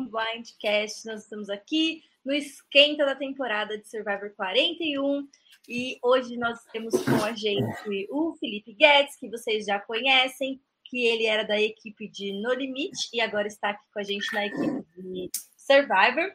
um Blindcast. Nós estamos aqui no esquenta da temporada de Survivor 41 e hoje nós temos com a gente o Felipe Guedes, que vocês já conhecem, que ele era da equipe de No Limite e agora está aqui com a gente na equipe de Survivor.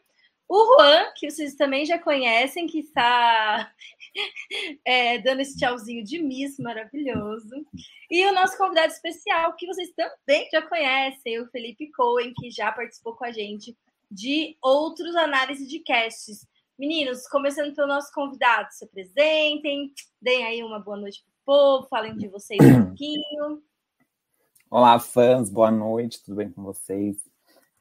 O Juan, que vocês também já conhecem, que está é, dando esse tchauzinho de Miss maravilhoso. E o nosso convidado especial, que vocês também já conhecem, o Felipe Cohen, que já participou com a gente de outros análises de casts. Meninos, começando pelo nosso convidado, se apresentem, deem aí uma boa noite para o povo, falem de vocês um pouquinho. Olá, fãs, boa noite, tudo bem com vocês?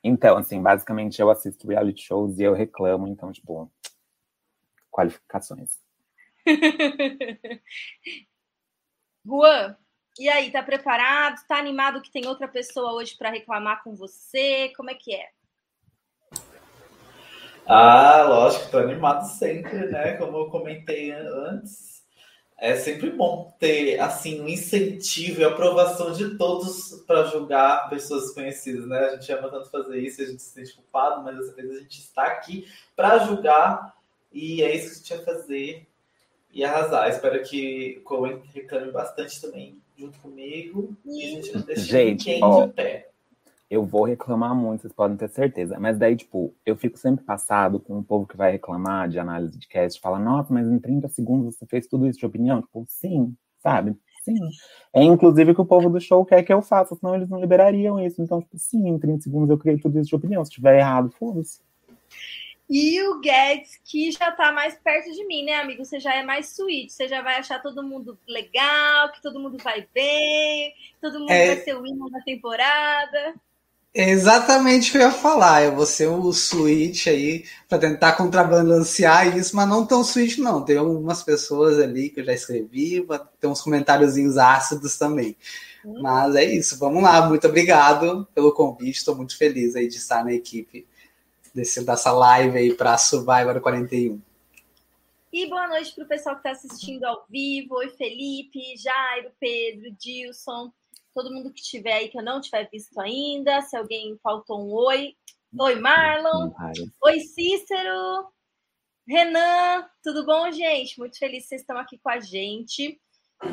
Então, assim, basicamente eu assisto reality shows e eu reclamo, então, tipo, qualificações. Juan, e aí, tá preparado? Tá animado que tem outra pessoa hoje para reclamar com você? Como é que é? Ah, lógico, tô animado sempre, né? Como eu comentei antes, é sempre bom ter assim um incentivo e aprovação de todos para julgar pessoas conhecidas, né? A gente ama tanto fazer isso, a gente se sente culpado, mas às vezes a gente está aqui para julgar e é isso que a gente vai fazer e arrasar. Espero que o Cohen reclame bastante também junto comigo e a gente não deixe gente, ninguém ó, de pé eu vou reclamar muito, vocês podem ter certeza. Mas daí, tipo, eu fico sempre passado com o povo que vai reclamar de análise de cast, fala, nossa, mas em 30 segundos você fez tudo isso de opinião? Tipo, sim, sabe? Sim. É inclusive que o povo do show quer que eu faça, senão eles não liberariam isso. Então, tipo, sim, em 30 segundos eu criei tudo isso de opinião. Se tiver errado, foda-se. E o Guedes, que já tá mais perto de mim, né, amigo? Você já é mais sweet, você já vai achar todo mundo legal, que todo mundo vai bem, todo mundo é... vai ser o hino da temporada. É exatamente o que eu ia falar. Eu vou ser o switch aí para tentar contrabalancear isso, mas não tão switch, não. Tem algumas pessoas ali que eu já escrevi, tem uns comentáriozinhos ácidos também. Hum. Mas é isso, vamos lá. Muito obrigado pelo convite. Estou muito feliz aí de estar na equipe desse, dessa live aí para Survivor 41. E boa noite para o pessoal que está assistindo ao vivo. Oi, Felipe, Jairo, Pedro, Dilson todo mundo que estiver aí que eu não tiver visto ainda, se alguém faltou um oi. Oi, Marlon. Oi, Cícero. Renan, tudo bom, gente? Muito feliz que vocês estão aqui com a gente.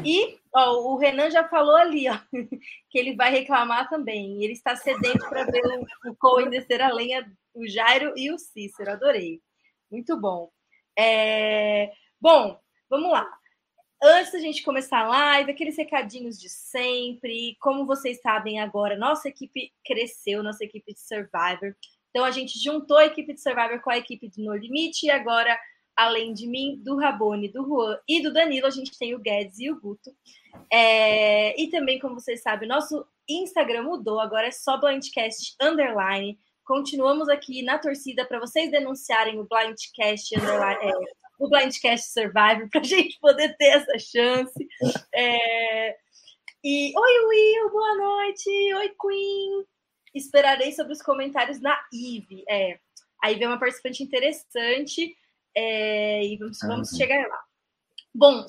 E ó, o Renan já falou ali ó, que ele vai reclamar também. Ele está sedento para ver o, o Coen descer a lenha, o Jairo e o Cícero. Adorei. Muito bom. É... Bom, vamos lá antes da gente começar a live, aqueles recadinhos de sempre. Como vocês sabem agora, nossa equipe cresceu, nossa equipe de Survivor. Então a gente juntou a equipe de Survivor com a equipe de No Limite e agora, além de mim, do Rabone, do Juan e do Danilo, a gente tem o Guedes e o Guto. É... E também, como vocês sabem, nosso Instagram mudou, agora é só Blindcast Underline. Continuamos aqui na torcida para vocês denunciarem o Blindcast Underline, é, o Blindcast Survivor para a gente poder ter essa chance. É... E oi, Will, boa noite. Oi, Queen. Esperarei sobre os comentários na Ive. É, a Ive é uma participante interessante é... e vamos, vamos uhum. chegar lá. Bom,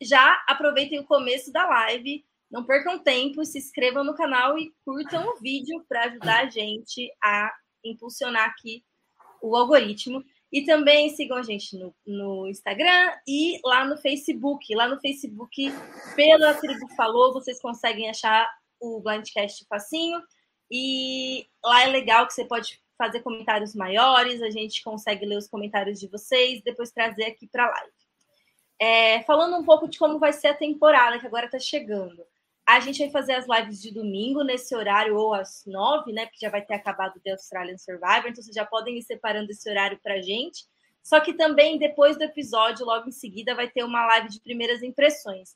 já aproveitem o começo da live. Não percam tempo, se inscrevam no canal e curtam o vídeo para ajudar a gente a impulsionar aqui o algoritmo. E também sigam a gente no, no Instagram e lá no Facebook. Lá no Facebook, pela Tribo Falou, vocês conseguem achar o Blindcast facinho. E lá é legal que você pode fazer comentários maiores, a gente consegue ler os comentários de vocês, depois trazer aqui para a live. É, falando um pouco de como vai ser a temporada, que agora está chegando. A gente vai fazer as lives de domingo nesse horário ou às nove, né? Porque já vai ter acabado The Australian Survivor, então vocês já podem ir separando esse horário pra gente. Só que também depois do episódio, logo em seguida, vai ter uma live de primeiras impressões.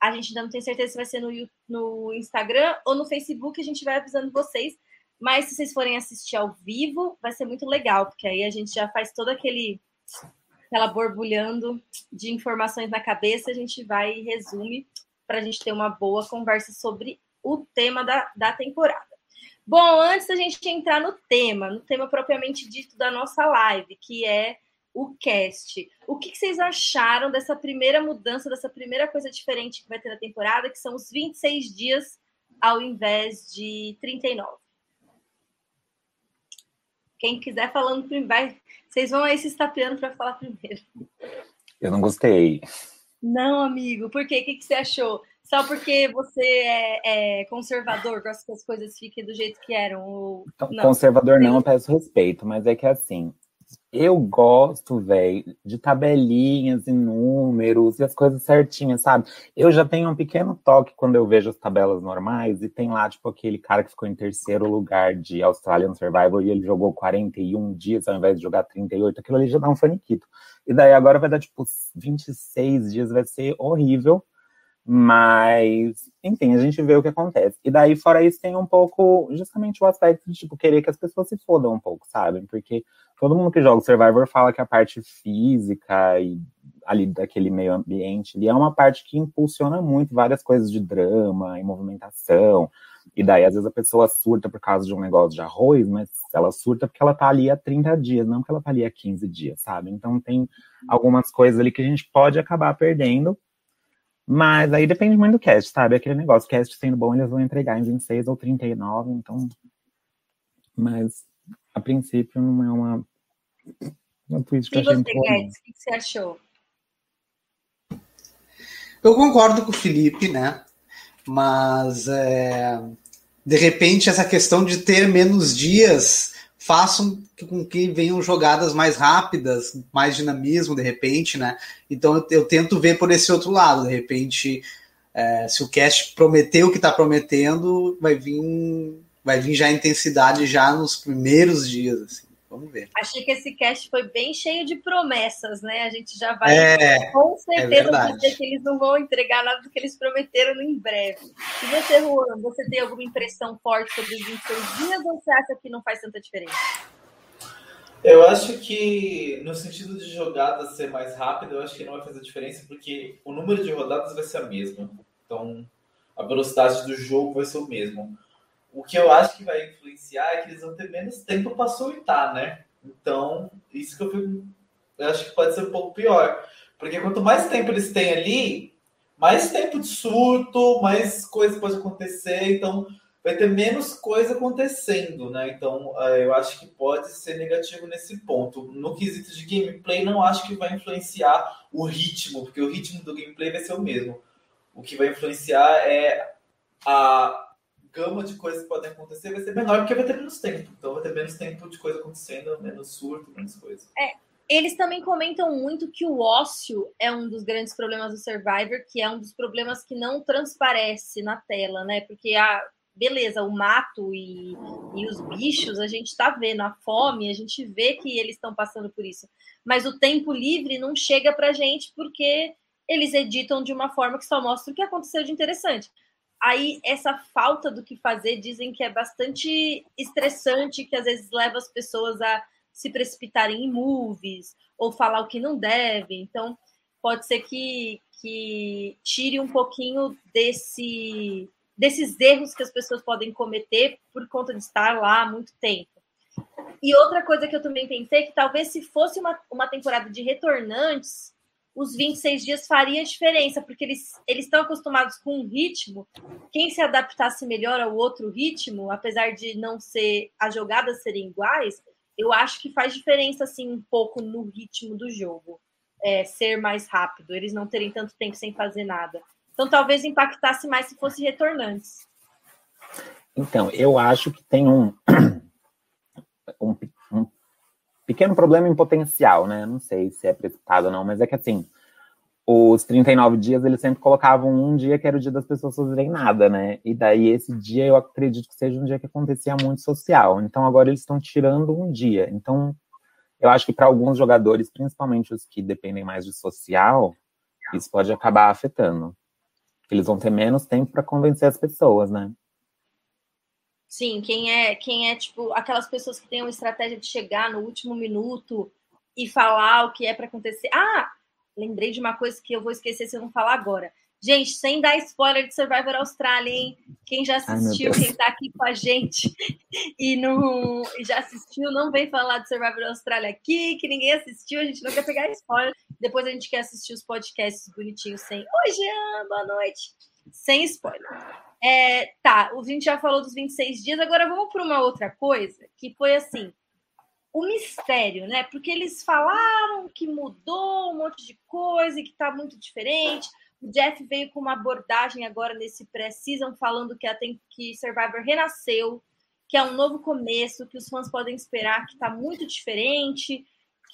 A gente ainda não tem certeza se vai ser no, no Instagram ou no Facebook, a gente vai avisando vocês. Mas se vocês forem assistir ao vivo, vai ser muito legal, porque aí a gente já faz todo aquele aquela borbulhando de informações na cabeça, a gente vai e resume para a gente ter uma boa conversa sobre o tema da, da temporada. Bom, antes da gente entrar no tema, no tema propriamente dito da nossa live, que é o cast. O que, vocês acharam dessa primeira mudança, dessa primeira coisa diferente que vai ter na temporada, que são os 26 dias ao invés de 39? Quem quiser falando primeiro, vocês vão aí se estapeando para falar primeiro. Eu não gostei. Não, amigo, por quê? O que, que você achou? Só porque você é, é, conservador, gosta que as coisas fiquem do jeito que eram? Ou... Então, não. Conservador não, eu peço respeito, mas é que assim, eu gosto, velho, de tabelinhas e números e as coisas certinhas, sabe? Eu já tenho um pequeno toque quando eu vejo as tabelas normais e tem lá, tipo, aquele cara que ficou em terceiro lugar de Australian Survival e ele jogou 41 dias ao invés de jogar 38. Aquilo ali já dá um faniquito. E daí agora vai dar, tipo, 26 dias, vai ser horrível. Mas, enfim, a gente vê o que acontece. E daí, fora isso, tem um pouco, justamente o aspecto de, tipo, querer que as pessoas se fodam um pouco, sabe? Porque todo mundo que joga Survivor fala que a parte física e ali daquele meio ambiente ali é uma parte que impulsiona muito várias coisas de drama e movimentação. E daí, às vezes, a pessoa surta por causa de um negócio de arroz, mas ela surta porque ela tá ali há 30 dias, não porque ela tá ali há 15 dias, sabe? Então tem algumas coisas ali que a gente pode acabar perdendo mas aí depende muito do cast, sabe? Aquele negócio, cast sendo bom, eles vão entregar em 26 ou 39, então. Mas, a princípio, não é uma. uma que e você, Guedes, o que você achou? Eu concordo com o Felipe, né? Mas, é, de repente, essa questão de ter menos dias façam com que venham jogadas mais rápidas, mais dinamismo de repente, né? Então eu, eu tento ver por esse outro lado, de repente, é, se o cast prometeu o que está prometendo, vai vir, vai vir já a intensidade já nos primeiros dias, assim. Vamos ver. Achei que esse cast foi bem cheio de promessas, né? A gente já vai é, com certeza é dizer que eles não vão entregar nada do que eles prometeram em breve. E você, Juan, você tem alguma impressão forte sobre os 26 dias ou você acha que não faz tanta diferença? Eu acho que no sentido de jogadas ser mais rápido, eu acho que não vai fazer diferença, porque o número de rodadas vai ser a mesma. Então, a velocidade do jogo vai ser o mesmo. O que eu acho que vai influenciar é que eles vão ter menos tempo para soltar, né? Então, isso que eu, fico, eu acho que pode ser um pouco pior. Porque quanto mais tempo eles têm ali, mais tempo de surto, mais coisa pode acontecer. Então, vai ter menos coisa acontecendo, né? Então, eh, eu acho que pode ser negativo nesse ponto. No quesito de gameplay, não acho que vai influenciar o ritmo, porque o ritmo do gameplay vai ser o mesmo. O que vai influenciar é a gama de coisas que podem acontecer vai ser menor, porque vai ter menos tempo. Então vai ter menos tempo de coisa acontecendo, menos surto, menos coisa. É, eles também comentam muito que o ócio é um dos grandes problemas do Survivor, que é um dos problemas que não transparece na tela, né? Porque a beleza, o mato e, e os bichos, a gente está vendo, a fome, a gente vê que eles estão passando por isso. Mas o tempo livre não chega pra gente porque eles editam de uma forma que só mostra o que aconteceu de interessante aí essa falta do que fazer dizem que é bastante estressante, que às vezes leva as pessoas a se precipitarem em movies ou falar o que não devem. Então, pode ser que, que tire um pouquinho desse, desses erros que as pessoas podem cometer por conta de estar lá há muito tempo. E outra coisa que eu também pensei é que talvez se fosse uma, uma temporada de retornantes, os 26 dias faria diferença, porque eles, eles estão acostumados com um ritmo. Quem se adaptasse melhor ao outro ritmo, apesar de não ser as jogadas serem iguais, eu acho que faz diferença assim um pouco no ritmo do jogo. É, ser mais rápido, eles não terem tanto tempo sem fazer nada. Então talvez impactasse mais se fosse retornantes. Então, eu acho que tem um, um pequeno problema em potencial, né? Não sei se é precipitado ou não, mas é que assim, os 39 dias eles sempre colocavam um dia que era o dia das pessoas fazerem nada, né? E daí esse dia eu acredito que seja um dia que acontecia muito social. Então agora eles estão tirando um dia. Então eu acho que para alguns jogadores, principalmente os que dependem mais de social, isso pode acabar afetando. Eles vão ter menos tempo para convencer as pessoas, né? Sim, quem é, quem é tipo aquelas pessoas que têm uma estratégia de chegar no último minuto e falar o que é para acontecer. Ah, lembrei de uma coisa que eu vou esquecer se eu não falar agora. Gente, sem dar spoiler de Survivor Austrália, hein? Quem já assistiu, Ai, quem tá aqui com a gente e não e já assistiu, não vem falar de Survivor Austrália aqui, que ninguém assistiu, a gente não quer pegar spoiler. Depois a gente quer assistir os podcasts bonitinhos sem. Oi, Jean, boa noite. Sem spoiler. É, tá, a gente já falou dos 26 dias, agora vamos para uma outra coisa, que foi assim, o mistério, né? Porque eles falaram que mudou um monte de coisa e que tá muito diferente. O Jeff veio com uma abordagem agora nesse pré-season falando que, tem, que Survivor renasceu, que é um novo começo, que os fãs podem esperar que tá muito diferente,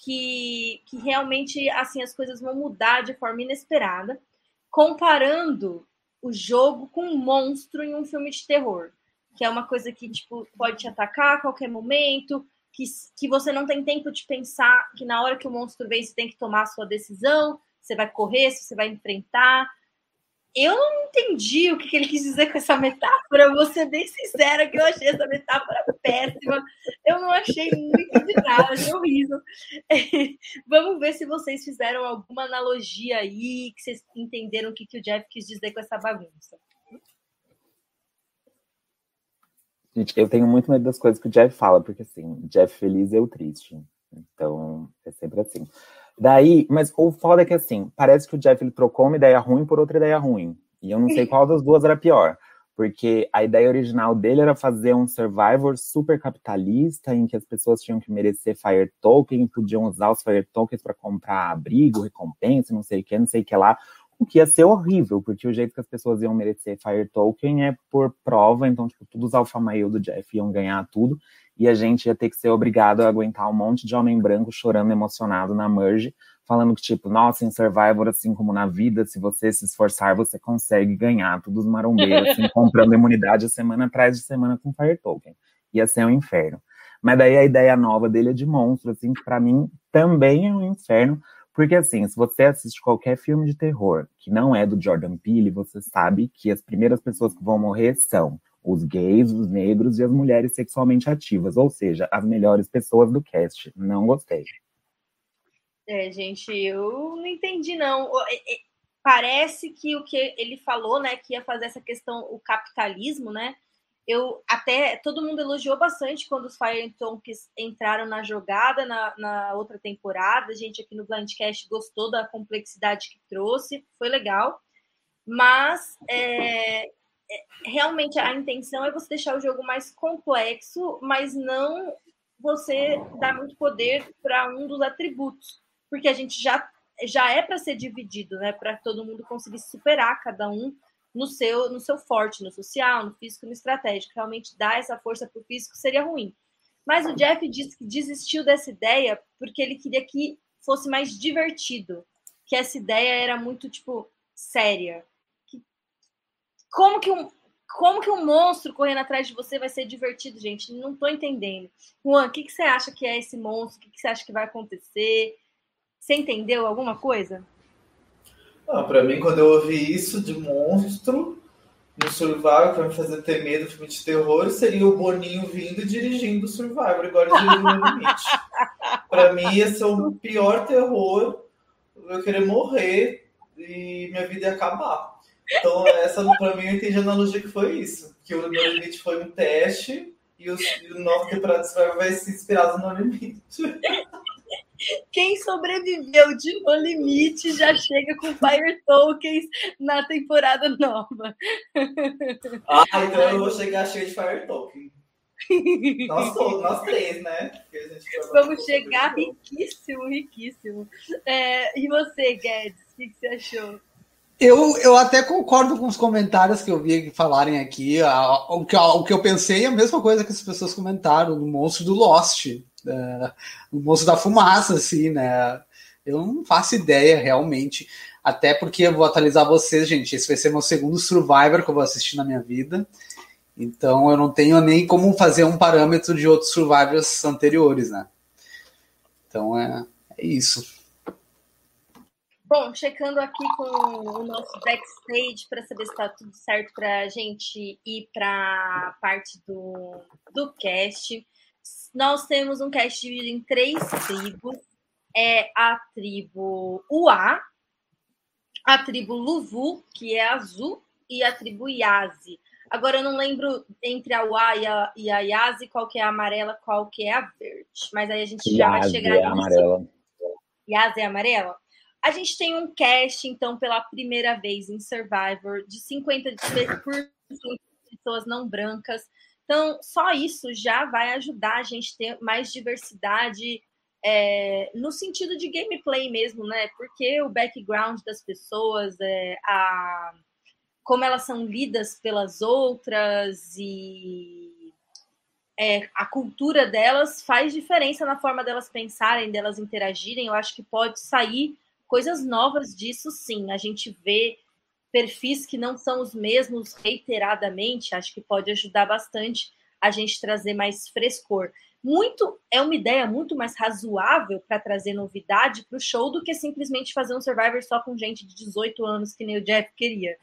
que, que realmente assim as coisas vão mudar de forma inesperada, comparando o jogo com um monstro em um filme de terror, que é uma coisa que tipo pode te atacar a qualquer momento, que, que você não tem tempo de pensar que na hora que o monstro vem você tem que tomar a sua decisão, você vai correr, se você vai enfrentar. Eu não entendi o que, ele quis dizer com essa metáfora, vou ser bem sincera que eu achei essa metáfora péssima. Eu não achei muito de nada, achei. Vamos ver se vocês fizeram alguma analogia aí, que vocês entenderam o que, que o Jeff quis dizer com essa bagunça. Gente, eu tenho muito medo das coisas que o Jeff fala, porque assim, Jeff feliz eu triste. Então, é sempre assim. Daí, mas o foda é que assim, parece que o Jeff ele trocou uma ideia ruim por outra ideia ruim. E eu não sei qual das duas era pior. Porque a ideia original dele era fazer um Survivor super capitalista, em que as pessoas tinham que merecer Fire Token, podiam usar os Fire Tokens para comprar abrigo, recompensa, não sei o que, não sei o que lá o que ia ser horrível, porque o jeito que as pessoas iam merecer Fire Token é por prova, então, tipo, todos os alfa male do Jeff iam ganhar tudo, e a gente ia ter que ser obrigado a aguentar um monte de homem branco chorando emocionado na merge, falando que, tipo, nossa, em Survivor, assim como na vida, se você se esforçar, você consegue ganhar todos os marombeiros, assim, comprando imunidade semana atrás de semana com Fire Token. Ia ser um inferno. Mas daí a ideia nova dele é de monstro, assim, que pra mim também é um inferno, porque, assim, se você assiste qualquer filme de terror que não é do Jordan Peele, você sabe que as primeiras pessoas que vão morrer são os gays, os negros e as mulheres sexualmente ativas, ou seja, as melhores pessoas do cast. Não gostei. É, gente, eu não entendi, não. Parece que o que ele falou, né, que ia fazer essa questão, o capitalismo, né, eu até todo mundo elogiou bastante quando os Fire Tonks entraram na jogada na, na, outra temporada. A gente aqui no Blindcast gostou da complexidade que trouxe, foi legal. Mas é, realmente a intenção é você deixar o jogo mais complexo, mas não você dar muito poder para um dos atributos, porque a gente já já é para ser dividido, né? Para todo mundo conseguir superar cada um no seu, no seu forte, no social, no físico, no estratégico. Realmente dar essa força para o físico seria ruim. Mas o Jeff disse que desistiu dessa ideia porque ele queria que fosse mais divertido, que essa ideia era muito tipo séria. Como que um como que um monstro correndo atrás de você vai ser divertido, gente? Não estou entendendo. Juan, o que, que você acha que é esse monstro? O que, que você acha que vai acontecer? Você entendeu alguma coisa? Ah, pra mim, quando eu ouvi isso de monstro no Survivor, pra me fazer ter medo de filme de terror, seria o Boninho vindo e dirigindo o Survivor, agora dirigindo o limite. Pra mim, ia ser o pior terror, eu querer morrer e minha vida ia acabar. Então, essa, pra mim, eu entendi a analogia que foi isso. Que o No Limite foi um teste e, os, e o novo temporada de Survivor vai ser inspirado no Limite. Quem sobreviveu de No Limite já chega com Fire Tokens na temporada nova. Ah, então eu vou chegar cheio de Fire Token. Nós todos, nós três, né? Vamos chegar riquíssimo, riquíssimo. É, e você, Guedes, o que, que, você achou? Eu, eu até concordo com os comentários que eu vi falarem aqui. O que, o que eu pensei é a mesma coisa que as pessoas comentaram no monstro do Lost uh, o moço da fumaça, assim, né? Eu não faço ideia realmente. Até porque eu vou atualizar vocês, gente. Esse vai ser meu segundo Survivor que eu vou assistir na minha vida. Então eu não tenho nem como fazer um parâmetro de outros Survivors anteriores, né? Então é, é isso. Bom, checando aqui com o nosso backstage para saber se está tudo certo para a gente ir para a parte do, do cast nós temos um cast dividido em três tribos. É a tribo Uá, a tribo Luvu, que é azul, e a tribo Yazi. Agora eu não lembro entre a Uá e a, e a Yazi qual que é a amarela, qual que é a verde. Mas aí a gente já vai chegar é nisso. amarela. Yazi é amarela? A gente tem um cast, então, pela primeira vez em Survivor, de 50% de pessoas não brancas Então, só isso já vai ajudar a gente ter mais diversidade é, no sentido de gameplay mesmo, né? Porque o background das pessoas, é, a, como elas são lidas pelas outras e é, a cultura delas faz diferença na forma delas pensarem, delas interagirem. Eu acho que pode sair coisas novas disso, sim. A gente vê perfis que não são os mesmos reiteradamente, acho que pode ajudar bastante a gente trazer mais frescor. Muito é uma ideia muito mais razoável para trazer novidade para o show do que simplesmente fazer um Survivor só com gente de 18 anos, que nem o Jeff queria.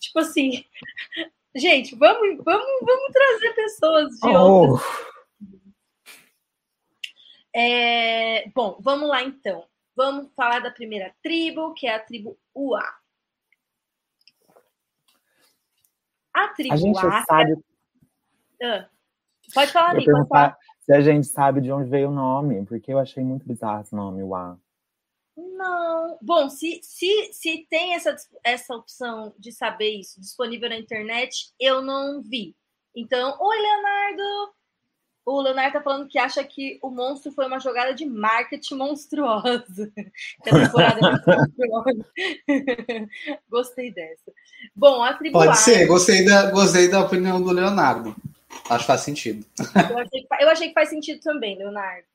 Tipo assim, gente, vamos, vamos, vamos trazer pessoas de oh. outras. É, bom, vamos lá então. Vamos falar da primeira tribo, que é a tribo Ua. A tribo a gente Ua. Sabe... Ah, pode falar, amigo, pode falar. Se a gente sabe de onde veio o nome, porque eu achei muito bizarro esse nome, Ua. Não. Bom, se, se, se tem essa, essa opção de saber isso disponível na internet, eu não vi. Então, oi, Leonardo! O Leonardo tá falando que acha que o monstro foi uma jogada de marketing monstruosa. Que a temporada é monstruosa. Gostei dessa. Bom, a tribo Pode ser, gostei da, gostei da opinião do Leonardo. Acho que faz sentido. Eu achei que, eu achei que faz sentido também, Leonardo.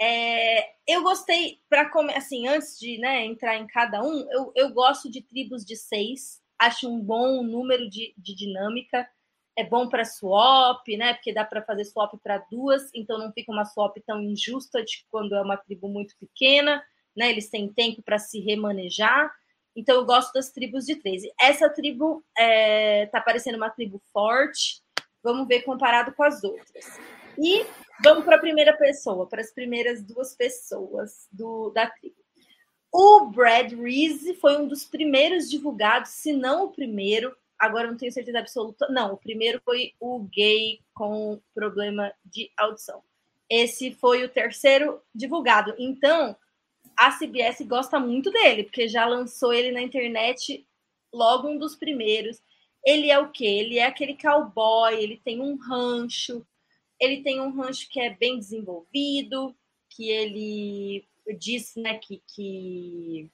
É, eu gostei, para assim, antes de né, entrar em cada um, eu, eu gosto de tribos de seis, acho um bom número de, de dinâmica é bom para swap, né? Porque dá para fazer swap para duas, então não fica uma swap tão injusta de quando é uma tribo muito pequena, né? Eles têm tempo para se remanejar. Então eu gosto das tribos de 13. Essa tribo é, tá parecendo uma tribo forte. Vamos ver comparado com as outras. E vamos para a primeira pessoa, para as primeiras duas pessoas do, da tribo. O Brad Reese foi um dos primeiros divulgados, se não o primeiro, agora não tenho certeza absoluta. Não, o primeiro foi o gay com problema de audição. Esse foi o terceiro divulgado. Então, a CBS gosta muito dele, porque já lançou ele na internet logo um dos primeiros. Ele é o quê? Ele é aquele cowboy, ele tem um rancho, ele tem um rancho que é bem desenvolvido, que ele disse né, que, que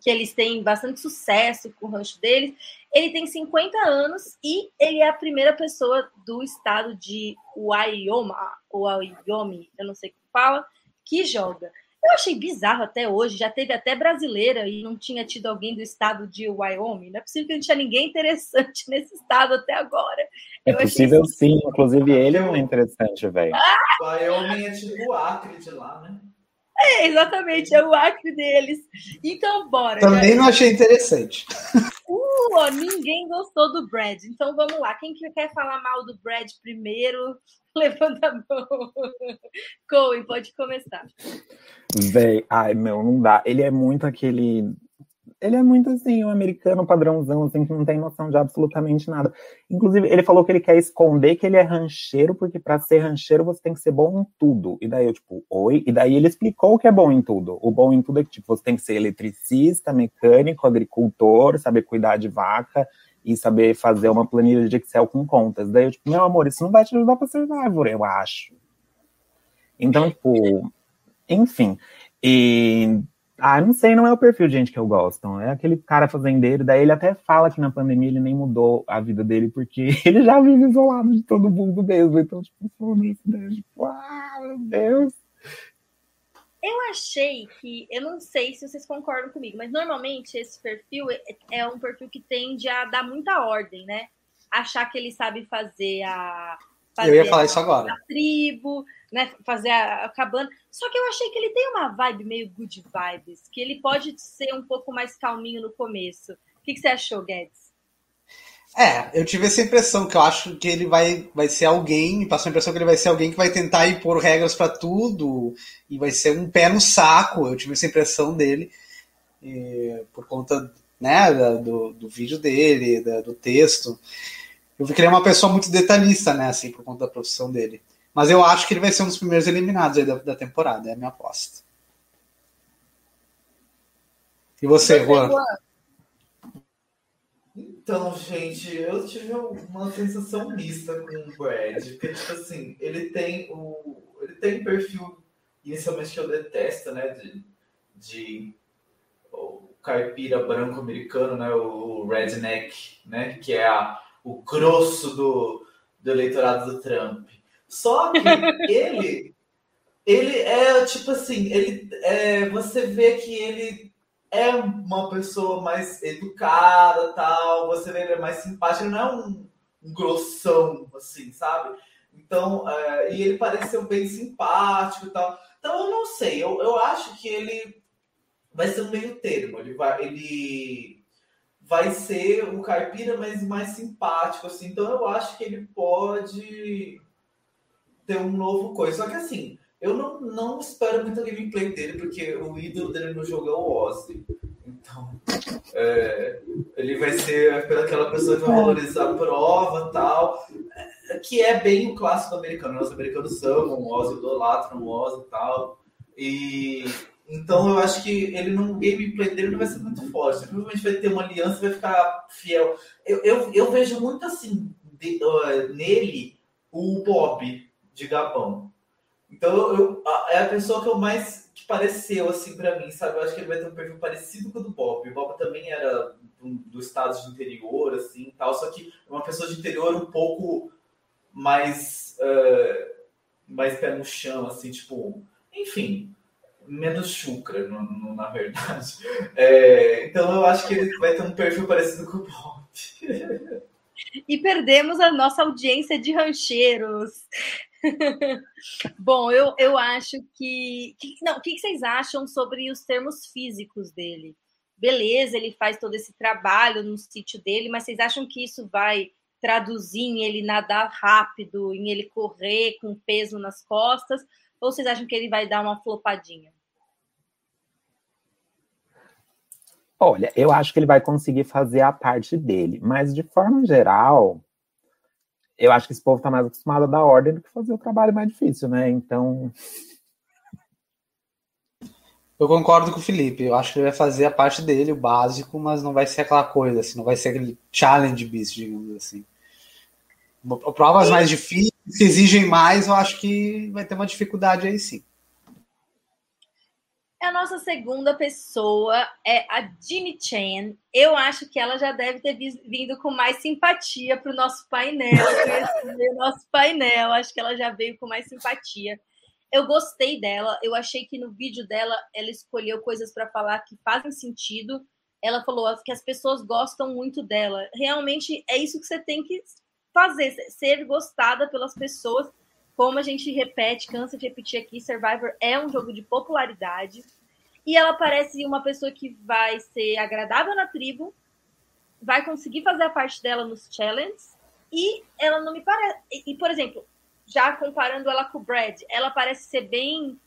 que eles têm bastante sucesso com o rancho deles. Ele tem 50 anos e ele é a primeira pessoa do estado de Wyoming, ou Wyoming, eu não sei como fala, que joga. Eu achei bizarro até hoje, já teve até brasileira e não tinha tido alguém do estado de Wyoming. Não é possível que não tinha ninguém interessante nesse estado até agora. É possível sim, inclusive ele é um interessante, velho. Ah! Wyoming é tipo o Acre de lá, né? É, exatamente, é o acre deles. Então, bora. Também não achei interessante. Uh, ninguém gostou do Brad. Então, vamos lá. Quem que quer falar mal do Brad primeiro? Levanta a mão. Coen, pode começar. Véi, ai, meu, não dá. Ele é muito aquele ele é muito assim, um americano padrãozão, assim, que não tem noção de absolutamente nada. Inclusive, ele falou que ele quer esconder que ele é rancheiro, porque para ser rancheiro você tem que ser bom em tudo. E daí eu, tipo, oi? E daí ele explicou o que é bom em tudo. O bom em tudo é que, tipo, você tem que ser eletricista, mecânico, agricultor, saber cuidar de vaca e saber fazer uma planilha de Excel com contas. Daí eu, tipo, meu amor, isso não vai te ajudar pra ser Survivor, eu acho. Então, tipo, enfim. E ah, não sei, não é o perfil de gente que eu gosto. É aquele cara fazendeiro, daí ele até fala que na pandemia ele nem mudou a vida dele, porque ele já vive isolado de todo mundo mesmo. Então, tipo, foda-se, né? Tipo, ah, meu Deus. Eu achei que, eu não sei se vocês concordam comigo, mas normalmente esse perfil é, é um perfil que tende a dar muita ordem, né? Achar que ele sabe fazer a. Fazer eu ia falar a, isso agora. A tribo, né, fazer a, a, cabana. Só que eu achei que ele tem uma vibe meio good vibes, que ele pode ser um pouco mais calminho no começo. O que, que você achou, Guedes? É, eu tive essa impressão que eu acho que ele vai, vai ser alguém, passou a impressão que ele vai ser alguém que vai tentar impor regras para tudo e vai ser um pé no saco. Eu tive essa impressão dele e, por conta né, do, do vídeo dele, do texto. Eu vi que ele é uma pessoa muito detalhista, né, assim, por conta da profissão dele. Mas eu acho que ele vai ser um dos primeiros eliminados aí da, da temporada, é a minha aposta. E você, Juan? Então, gente, eu tive uma sensação mista com o Brad, porque, tipo assim, ele tem o. Ele tem um perfil inicialmente que eu detesto, né? De, de o caipira branco americano, né? O redneck, né? Que é a, o grosso do, do eleitorado do Trump. Só que ele, ele é tipo assim, ele é, você vê que ele é uma pessoa mais educada, tal. Você vê ele é mais simpático, ele não é um, um grossão, assim, sabe? Então, é, e ele pareceu bem simpático e tal. Então, eu não sei. Eu, eu acho que ele vai ser um meio termo. Ele vai, ele vai ser um caipira, mas mais simpático, assim. Então, eu acho que ele pode ter um novo coisa. Só que, assim, eu não, não espero muito a gameplay dele, porque o ídolo dele no jogo é o Ozzy. Então, é, ele vai ser aquela pessoa que vai valorizar a prova tal, é, que é bem o clássico americano. Os americanos amam o Ozzy, idolatram o Ozzy e tal. E então eu acho que ele no gameplay dele não vai ser muito forte. Provavelmente vai ter uma aliança vai ficar fiel. Eu, eu, eu vejo muito assim de, uh, nele o Bob de Gabão. Então eu, é a pessoa que eu mais que pareceu assim para mim, sabe? Eu acho que ele vai ter um perfil parecido com o do Bob. O Bob também era do, do estado de interior, assim, tal. Só que é uma pessoa de interior um pouco mais uh, mais pé no chão, assim, tipo, enfim, menos chucra, no, no, na verdade. É, então eu acho que ele vai ter um perfil parecido com o Bob. E perdemos a nossa audiência de rancheiros. Bom, eu, eu acho que. que não, o que vocês acham sobre os termos físicos dele? Beleza, ele faz todo esse trabalho no sítio dele, mas vocês acham que isso vai traduzir em ele nadar rápido, em ele correr com peso nas costas? Ou vocês acham que ele vai dar uma flopadinha? Olha, eu acho que ele vai conseguir fazer a parte dele, mas de forma geral, eu acho que esse povo tá mais acostumado a dar ordem do que fazer o trabalho mais difícil, né? Então. Eu concordo com o Felipe. Eu acho que ele vai fazer a parte dele, o básico, mas não vai ser aquela coisa, assim, não vai ser aquele challenge beast, digamos assim. Provas mais difíceis, que exigem mais, eu acho que vai ter uma dificuldade aí sim. A nossa segunda pessoa é a Jimmy Chan. Eu acho que ela já deve ter vindo com mais simpatia para o nosso painel. o nosso painel, acho que ela já veio com mais simpatia. Eu gostei dela. Eu achei que no vídeo dela ela escolheu coisas para falar que fazem sentido. Ela falou que as pessoas gostam muito dela. Realmente é isso que você tem que fazer, ser gostada pelas pessoas como a gente repete, cansa de repetir aqui, Survivor é um jogo de popularidade. E ela parece uma pessoa que vai ser agradável na tribo, vai conseguir fazer a parte dela nos challenges, e ela não me parece. E, por exemplo, já comparando ela com o Brad, ela parece ser bem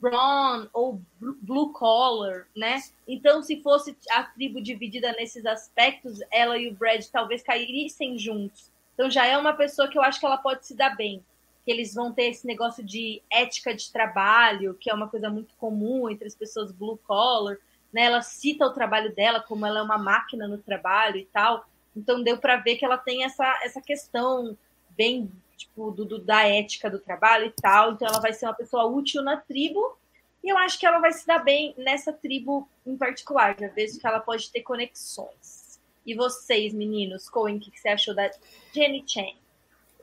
brown ou blue collar, né? Então, se fosse a tribo dividida nesses aspectos, ela e o Brad talvez caíssem juntos. Então, já é uma pessoa que eu acho que ela pode se dar bem que eles vão ter esse negócio de ética de trabalho, que é uma coisa muito comum entre as pessoas blue collar, né? Ela cita o trabalho dela como ela é uma máquina no trabalho e tal. Então deu para ver que ela tem essa, essa questão bem tipo do, do, da ética do trabalho e tal. Então ela vai ser uma pessoa útil na tribo. E eu acho que ela vai se dar bem nessa tribo em particular. Já vejo que ela pode ter conexões. E vocês, meninos, Coen, o que você achou da Jenny Chen?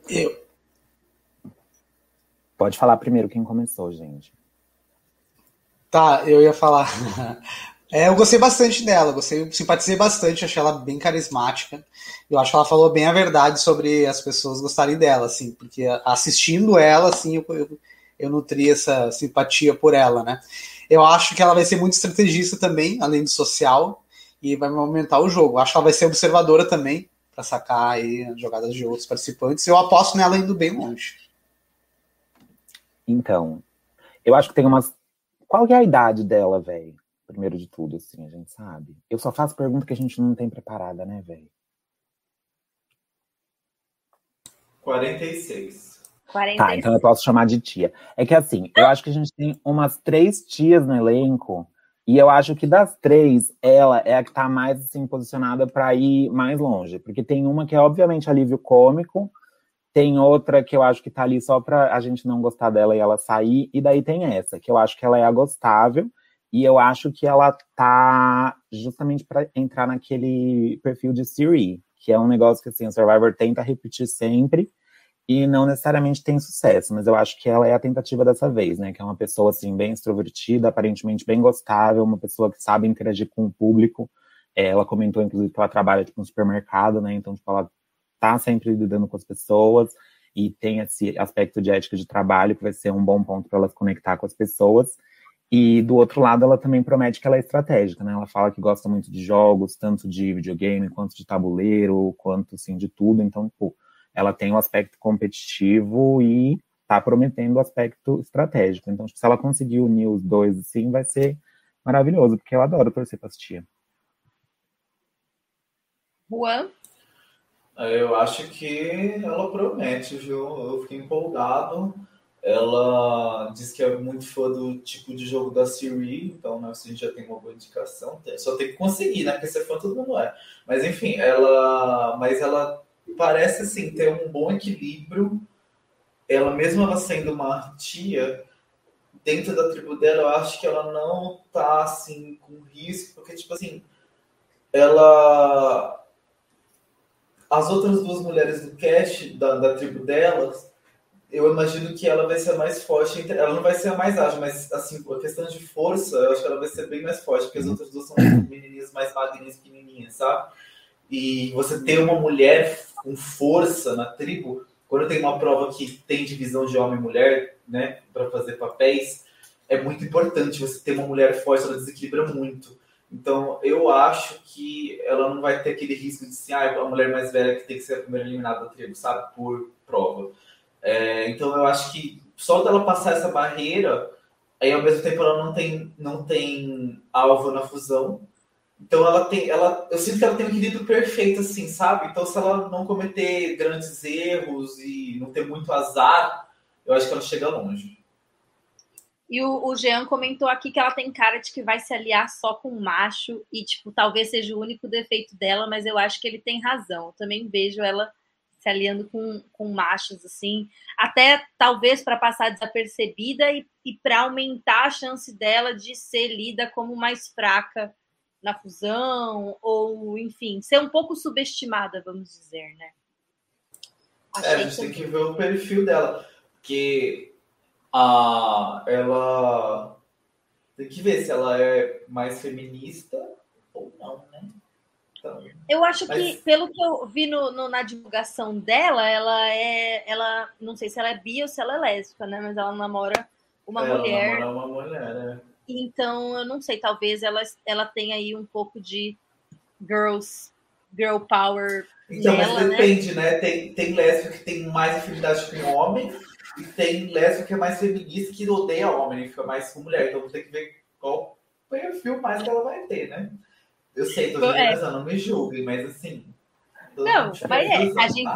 Eu, Pode falar primeiro quem começou, gente. Tá, eu ia falar. É, eu gostei bastante dela, gostei, simpatizei bastante, achei ela bem carismática. Eu acho que ela falou bem a verdade sobre as pessoas gostarem dela, assim, porque assistindo ela, assim, eu, eu, eu nutri essa simpatia por ela, né? Eu acho que ela vai ser muito estrategista também, além do social, e vai aumentar o jogo. Eu acho que ela vai ser observadora também, para sacar aí as jogadas de outros participantes. Eu aposto nela indo bem longe. Então, eu acho que tem umas. Qual é a idade dela, velho? Primeiro de tudo, assim, a gente sabe. Eu só faço pergunta que a gente não tem preparada, né, velho? 46. 46. Tá, então eu posso chamar de tia. É que assim, eu acho que a gente tem umas três tias no elenco E eu acho que das três, ela é a que tá mais assim, posicionada para ir mais longe. Porque tem uma que é obviamente alívio cômico, tem outra que eu acho que tá ali só pra a gente não gostar dela e ela sair, e daí tem essa, que eu acho que ela é a gostável, e eu acho que ela tá justamente para entrar naquele perfil de Siri, que é um negócio que assim, o Survivor tenta repetir sempre, e não necessariamente tem sucesso, mas eu acho que ela é a tentativa dessa vez, né? Que é uma pessoa assim bem extrovertida, aparentemente bem gostável, uma pessoa que sabe interagir com o público. É, ela comentou inclusive que ela trabalha tipo no supermercado, né? Então tipo, ela tá sempre lidando com as pessoas e tem esse aspecto de ética de trabalho que vai ser um bom ponto para ela se conectar com as pessoas. E do outro lado, ela também promete que ela é estratégica, né? Ela fala que gosta muito de jogos, tanto de videogame quanto de tabuleiro, quanto assim de tudo. Então, pô, ela tem o um aspecto competitivo e está prometendo o aspecto estratégico. Então, se ela conseguir unir os dois assim, vai ser maravilhoso, porque eu adoro torcer para assistir. Juan? Eu acho que ela promete, viu? Eu fiquei empolgado. Ela diz que é muito fã do tipo de jogo da Siri, então né, a gente já tem uma boa indicação. Só tem que conseguir, né? Porque ser fã todo mundo é. Mas enfim, ela. Mas ela parece assim ter um bom equilíbrio. Ela mesmo ela sendo uma tia dentro da tribo dela, eu acho que ela não tá assim com risco, porque tipo assim, ela as outras duas mulheres do cast da, da tribo delas, eu imagino que ela vai ser a mais forte. Ela não vai ser a mais ágil, mas assim, a questão de força, eu acho que ela vai ser bem mais forte, porque as outras duas são menininhas mais magrinhas, pequenininhas, sabe? E você ter uma mulher com força na tribo, quando tem uma prova que tem divisão de homem e mulher, né, para fazer papéis, é muito importante você ter uma mulher forte, ela desequilibra muito. Então, eu acho que ela não vai ter aquele risco de ser ah, a mulher mais velha que tem que ser a primeira eliminada da tribo, sabe? Por prova. É, então, eu acho que só dela passar essa barreira, aí ao mesmo tempo ela não tem, não tem alvo na fusão, então ela tem, ela, eu sinto que ela tem um equilíbrio perfeito, assim, sabe? Então se ela não cometer grandes erros e não ter muito azar, eu acho que ela chega longe. E o, o Jean comentou aqui que ela tem cara de que vai se aliar só com um macho e, tipo, talvez seja o único defeito dela, mas eu acho que ele tem razão. Eu também vejo ela se aliando com, com machos, assim, até talvez para passar desapercebida e, e para aumentar a chance dela de ser lida como mais fraca na fusão, ou enfim, ser um pouco subestimada, vamos dizer, né? Achei é, a gente tem que ver o perfil dela, porque a, ela tem que ver se ela é mais feminista ou não, né? Então, eu acho mas... que, pelo que eu vi no, no, na divulgação dela, ela é. Ela. Não sei se ela é bi ou se ela é lésbica, né? Mas ela namora uma ela mulher. Namora uma mulher, né? Então, eu não sei, talvez ela, ela tenha aí um pouco de girls, girl power. Então, nela, mas né? depende, né? né? Tem, tem lésbica que tem mais afinidade com homem, e tem lésbica que é mais feminista que odeia homem e fica mais com mulher. Então, tem que ver qual perfil mais que ela vai ter, né? Eu sei, tô generalizando, é. não me julguem, mas assim, não, mas é, a gente,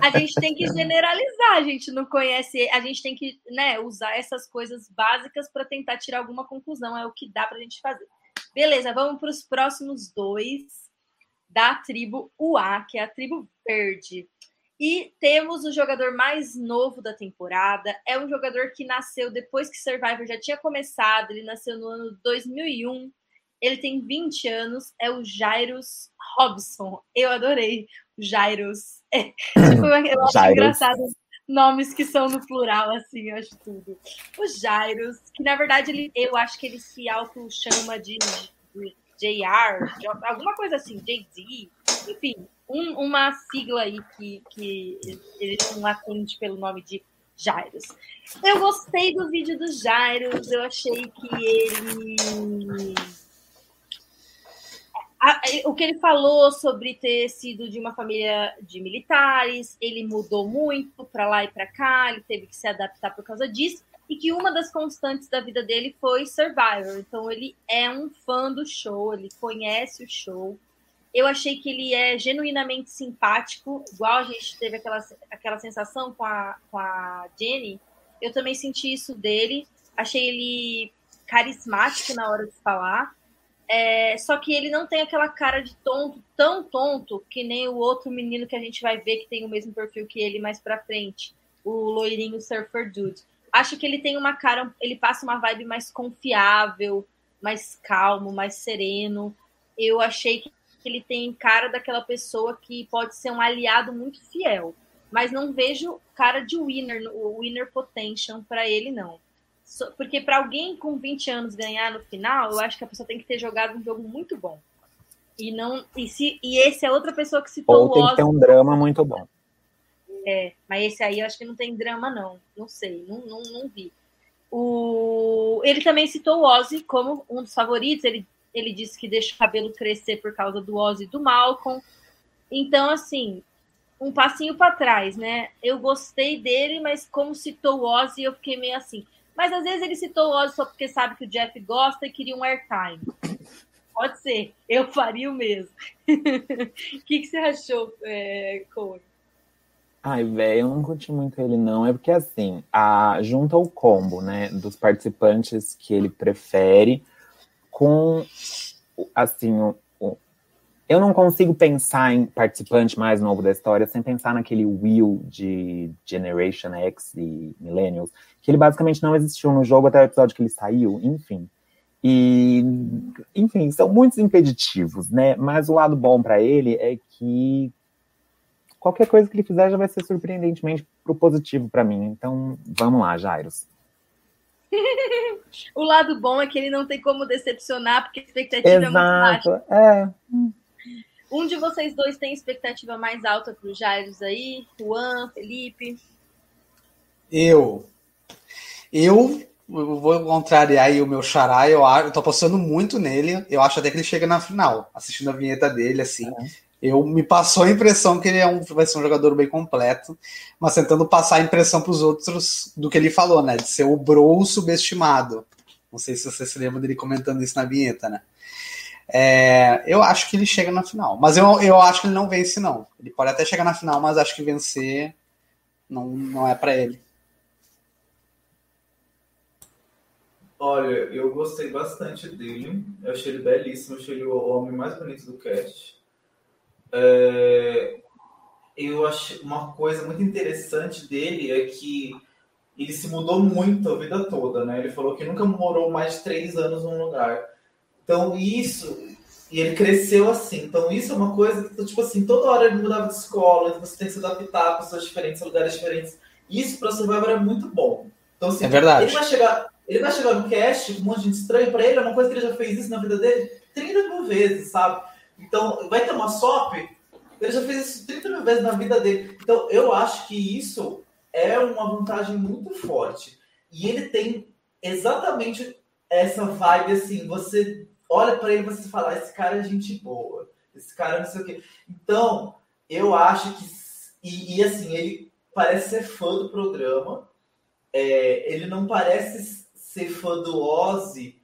a gente tem que generalizar, a gente não conhece, a gente tem que né, usar essas coisas básicas para tentar tirar alguma conclusão, é o que dá para a gente fazer. Beleza, vamos para os próximos dois da tribo UA, que é a tribo verde. E temos o jogador mais novo da temporada. É um jogador que nasceu depois que Survivor já tinha começado. Ele nasceu no ano 2001. Ele tem 20 anos, é o Jairus Robson. Eu adorei o Jairus. É, tipo, eu acho Jairus. engraçado nomes que são no plural, assim, eu acho tudo. O Jairus, que na verdade ele, eu acho que ele se auto-chama de, de JR, alguma coisa assim, JZ, enfim, um, uma sigla aí que, que ele não atende pelo nome de Jairus. Eu gostei do vídeo do Jairus, eu achei que ele o que ele falou sobre ter sido de uma família de militares, ele mudou muito para lá e para cá, ele teve que se adaptar por causa disso, e que uma das constantes da vida dele foi Survivor. Então ele é um fã do show, ele conhece o show. Eu achei que ele é genuinamente simpático, igual a gente teve aquela, aquela sensação com a, com a Jenny. Eu também senti isso dele. Achei ele carismático na hora de falar. É, só que ele não tem aquela cara de tonto, tão tonto, que nem o outro menino que a gente vai ver que tem o mesmo perfil que ele mais pra frente, o loirinho Surfer Dude. Acho que ele tem uma cara, ele passa uma vibe mais confiável, mais calmo, mais sereno. Eu achei que ele tem cara daquela pessoa que pode ser um aliado muito fiel, mas não vejo cara de winner, o winner potential para ele não. Porque para alguém com 20 anos ganhar no final, eu acho que a pessoa tem que ter jogado um jogo muito bom. E não e se e esse é outra pessoa que citou Ou tem que ter um drama muito bom. É, mas esse aí eu acho que não tem drama não, não sei, não, não, não vi. O ele também citou o Ozzy como um dos favoritos, ele ele disse que deixa o cabelo crescer por causa do Ozzy e do Malcolm. Então assim, um passinho para trás, né? Eu gostei dele, mas como citou o Ozzy, eu fiquei meio assim. Mas às vezes ele citou o Ozzy só porque sabe que o Jeff gosta e queria um airtime. Pode ser, eu faria o mesmo. O que, que você achou, é, Cole? Ai, velho, eu não curti muito ele, não. É porque, assim, a, junta o combo, né, dos participantes que ele prefere com, assim, o, o, eu não consigo pensar em participante mais novo da história sem pensar naquele Will de Generation X e Millennials, que ele basicamente não existiu no jogo até o episódio que ele saiu, enfim. E, enfim, são muitos impeditivos, né? Mas o lado bom para ele é que qualquer coisa que ele fizer já vai ser surpreendentemente pro positivo para mim. Então, vamos lá, Jairos. o lado bom é que ele não tem como decepcionar, porque a expectativa Exato, é muito baixa. É. Um de vocês dois tem expectativa mais alta pro Jairos aí? Juan, Felipe? Eu. Eu vou contrariar aí o meu xará, eu, eu tô apostando muito nele, eu acho até que ele chega na final, assistindo a vinheta dele, assim. É. Eu me passou a impressão que ele é um, vai ser um jogador bem completo, mas tentando passar a impressão para os outros do que ele falou, né? De ser o bro subestimado. Não sei se você se lembra dele comentando isso na vinheta, né? É, eu acho que ele chega na final, mas eu, eu acho que ele não vence, não. Ele pode até chegar na final, mas acho que vencer não, não é para ele. Olha, eu gostei bastante dele. Eu achei ele belíssimo, achei ele o homem mais bonito do cast. É... Eu achei uma coisa muito interessante dele é que ele se mudou muito a vida toda, né? Ele falou que nunca morou mais de três anos num lugar. Então, isso. E ele cresceu assim. Então, isso é uma coisa que, tipo assim, toda hora ele mudava de escola, você tem que se adaptar a pessoas diferentes, lugares diferentes. Isso para Survivor é muito bom. Então, assim, é verdade. Ele vai chegar, ele vai chegar no cast com um monte de gente estranho para ele, é uma coisa que ele já fez isso na vida dele 30 mil vezes, sabe? Então, vai uma SOP, ele já fez isso 30 mil vezes na vida dele. Então, eu acho que isso é uma vantagem muito forte. E ele tem exatamente essa vibe assim, você olha para ele e você fala, esse cara é gente boa, esse cara não sei o quê. Então, eu acho que. E, e assim, ele parece ser fã do programa. É, ele não parece ser fã do Ozzy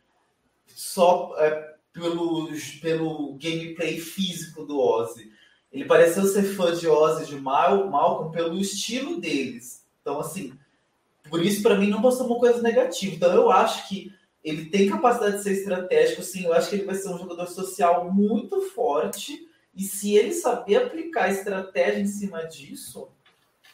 só é, pelo, pelo gameplay físico do Ozzy. Ele pareceu ser fã de Ozzy de Mal, Malcolm pelo estilo deles. Então, assim, por isso, para mim, não passou uma coisa negativa. Então, eu acho que ele tem capacidade de ser estratégico, sim. Eu acho que ele vai ser um jogador social muito forte. E se ele saber aplicar estratégia em cima disso,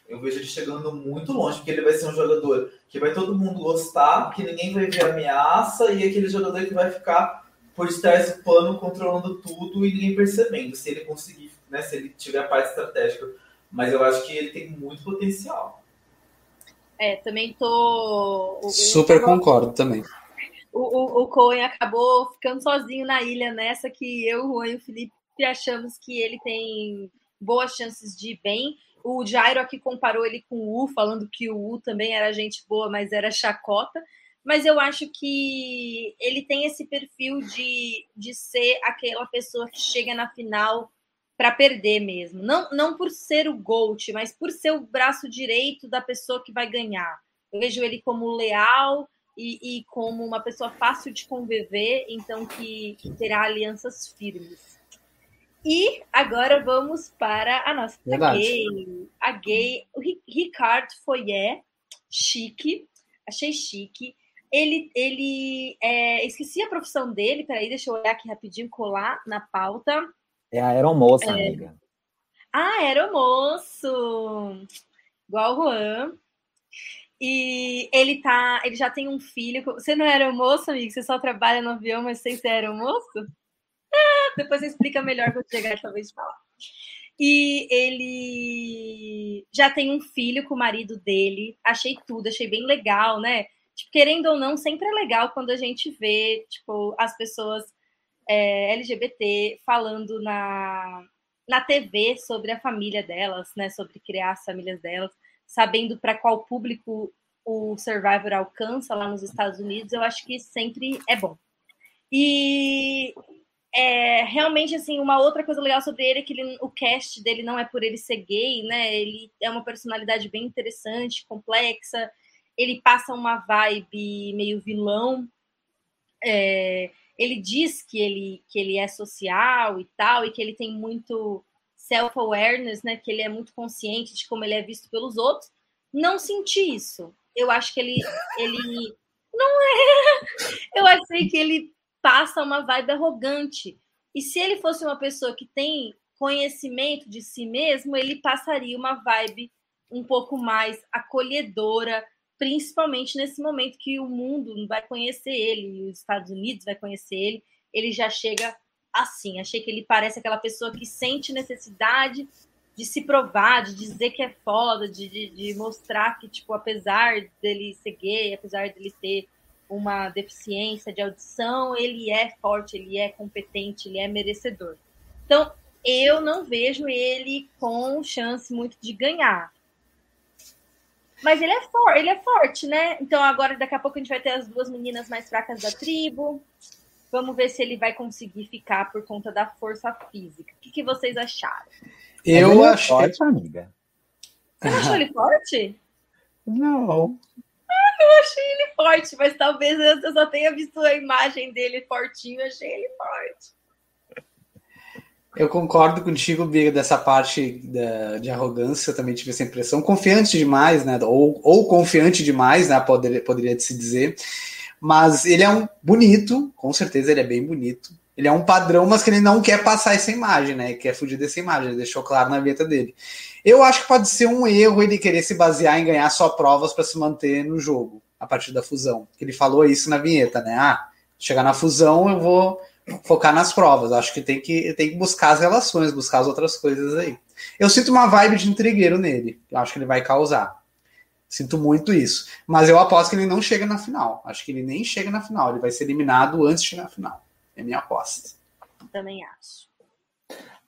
eu vejo ele chegando muito longe, porque ele vai ser um jogador que vai todo mundo gostar, que ninguém vai ver ameaça, e aquele jogador que vai ficar por trás do pano controlando tudo e ninguém percebendo, se ele conseguir, né, se ele tiver a parte estratégica. Mas eu acho que ele tem muito potencial. É, também tô. Super concordo também o, o, o Cohen acabou ficando sozinho na ilha nessa que eu, o Juan e o Felipe achamos que ele tem boas chances de ir bem. O Jairo aqui comparou ele com o U, falando que o U também era gente boa, mas era chacota. Mas eu acho que ele tem esse perfil de, de ser aquela pessoa que chega na final para perder mesmo. Não, não por ser o GOAT, mas por ser o braço direito da pessoa que vai ganhar. Eu vejo ele como leal, e, e, como uma pessoa fácil de conviver, então que, que terá alianças firmes. E agora vamos para a nossa Verdade. gay. A gay, o Ricardo Foyer, chique, achei chique. Ele, ele é, esqueci a profissão dele, peraí, deixa eu olhar aqui rapidinho, colar na pauta. É a aeromoça, é... amiga. Ah, aeromoço! Igual o Juan. E ele tá. Ele já tem um filho. Você não é aeromoço, amigo? Você só trabalha no avião, mas sem ser aeromoço? Ah, depois você explica melhor quando chegar essa vez de falar. E ele já tem um filho com o marido dele. Achei tudo, achei bem legal, né? Tipo, querendo ou não, sempre é legal quando a gente vê, tipo, as pessoas é, LGBT falando na, na TV sobre a família delas, né? Sobre criar as famílias delas, sabendo para qual público o Survivor alcança lá nos Estados Unidos, eu acho que sempre é bom. E é, realmente, assim, uma outra coisa legal sobre ele é que ele, o cast dele não é por ele ser gay, né? Ele é uma personalidade bem interessante, complexa. Ele passa uma vibe meio vilão. É, ele diz que ele, que ele é social e tal, e que ele tem muito self-awareness, né? Que ele é muito consciente de como ele é visto pelos outros. Não senti isso. Eu acho que ele, ele não é. Eu achei que ele passa uma vibe arrogante. E se ele fosse uma pessoa que tem conhecimento de si mesmo, ele passaria uma vibe um pouco mais acolhedora, principalmente nesse momento que o mundo vai conhecer ele, os Estados Unidos vai conhecer ele, ele já chega assim. Achei que ele parece aquela pessoa que sente necessidade de se provar, de dizer que é foda, de, de, de mostrar que, tipo, apesar dele ser gay, apesar dele ter uma deficiência de audição, ele é forte, ele é competente, ele é merecedor. Então, eu não vejo ele com chance muito de ganhar. Mas ele é forte, ele é forte, né? Então agora daqui a pouco a gente vai ter as duas meninas mais fracas da tribo. Vamos ver se ele vai conseguir ficar por conta da força física. O que, que vocês acharam? Eu é achei. Forte, amiga. Você achou ele forte? Não eu achei ele forte, mas talvez eu só tenha visto a imagem dele fortinho, eu achei ele forte. Eu concordo contigo, Biga, dessa parte da, de arrogância, eu também tive essa impressão. Confiante demais, né? Ou, ou confiante demais, né? Poderia, poderia se dizer. Mas ele é um bonito, com certeza ele é bem bonito. Ele é um padrão, mas que ele não quer passar essa imagem, né? Ele quer fugir dessa imagem, ele deixou claro na vinheta dele. Eu acho que pode ser um erro ele querer se basear em ganhar só provas para se manter no jogo, a partir da fusão. Ele falou isso na vinheta, né? Ah, chegar na fusão eu vou focar nas provas. Acho que tem que, tem que buscar as relações, buscar as outras coisas aí. Eu sinto uma vibe de intrigueiro nele. Eu acho que ele vai causar. Sinto muito isso. Mas eu aposto que ele não chega na final. Acho que ele nem chega na final. Ele vai ser eliminado antes de chegar na final. É minha aposta. Também acho.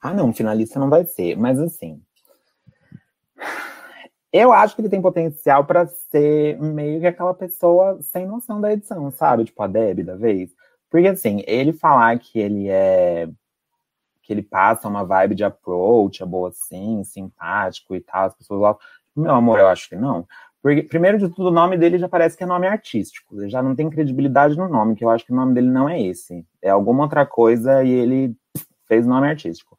Ah, não, finalista não vai ser. Mas assim. Eu acho que ele tem potencial para ser meio que aquela pessoa sem noção da edição, sabe? Tipo a Deb da vez. Porque assim, ele falar que ele é. que ele passa uma vibe de approach, é boa assim, simpático e tal, as pessoas lá. Meu amor, eu acho que não. Porque, primeiro de tudo, o nome dele já parece que é nome artístico. Ele já não tem credibilidade no nome, que eu acho que o nome dele não é esse. É alguma outra coisa e ele fez nome artístico.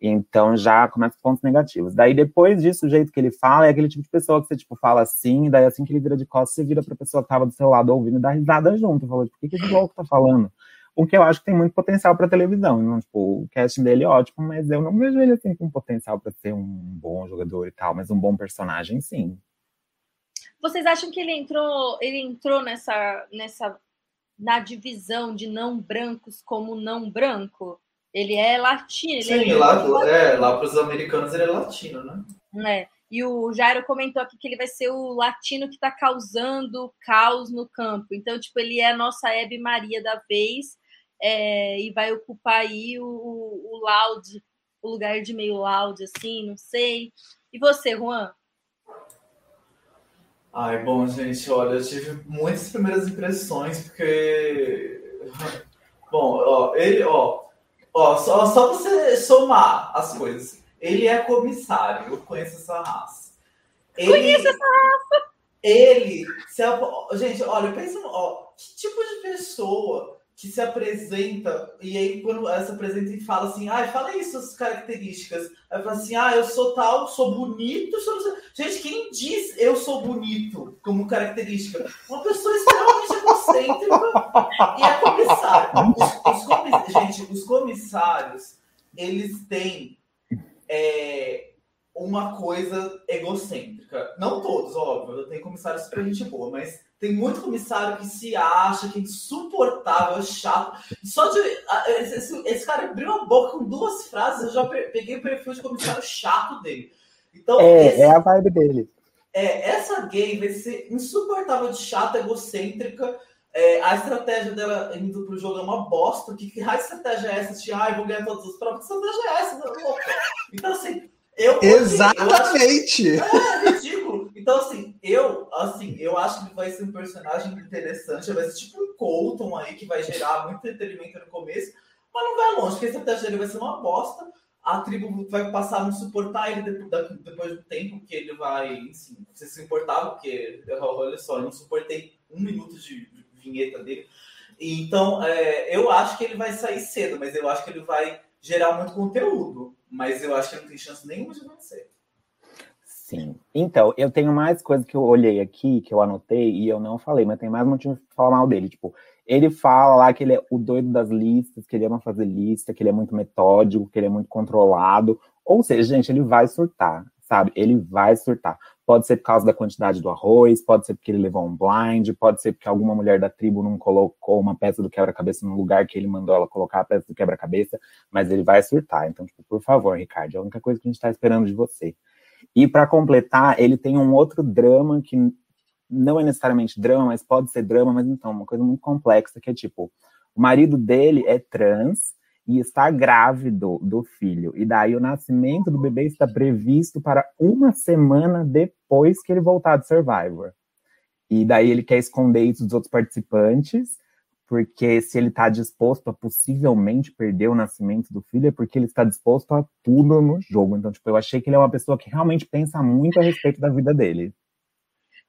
Então já começa com pontos negativos. Daí depois disso, o jeito que ele fala é aquele tipo de pessoa que você tipo fala assim, daí assim que ele vira de costas, você vira pra pessoa que tava do seu lado ouvindo e dá risada junto. Falou, tipo, o que, que esse louco tá falando? O que eu acho que tem muito potencial para televisão. Então, tipo, o casting dele é ótimo, mas eu não vejo ele assim com potencial para ser um bom jogador e tal, mas um bom personagem, sim. Vocês acham que ele entrou, ele entrou nessa, nessa na divisão de não brancos como não branco? Ele é latino. Ele Sim, é lá, é, lá para os americanos ele é latino, né? É. E o Jairo comentou aqui que ele vai ser o latino que está causando caos no campo. Então, tipo, ele é a nossa Hebe Maria da vez é, e vai ocupar aí o, o loud, o lugar de meio loud, assim, não sei. E você, Juan? Ai, bom, gente, olha, eu tive muitas primeiras impressões, porque. Bom, ó, ele, ó, ó, só, só você somar as coisas. Ele é comissário, eu conheço essa raça. Ele, conheço essa raça! Ele. Se, gente, olha, pensa, ó, que tipo de pessoa que se apresenta, e aí quando ela se apresenta e fala assim, ah, fala aí suas características. Aí fala assim, ah, eu sou tal, sou bonito, sou... Gente, quem diz eu sou bonito como característica? Uma pessoa extremamente egocêntrica e é comissário. Os, os comiss... Gente, os comissários, eles têm é, uma coisa egocêntrica. Não todos, óbvio, tem comissários super gente boa, mas tem muito comissário que se acha que é insuportável, chato. Só de. Esse, esse cara abriu a boca com duas frases, eu já peguei o perfil de comissário chato dele. Então, é, esse, é a vibe dele. É, essa gay vai ser insuportável de chata, egocêntrica. É, a estratégia dela indo pro jogo é uma bosta. Que, que estratégia é essa? De, ai, vou ganhar todas as provas. Que estratégia é essa? Então, assim, eu. Exatamente! Eu acho, é, ridículo. Então, assim, eu, assim, eu acho que vai ser um personagem interessante. Vai ser tipo um Colton aí, que vai gerar muito entretenimento no começo. Mas não vai longe, porque a estratégia dele vai ser uma bosta a tribo vai passar a não suportar ele depois do tempo que ele vai, enfim, você se importar, porque, olha só, eu não suportei um minuto de vinheta dele. Então, é, eu acho que ele vai sair cedo, mas eu acho que ele vai gerar muito conteúdo. Mas eu acho que não tem chance nenhuma de vencer. Sim. Então, eu tenho mais coisa que eu olhei aqui, que eu anotei e eu não falei, mas tem mais motivo para falar mal dele. Tipo, ele fala lá que ele é o doido das listas, que ele ama fazer lista, que ele é muito metódico, que ele é muito controlado. Ou seja, gente, ele vai surtar, sabe? Ele vai surtar. Pode ser por causa da quantidade do arroz, pode ser porque ele levou um blind, pode ser porque alguma mulher da tribo não colocou uma peça do quebra-cabeça no lugar que ele mandou ela colocar a peça do quebra-cabeça, mas ele vai surtar. Então, tipo, por favor, Ricardo, é a única coisa que a gente está esperando de você. E para completar, ele tem um outro drama que não é necessariamente drama, mas pode ser drama, mas então, uma coisa muito complexa, que é tipo, o marido dele é trans e está grávido do filho. E daí o nascimento do bebê está previsto para uma semana depois que ele voltar de Survivor. E daí ele quer esconder isso dos outros participantes, porque se ele está disposto a possivelmente perder o nascimento do filho, é porque ele está disposto a tudo no jogo. Então, tipo, eu achei que ele é uma pessoa que realmente pensa muito a respeito da vida dele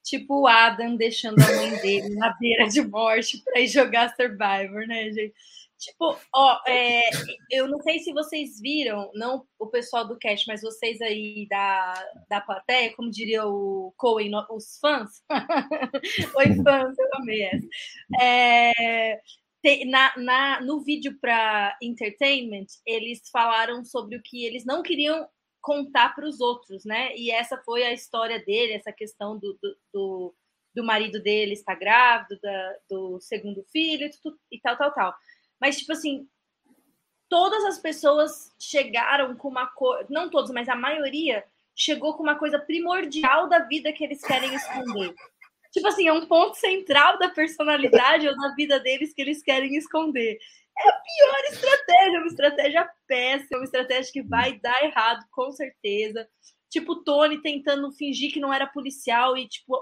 tipo o Adam deixando a mãe dele na beira de morte para ir jogar Survivor, né, gente? Tipo, ó, é, eu não sei se vocês viram, não o pessoal do cast, mas vocês aí da, da plateia, como diria o Cohen, os fãs. Oi, fãs, eu amei essa. É, na, na, no vídeo para Entertainment, eles falaram sobre o que eles não queriam contar para os outros, né? E essa foi a história dele, essa questão do, do, do, do marido dele estar grávido, da, do segundo filho e, tudo, e tal, tal, tal. Mas, tipo assim, todas as pessoas chegaram com uma coisa, não todos, mas a maioria chegou com uma coisa primordial da vida que eles querem esconder. Tipo assim, é um ponto central da personalidade ou da vida deles que eles querem esconder é a pior estratégia, uma estratégia péssima, uma estratégia que vai dar errado, com certeza. Tipo, Tony tentando fingir que não era policial e, tipo,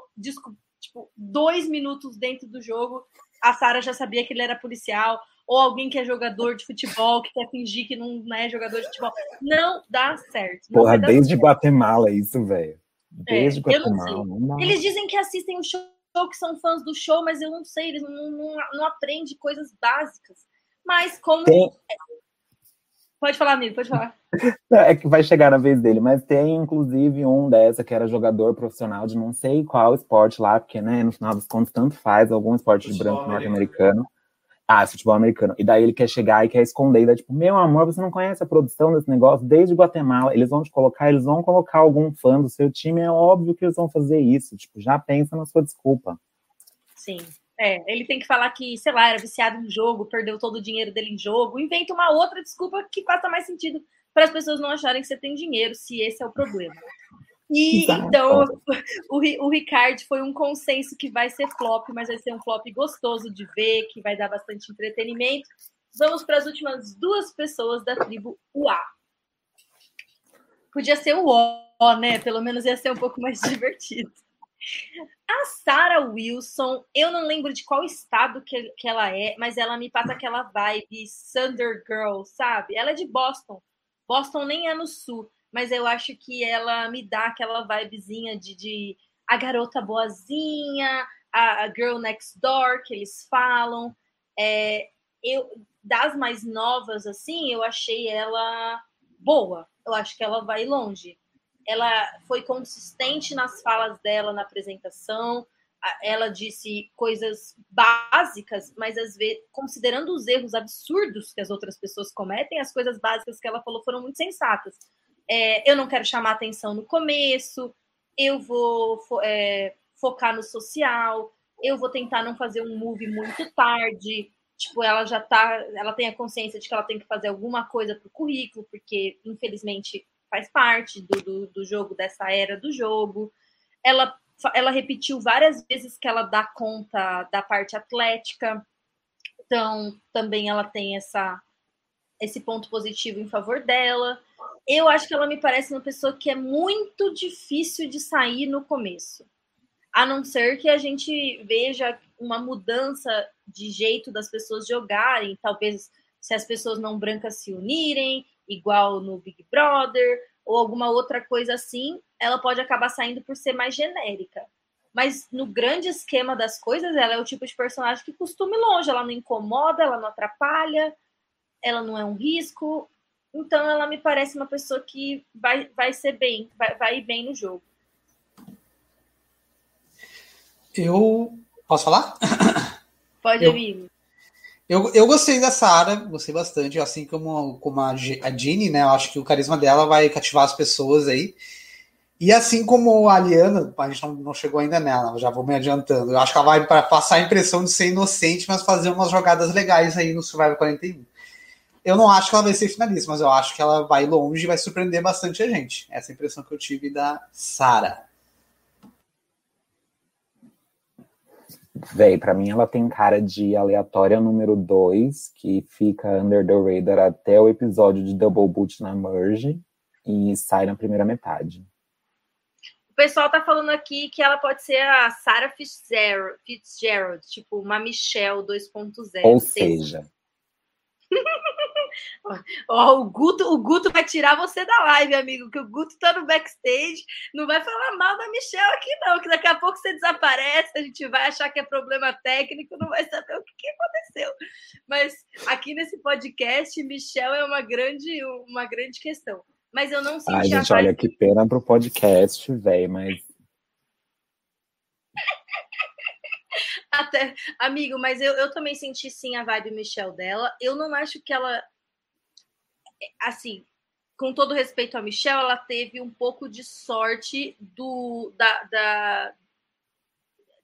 tipo, dois minutos dentro do jogo, a Sara já sabia que ele era policial. Ou alguém que é jogador de futebol, que quer fingir que não é jogador de futebol. Não dá certo. Não Porra, desde certo. Guatemala isso, velho. Desde é, Guatemala. Não eles dizem que assistem o show, que são fãs do show, mas eu não sei, eles não, não, não aprendem coisas básicas. Mas como. Tem... Pode falar, amigo, pode falar. É que vai chegar na vez dele, mas tem inclusive um dessa que era jogador profissional de não sei qual esporte lá, porque, né, no final dos contos, tanto faz algum esporte de branco norte-americano. Ah, futebol americano. E daí ele quer chegar e quer esconder, e daí, tipo, meu amor, você não conhece a produção desse negócio desde Guatemala. Eles vão te colocar, eles vão colocar algum fã do seu time, é óbvio que eles vão fazer isso. Tipo, já pensa na sua desculpa. Sim. É, ele tem que falar que, sei lá, era viciado em jogo, perdeu todo o dinheiro dele em jogo, inventa uma outra desculpa que faça mais sentido para as pessoas não acharem que você tem dinheiro, se esse é o problema. E Exato. então o, o Ricardo foi um consenso que vai ser flop, mas vai ser um flop gostoso de ver, que vai dar bastante entretenimento. Vamos para as últimas duas pessoas da tribo UA. Podia ser o O, né? Pelo menos ia ser um pouco mais divertido. A Sarah Wilson, eu não lembro de qual estado que, que ela é, mas ela me passa aquela vibe Thunder Girl, sabe? Ela é de Boston. Boston nem é no sul, mas eu acho que ela me dá aquela vibezinha de, de a garota boazinha, a, a girl next door que eles falam. É, eu das mais novas assim, eu achei ela boa. Eu acho que ela vai longe ela foi consistente nas falas dela na apresentação, ela disse coisas básicas, mas às vezes, considerando os erros absurdos que as outras pessoas cometem, as coisas básicas que ela falou foram muito sensatas. É, eu não quero chamar atenção no começo, eu vou é, focar no social, eu vou tentar não fazer um move muito tarde. Tipo, ela já tá, ela tem a consciência de que ela tem que fazer alguma coisa para o currículo, porque infelizmente faz parte do, do, do jogo, dessa era do jogo. Ela ela repetiu várias vezes que ela dá conta da parte atlética, então também ela tem essa esse ponto positivo em favor dela. Eu acho que ela me parece uma pessoa que é muito difícil de sair no começo. A não ser que a gente veja uma mudança de jeito das pessoas jogarem, talvez se as pessoas não brancas se unirem, igual no Big Brother, ou alguma outra coisa assim, ela pode acabar saindo por ser mais genérica. Mas no grande esquema das coisas, ela é o tipo de personagem que costuma ir longe, ela não incomoda, ela não atrapalha, ela não é um risco. Então ela me parece uma pessoa que vai, vai ser bem, vai, vai ir bem no jogo. Eu posso falar? Pode, eu, amigo. Eu, eu gostei da Sarah, gostei bastante, assim como, como a, a Jeannie, né? Eu acho que o carisma dela vai cativar as pessoas aí. E assim como a Aliana, a gente não, não chegou ainda nela, já vou me adiantando. Eu acho que ela vai para passar a impressão de ser inocente, mas fazer umas jogadas legais aí no Survivor 41. Eu não acho que ela vai ser finalista, mas eu acho que ela vai longe e vai surpreender bastante a gente. Essa é a impressão que eu tive da Sara. Véi, pra mim ela tem cara de aleatória número 2, que fica under the radar até o episódio de Double Boot na Merge e sai na primeira metade. O pessoal tá falando aqui que ela pode ser a Sarah Fitzgerald, Fitzgerald tipo uma Michelle 2.0. Ou seja, Ó, o, Guto, o Guto vai tirar você da live, amigo, que o Guto tá no backstage, não vai falar mal da Michelle aqui, não, que daqui a pouco você desaparece, a gente vai achar que é problema técnico, não vai saber o que, que aconteceu. Mas aqui nesse podcast, Michelle é uma grande, uma grande questão. Mas eu não senti Ai, gente, olha, que pena pro podcast, velho, mas Até, amigo, mas eu, eu também senti sim a vibe Michelle dela. Eu não acho que ela. Assim, com todo respeito a Michelle, ela teve um pouco de sorte do, da, da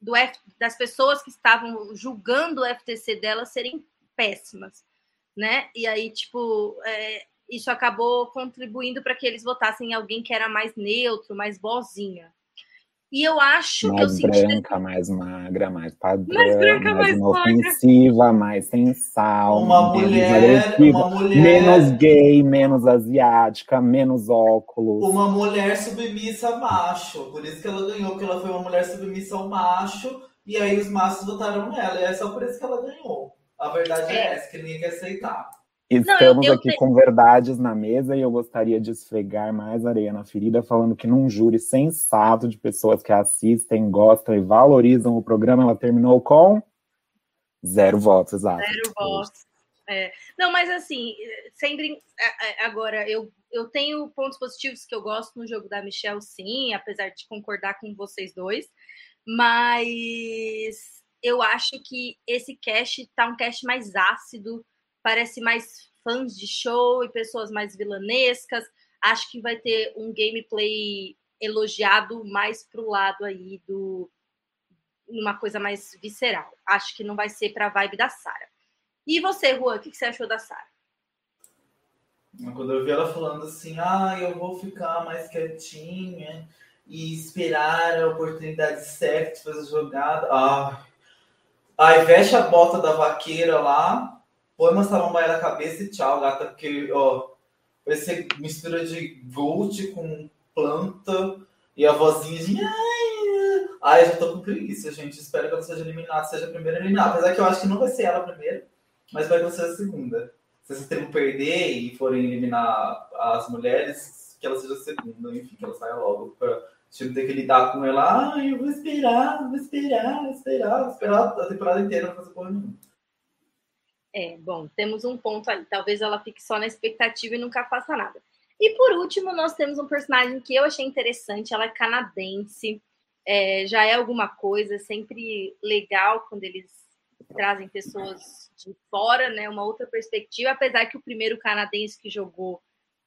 do F, das pessoas que estavam julgando o FTC dela serem péssimas, né? E aí, tipo, é, isso acabou contribuindo para que eles votassem em alguém que era mais neutro, mais bozinha. E eu acho mais que eu senti. branca, mais magra, mais padrão, mais, branca, mais, mais inofensiva, magra. mais sem sal, uma mulher, uma mulher, menos gay, menos asiática, menos óculos. Uma mulher submissa macho. Por isso que ela ganhou, porque ela foi uma mulher submissa ao macho, e aí os machos votaram nela. E é só por isso que ela ganhou. A verdade é, é essa, que ninguém quer aceitar. Estamos não, eu, eu aqui com verdades na mesa e eu gostaria de esfregar mais areia na ferida, falando que num júri sensato de pessoas que assistem, gostam e valorizam o programa, ela terminou com zero votos, exato. Zero votos. É. Não, mas assim, sempre é, é, agora eu, eu tenho pontos positivos que eu gosto no jogo da Michelle, sim, apesar de concordar com vocês dois, mas eu acho que esse cast tá um cast mais ácido parece mais fãs de show e pessoas mais vilanescas. Acho que vai ter um gameplay elogiado mais pro lado aí do uma coisa mais visceral. Acho que não vai ser para a vibe da Sara. E você, Juan, o que você achou da Sara? Quando eu vi ela falando assim, ah, eu vou ficar mais quietinha e esperar a oportunidade certa de fazer jogada. Ah, aí veste a bota da vaqueira lá, põe uma samambaia na cabeça e tchau, gata, porque, ó, vai ser mistura de gold com planta e a vozinha de. Ai, ai, já tô com preguiça, gente. Espero que ela seja eliminada, seja a primeira eliminada. Apesar que eu acho que não vai ser ela a primeira, mas vai ser a segunda. Se vocês terem perder e forem eliminar as mulheres, que ela seja a segunda, enfim, que ela saia logo. Pra gente ter que lidar com ela. Ai, eu vou esperar, vou esperar, vou esperar, vou esperar a temporada inteira, não fazer porra nenhuma. É, bom, temos um ponto aí. Talvez ela fique só na expectativa e nunca faça nada. E por último, nós temos um personagem que eu achei interessante. Ela é canadense. é, já é alguma coisa, é sempre legal quando eles trazem pessoas de fora, né? Uma outra perspectiva, apesar que o primeiro canadense que jogou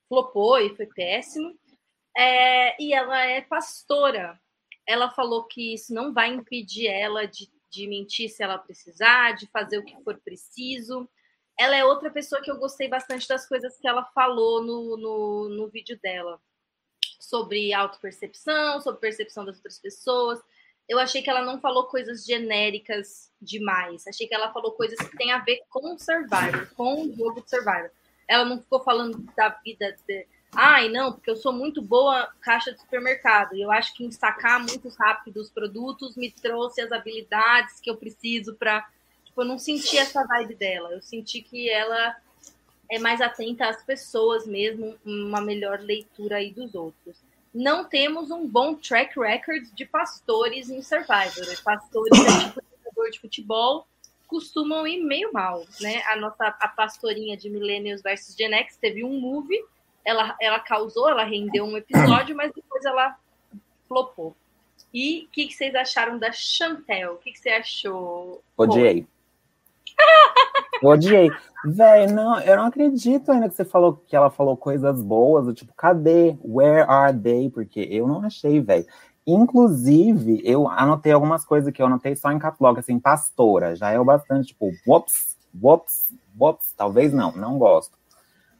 flopou e foi péssimo. É, e ela é pastora. Ela falou que isso não vai impedir ela de, de mentir se ela precisar, de fazer o que for preciso. Ela é outra pessoa que eu gostei bastante das coisas que ela falou no, no, no vídeo dela sobre autopercepção, sobre percepção das outras pessoas. Eu achei que ela não falou coisas genéricas demais. Achei que ela falou coisas que têm a ver com o Survivor, com o jogo de Survivor. Ela não ficou falando da vida de. Ai, não, porque eu sou muito boa caixa de supermercado. Eu acho que em sacar muito rápido os produtos me trouxe as habilidades que eu preciso para. Tipo, eu não senti essa vibe dela. Eu senti que ela é mais atenta às pessoas mesmo, uma melhor leitura aí dos outros. Não temos um bom track record de pastores em Survivor. Pastores é tipo jogador de futebol costumam ir meio mal, né? A nossa a pastorinha de Millennials versus Gen X teve um movie, ela, ela causou, ela rendeu um episódio, mas depois ela flopou. E o que, que, vocês acharam da Chantel? O que, que você achou? Odiei. Odiei. Véi, não, eu não acredito ainda que você falou que ela falou coisas boas, do tipo, cadê? Where are they? Porque eu não achei, velho. Inclusive, eu anotei algumas coisas que eu anotei só em caplog, assim, pastora, já é o bastante, tipo, whoops, whoops, whoops, talvez não, não gosto.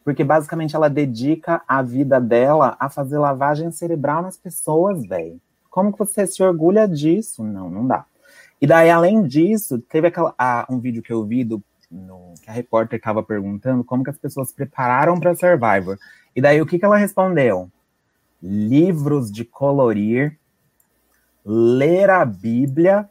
Porque basicamente ela dedica a vida dela a fazer lavagem cerebral nas pessoas, velho. Como que você se orgulha disso? Não, não dá. E daí, além disso, teve aquela, ah, um vídeo que eu vi do, no, que a repórter estava perguntando como que as pessoas prepararam para Survivor. E daí, o que, que ela respondeu? Livros de colorir, ler a Bíblia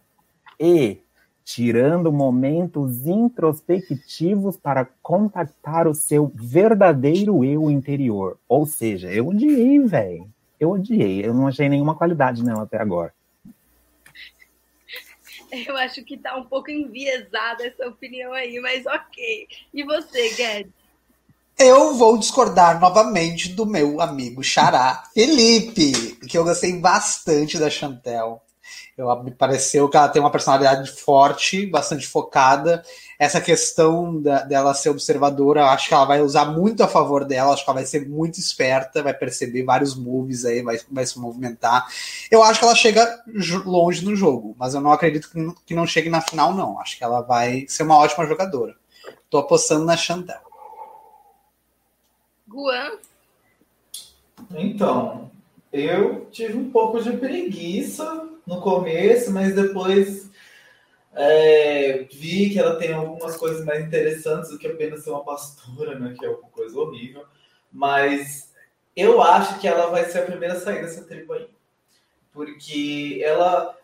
e tirando momentos introspectivos para contactar o seu verdadeiro eu interior. Ou seja, eu odiei, velho. Eu odiei. Eu não achei nenhuma qualidade nela até agora. Eu acho que tá um pouco enviesada essa opinião aí, mas ok. E você, Guedes? Eu vou discordar novamente do meu amigo Xará, Felipe, que eu gostei bastante da Chantel. Eu, me pareceu que ela tem uma personalidade forte, bastante focada. Essa questão da, dela ser observadora, acho que ela vai usar muito a favor dela, acho que ela vai ser muito esperta, vai perceber vários moves aí, vai, vai se movimentar. Eu acho que ela chega longe no jogo, mas eu não acredito que, que não chegue na final, não. Acho que ela vai ser uma ótima jogadora. Tô apostando na Chantel. Guan? Então, eu tive um pouco de preguiça no começo, mas depois é, vi que ela tem algumas coisas mais interessantes do que apenas ser uma pastora, né? Que é uma coisa horrível. Mas eu acho que ela vai ser a primeira a sair dessa tribo aí. Porque ela.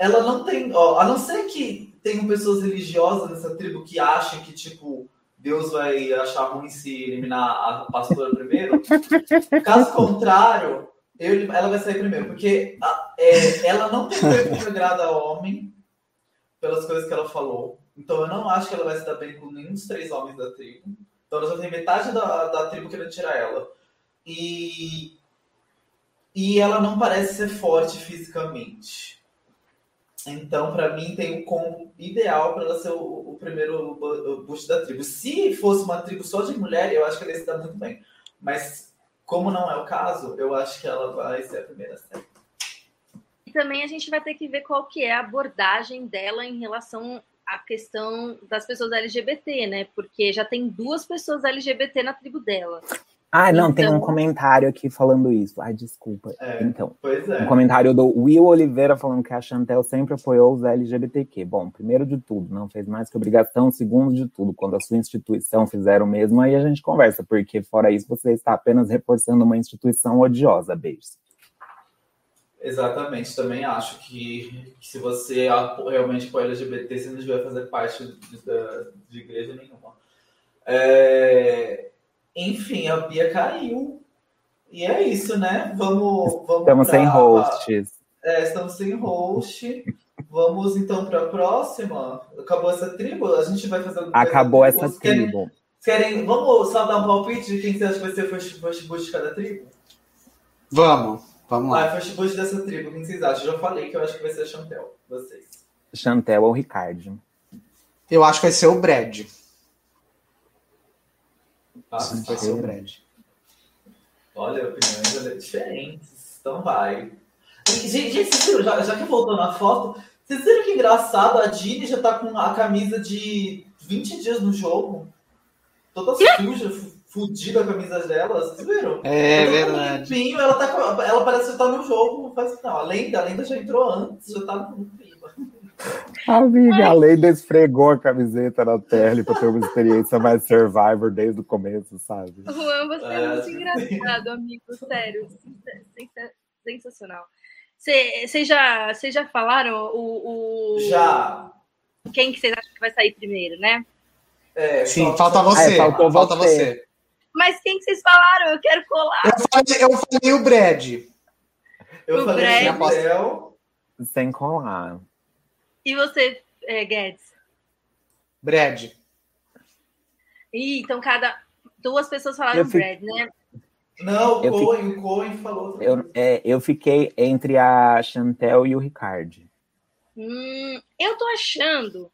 Ela não tem. Ó, a não ser que tenham pessoas religiosas nessa tribo que acham que, tipo, Deus vai achar ruim se eliminar a pastora primeiro. Caso contrário, eu, ela vai sair primeiro, porque a, é, ela não tem que agrada homem pelas coisas que ela falou. Então eu não acho que ela vai se dar bem com nenhum dos três homens da tribo. Então ela já tem metade da, da tribo querendo tirar ela. E, e ela não parece ser forte fisicamente. Então, para mim, tem o combo ideal para ela ser o, o primeiro boost da tribo. Se fosse uma tribo só de mulher, eu acho que ela ia se dar muito bem. Mas, como não é o caso, eu acho que ela vai ser a primeira série. E também a gente vai ter que ver qual que é a abordagem dela em relação à questão das pessoas LGBT, né? Porque já tem duas pessoas LGBT na tribo dela. Ah, não, então... tem um então- comentário aqui falando isso. Ai, desculpa. É, então, pois é. um comentário do Will Oliveira falando que a Chantel sempre apoiou os LGBTQ. Bom, primeiro de tudo, não fez mais que obrigação. Segundo de tudo, quando a sua instituição fizer o mesmo, aí a gente conversa, porque fora isso você está apenas reforçando uma instituição odiosa. Beijos. Exatamente, também acho que, que se você realmente apoia LGBT, você não devia fazer parte de, de, de igreja nenhuma. É, enfim, a Bia caiu. E é isso, né? Vamos. vamos estamos pra, sem hosts. É, estamos sem host. Vamos então para a próxima. Acabou essa tribo? A gente vai fazer. Acabou essa tribo. Querem, querem, vamos só dar um palpite de quem você acha que vai ser o first, first de cada tribo? Vamos. Vamos lá. Ah, fast food dessa tribo, o que vocês acham? Eu já falei que eu acho que vai ser a Chantel. Vocês. Chantel ou Ricardo. Eu acho que vai ser o Brad. Ah, Vai ser o Brad. Olha, opiniões ali diferentes. Então vai. Gente, gente, vocês viram, já, já que voltou na foto, vocês viram que engraçado? A Dini já tá com a camisa de 20 dias no jogo. Toda suja, fu- fudida a camisa dela, vocês viram? É tá verdade. limpinho, ela, tá ela parece que tá no jogo. Faz, não, a Lenda, a Lenda já entrou antes, já tá no clima. Amiga, a Leida esfregou a camiseta na tela pra ter uma experiência mais Survivor desde o começo, sabe? Juan, você é, É, muito sim. engraçado, amigo. Sério. Sensa- Sensacional. Vocês já, já falaram o, o- Já. quem que vocês acham que vai sair primeiro, né? É, Sim, só- falta só- você. É, faltou falta você. você. Mas quem que vocês falaram? Eu quero colar. Eu falei, eu falei o Brad. Eu O falei Brad. Chantel. Sem colar. E você, é, Guedes? Brad. Ih, então cada. Duas pessoas falaram Eu fico- Brad, né? Não, o Cohen, o Cohen falou. Eu, é, eu fiquei entre a Chantel e o Ricardo. Hum, eu tô achando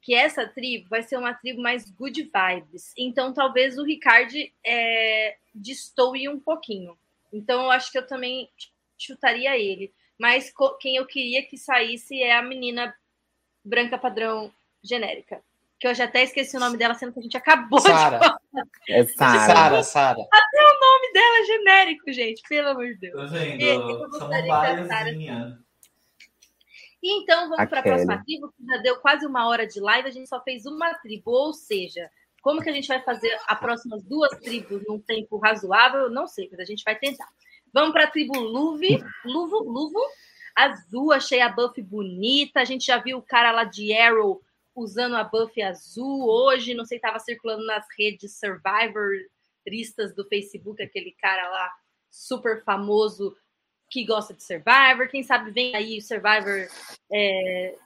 que essa tribo vai ser uma tribo mais good vibes. Então, talvez o Ricardo é, destoe um pouquinho. Então, eu acho que eu também chutaria ele. Mas quem eu queria que saísse é a menina branca padrão genérica. Que eu já até esqueci o nome dela, sendo que a gente acabou de Sara. falar. É Sara. Sara, Sara. O nome dela é genérico, gente. Pelo amor de Deus. Tá vendo? Eu- eu São gostaria que a Sara- baiazinha. E então vamos para a próxima tribo, que já deu quase uma hora de live, a gente só fez uma tribo, ou seja, como que a gente vai fazer as próximas duas tribos num tempo razoável? Eu Não sei, mas a gente vai tentar. Vamos para a tribo Luve, Luvo, Luvo, azul, achei a buff bonita, a gente já viu o cara lá de Arrow usando a buff azul hoje, não sei, estava circulando nas redes Survivoristas do Facebook, aquele cara lá super famoso que gosta de Survivor. Quem sabe vem aí o Survivor é,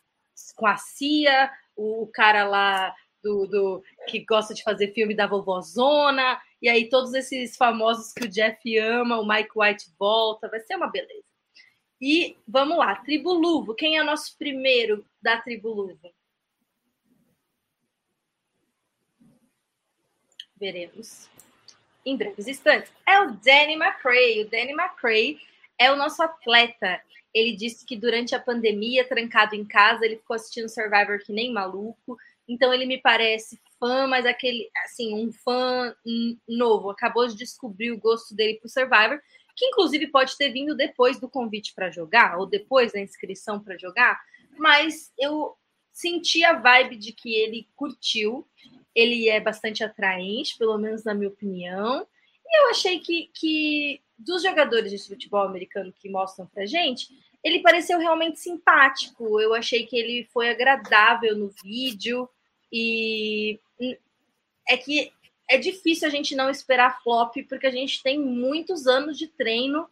com a Cia, o, o cara lá do, do que gosta de fazer filme da vovozona, e aí todos esses famosos que o Jeff ama, o Mike White volta, vai ser uma beleza. E vamos lá, Tribo Luvo. Quem é o nosso primeiro da Tribo Luvo? Veremos em breves instantes. É o Danny McCray. O Danny McCray é o nosso atleta. Ele disse que durante a pandemia, trancado em casa, ele ficou assistindo Survivor que nem maluco. Então ele me parece fã, mas aquele, assim, um fã novo. Acabou de descobrir o gosto dele por Survivor, que inclusive pode ter vindo depois do convite para jogar ou depois da inscrição para jogar. Mas eu senti a vibe de que ele curtiu. Ele é bastante atraente, pelo menos na minha opinião. E eu achei que, que dos jogadores de futebol americano que mostram pra gente, ele pareceu realmente simpático. Eu achei que ele foi agradável no vídeo e é que é difícil a gente não esperar flop porque a gente tem muitos anos de treino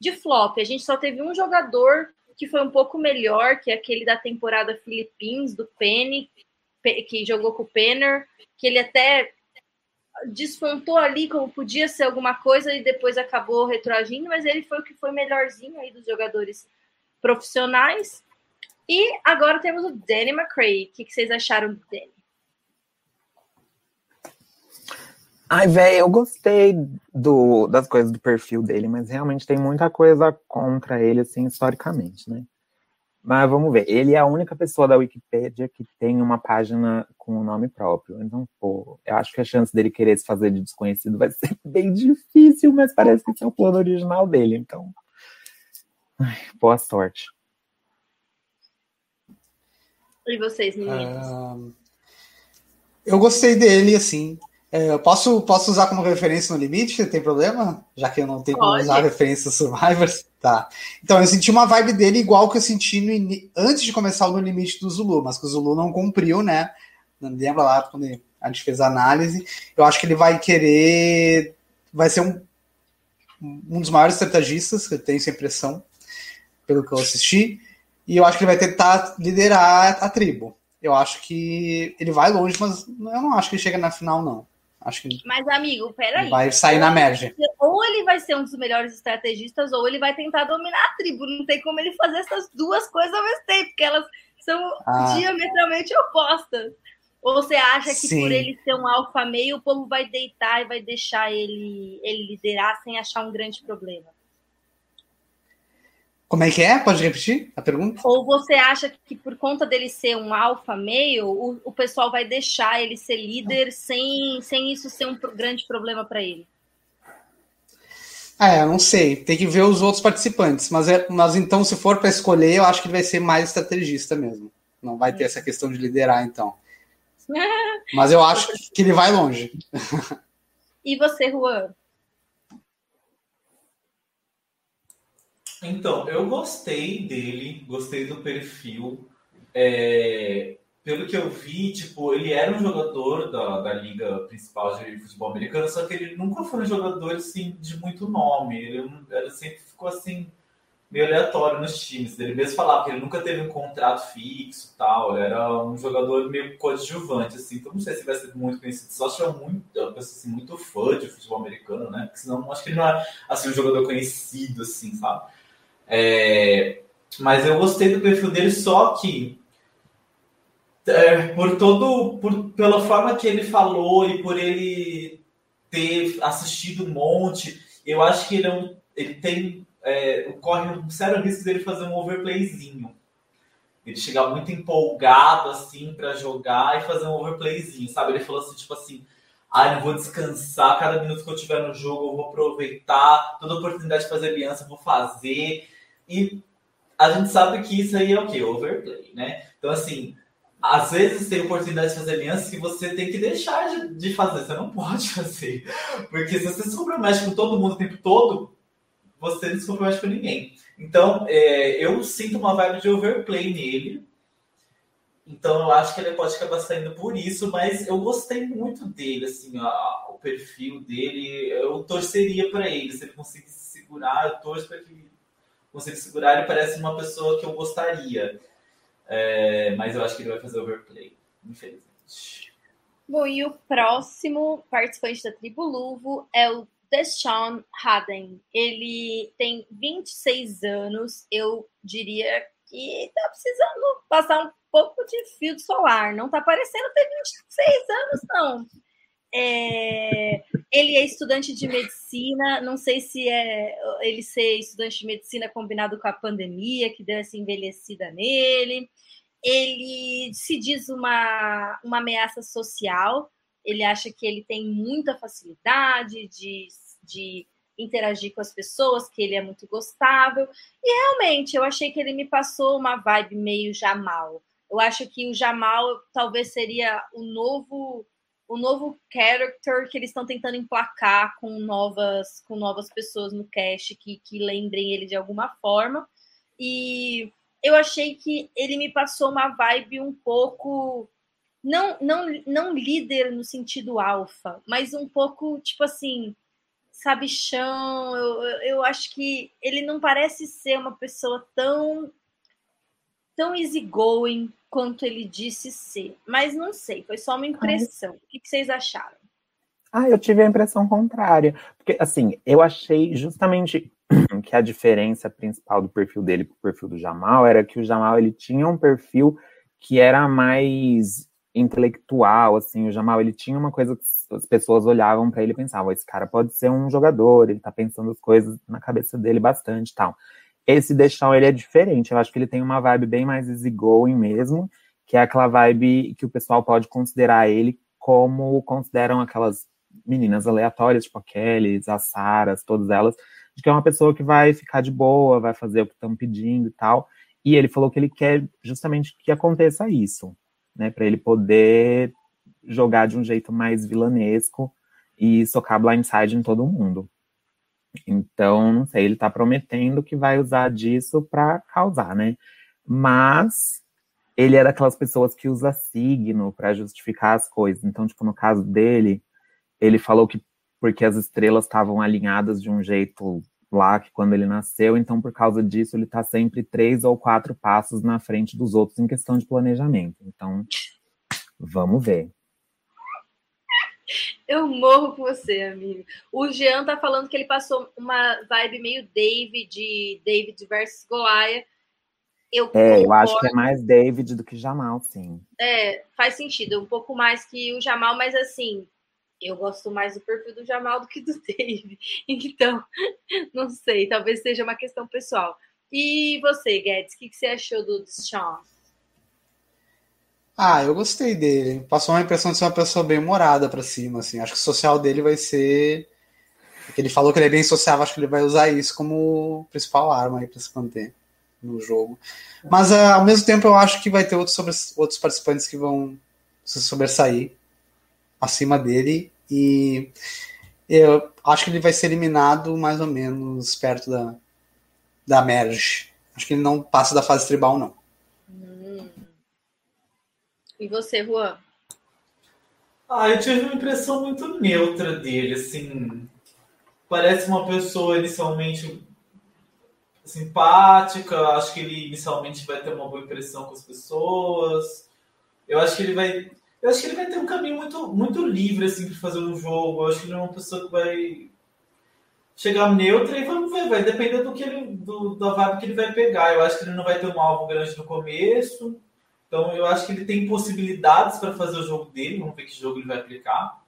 de flop. A gente só teve um jogador que foi um pouco melhor, que é aquele da temporada Philippines do Penny, Pe- que jogou com o Penner, que ele até despontou ali como podia ser alguma coisa e depois acabou retroagindo, mas ele foi o que foi melhorzinho aí dos jogadores profissionais. E agora temos o Danny McCray. O que, que vocês acharam do Danny? Ai, velho, eu gostei do, das coisas do perfil dele, mas realmente tem muita coisa contra ele, assim, historicamente, né? Mas vamos ver. Ele é a única pessoa da Wikipédia que tem uma página com o nome próprio. Então, pô, eu acho que a chance dele querer se fazer de desconhecido vai ser bem difícil, mas parece que esse é o plano original dele. Então, ai, boa sorte. E vocês, meninos? Ah, eu gostei dele, assim. É, eu posso, posso usar como referência no limite? Tem problema? Já que eu não tenho como Pode. usar referência Survivors? Tá. Então, eu senti uma vibe dele igual que eu senti ini- antes de começar o No Limite do Zulu, mas que o Zulu não cumpriu, né? Não lembra lá quando a gente fez a análise. Eu acho que ele vai querer. Vai ser um, um dos maiores estrategistas, que eu tenho essa impressão, pelo que eu assisti. E eu acho que ele vai tentar liderar a tribo. Eu acho que ele vai longe, mas eu não acho que ele chega na final, não. Acho que. Mas, amigo, peraí. Vai sair na merge. Ou ele vai ser um dos melhores estrategistas, ou ele vai tentar dominar a tribo. Não tem como ele fazer essas duas coisas ao mesmo tempo, porque elas são ah. diametralmente opostas. Ou você acha que Sim. por ele ser um alfa meio, o povo vai deitar e vai deixar ele, ele liderar sem achar um grande problema? Como é que é? Pode repetir a pergunta? Ou você acha que por conta dele ser um alfa meio, o, o pessoal vai deixar ele ser líder sem, sem isso ser um grande problema para ele? É, não sei. Tem que ver os outros participantes. Mas, é, mas então, se for para escolher, eu acho que ele vai ser mais estrategista mesmo. Não vai ter essa questão de liderar, então. Mas eu acho que ele vai longe. E você, Juan? Então, eu gostei dele, gostei do perfil. É, pelo que eu vi, tipo, ele era um jogador da, da liga principal de futebol americano, só que ele nunca foi um jogador assim de muito nome. Ele, ele sempre ficou assim meio aleatório nos times. Ele mesmo falava que ele nunca teve um contrato fixo, tal. Ele era um jogador meio coadjuvante, assim. Então não sei se vai ser muito conhecido. Só se é muito, pessoa assim, muito fã de futebol americano, né? Porque senão acho que ele não é assim um jogador conhecido, assim, sabe? É, mas eu gostei do perfil dele, só que é, por todo, por, pela forma que ele falou e por ele ter assistido um monte, eu acho que ele, é um, ele tem é, corre um sério risco dele fazer um overplayzinho. Ele chegar muito empolgado assim para jogar e fazer um overplayzinho, sabe? Ele falou assim, tipo assim, ah, não vou descansar, cada minuto que eu tiver no jogo eu vou aproveitar, toda oportunidade de fazer aliança eu vou fazer. E a gente sabe que isso aí é o quê? Overplay, né? Então, assim, às vezes tem oportunidade de fazer alianças que você tem que deixar de, fazer, você não pode fazer. Porque se você se compromete com todo mundo o tempo todo, você não se compromete com ninguém. Então, é, eu sinto uma vibe de overplay nele. Então, eu acho que ele pode acabar saindo por isso, mas eu gostei muito dele, assim, a, o perfil dele. Eu torceria para ele, se ele conseguisse segurar, eu torço para que consiga segurar, ele parece uma pessoa que eu gostaria. É, mas eu acho que ele vai fazer overplay, infelizmente. Bom, e o próximo participante da tribo Luvo é o Deshaun Haden. Ele tem 26 anos. Eu diria que tá precisando passar um pouco de fio solar. Não tá parecendo ter 26 anos, não. É, ele é estudante de medicina, não sei se é ele ser estudante de medicina combinado com a pandemia, que deu essa envelhecida nele. Ele se diz uma, uma ameaça social, ele acha que ele tem muita facilidade de, de interagir com as pessoas, que ele é muito gostável. E realmente, eu achei que ele me passou uma vibe meio Jamal. Eu acho que o Jamal talvez seria o novo o novo character que eles estão tentando emplacar com novas com novas pessoas no cast que, que lembrem ele de alguma forma. E eu achei que ele me passou uma vibe um pouco não não não líder no sentido alfa, mas um pouco tipo assim, sabichão. Eu, eu acho que ele não parece ser uma pessoa tão tão easygoing quanto ele disse ser. Mas não sei, foi só uma impressão. O que vocês acharam? Ah, eu tive a impressão contrária. Porque, assim, eu achei justamente que a diferença principal do perfil dele para o perfil do Jamal era que o Jamal ele tinha um perfil que era mais intelectual, assim, o Jamal ele tinha uma coisa que as pessoas olhavam para ele e pensavam, esse cara pode ser um jogador, ele tá pensando as coisas na cabeça dele bastante, tal. Esse Deschamps, ele é diferente. Eu acho que ele tem uma vibe bem mais easygoing mesmo, que é aquela vibe que o pessoal pode considerar ele como consideram aquelas meninas aleatórias, tipo a Kelly, as Saras, todas elas, de que é uma pessoa que vai ficar de boa, vai fazer o que estão pedindo e tal. E ele falou que ele quer justamente que aconteça isso, né, para ele poder jogar de um jeito mais vilanesco e socar blindside em todo mundo. Então, não sei, ele está prometendo que vai usar disso para causar, né? Mas ele é daquelas pessoas que usa signo para justificar as coisas. Então, tipo, no caso dele, ele falou que porque as estrelas estavam alinhadas de um jeito lá que quando ele nasceu, então por causa disso ele está sempre três ou quatro passos na frente dos outros em questão de planejamento. Então, vamos ver. Eu morro com você, amigo. O Jean tá falando que ele passou uma vibe meio David, David versus Goliath. Eu, é, eu acho que é mais David do que Jamal, sim. É, faz sentido, um pouco mais que o Jamal, mas assim, eu gosto mais do perfil do Jamal do que do David. Então, não sei, talvez seja uma questão pessoal. E você, Guedes, o que, que você achou do Sean? Ah, eu gostei dele. Passou uma impressão de ser uma pessoa bem humorada para cima, assim. Acho que o social dele vai ser. Ele falou que ele é bem sociável, acho que ele vai usar isso como principal arma aí para se manter no jogo. Mas uh, ao mesmo tempo eu acho que vai ter outros, sobre... outros participantes que vão se sobressair acima dele. E eu acho que ele vai ser eliminado mais ou menos perto da, da Merge. Acho que ele não passa da fase tribal, não. E você, Juan? Ah, eu tive uma impressão muito neutra dele, assim. Parece uma pessoa inicialmente simpática, acho que ele inicialmente vai ter uma boa impressão com as pessoas. Eu acho que ele vai. Eu acho que ele vai ter um caminho muito, muito livre assim para fazer um jogo. Eu acho que ele é uma pessoa que vai chegar neutra e vamos ver, vai depender do que ele, do, da vibe que ele vai pegar. Eu acho que ele não vai ter um alvo grande no começo. Então eu acho que ele tem possibilidades para fazer o jogo dele, vamos ver que jogo ele vai aplicar.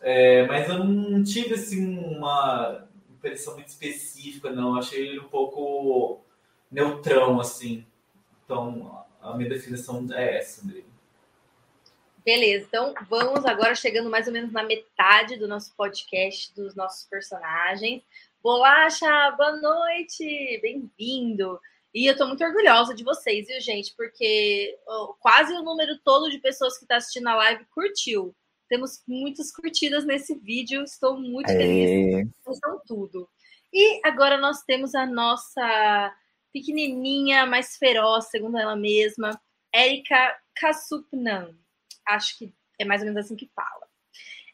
É, mas eu não tive assim uma impressão muito específica, não. Eu achei ele um pouco neutrão, assim. Então a minha definição é essa dele. Beleza, então vamos agora chegando mais ou menos na metade do nosso podcast, dos nossos personagens. Bolacha, boa noite, bem-vindo. E eu tô muito orgulhosa de vocês, viu, gente? Porque oh, quase o número todo de pessoas que está assistindo a live curtiu. Temos muitas curtidas nesse vídeo, estou muito feliz. Vocês são tudo. E agora nós temos a nossa pequenininha, mais feroz, segundo ela mesma, Erika Kasupnan. Acho que é mais ou menos assim que fala.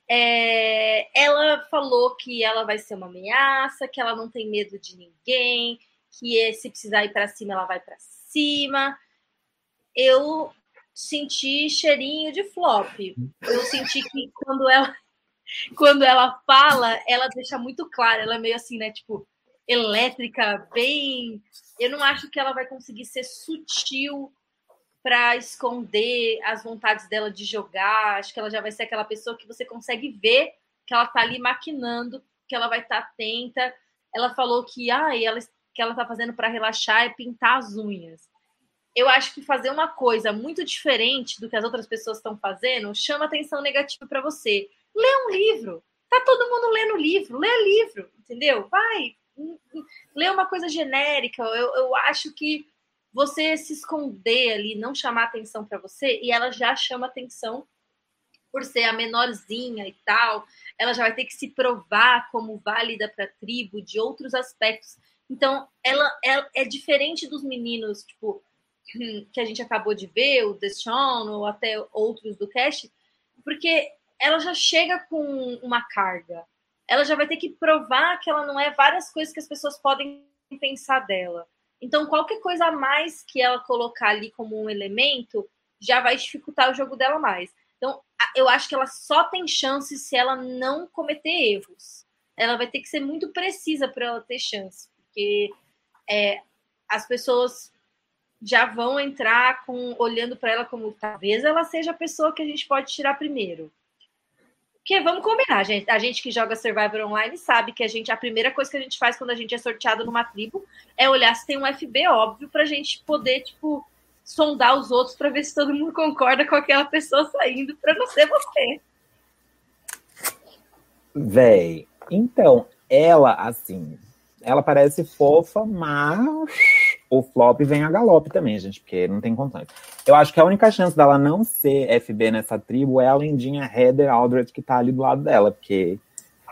É, ela falou que ela vai ser uma ameaça, que ela não tem medo de ninguém, que é, se precisar ir para cima, ela vai para cima. Eu senti cheirinho de flop. Eu senti que quando ela quando ela fala, ela deixa muito claro, ela é meio assim, né, tipo, elétrica, bem, eu não acho que ela vai conseguir ser sutil para esconder as vontades dela de jogar. Acho que ela já vai ser aquela pessoa que você consegue ver que ela tá ali maquinando, que ela vai estar tá atenta. Ela falou que ah, ela que ela está fazendo para relaxar é pintar as unhas. Eu acho que fazer uma coisa muito diferente do que as outras pessoas estão fazendo chama atenção negativa para você. Lê um livro. Tá todo mundo lendo livro. Lê livro, entendeu? Vai. Hum, hum, lê uma coisa genérica. Eu, eu acho que você se esconder ali, não chamar atenção para você, e ela já chama atenção por ser a menorzinha e tal, ela já vai ter que se provar como válida para a tribo de outros aspectos. Então, ela, ela, é diferente dos meninos, tipo, que a gente acabou de ver, o Deshaun ou até outros do cast, porque ela já chega com uma carga. Ela já vai ter que provar que ela não é várias coisas que as pessoas podem pensar dela. Então, qualquer coisa a mais que ela colocar ali como um elemento já vai dificultar o jogo dela mais. Então, eu acho que ela só tem chance se ela não cometer erros. Ela vai ter que ser muito precisa para ela ter chance porque é, as pessoas já vão entrar com olhando para ela como talvez ela seja a pessoa que a gente pode tirar primeiro. Porque vamos combinar, gente. A gente que joga Survivor Online sabe que a gente a primeira coisa que a gente faz quando a gente é sorteado numa tribo é olhar se tem um FB óbvio para a gente poder tipo sondar os outros para ver se todo mundo concorda com aquela pessoa saindo para não ser você. Véi, então, ela, assim, ela parece fofa, mas o flop vem a galope também, gente, porque não tem condições. Eu acho que a única chance dela não ser FB nessa tribo é a lindinha Heather Aldred que tá ali do lado dela, porque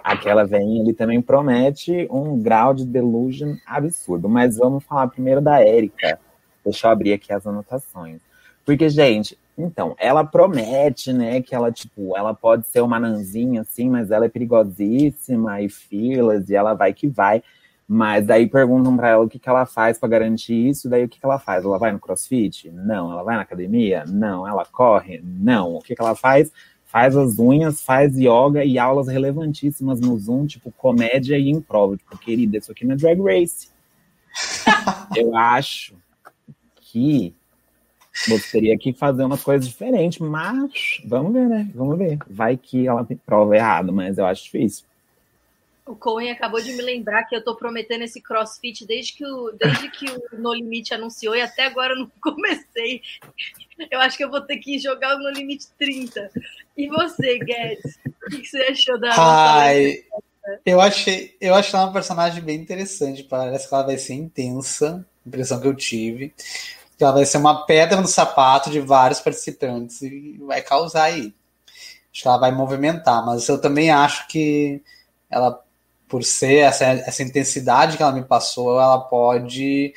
aquela veinha ali também promete um grau de delusion absurdo. Mas vamos falar primeiro da Erika. Deixa eu abrir aqui as anotações. Porque, gente, então, ela promete, né, que ela, tipo, ela pode ser uma nanzinha, assim, mas ela é perigosíssima e filas, e ela vai que vai. Mas daí perguntam para ela o que, que ela faz para garantir isso, daí o que, que ela faz? Ela vai no crossfit? Não. Ela vai na academia? Não. Ela corre? Não. O que, que ela faz? faz as unhas, faz yoga e aulas relevantíssimas no Zoom, tipo comédia e improv. Tipo, querida, isso aqui não é drag race. eu acho que você teria que fazer umas coisas diferentes, mas vamos ver, né? Vamos ver. Vai que ela prova errado, mas eu acho difícil. O Cohen acabou de me lembrar que eu tô prometendo esse crossfit desde que o, desde que o No Limite anunciou e até agora eu não comecei. Eu acho que eu vou ter que jogar o No Limite 30. E você, Guedes? O que você achou da. Ai, eu achei, eu achei ela uma personagem bem interessante. Parece que ela vai ser intensa. Impressão que eu tive. Que ela vai ser uma pedra no sapato de vários participantes e vai causar aí. Acho que ela vai movimentar, mas eu também acho que ela por ser essa, essa intensidade que ela me passou, ela pode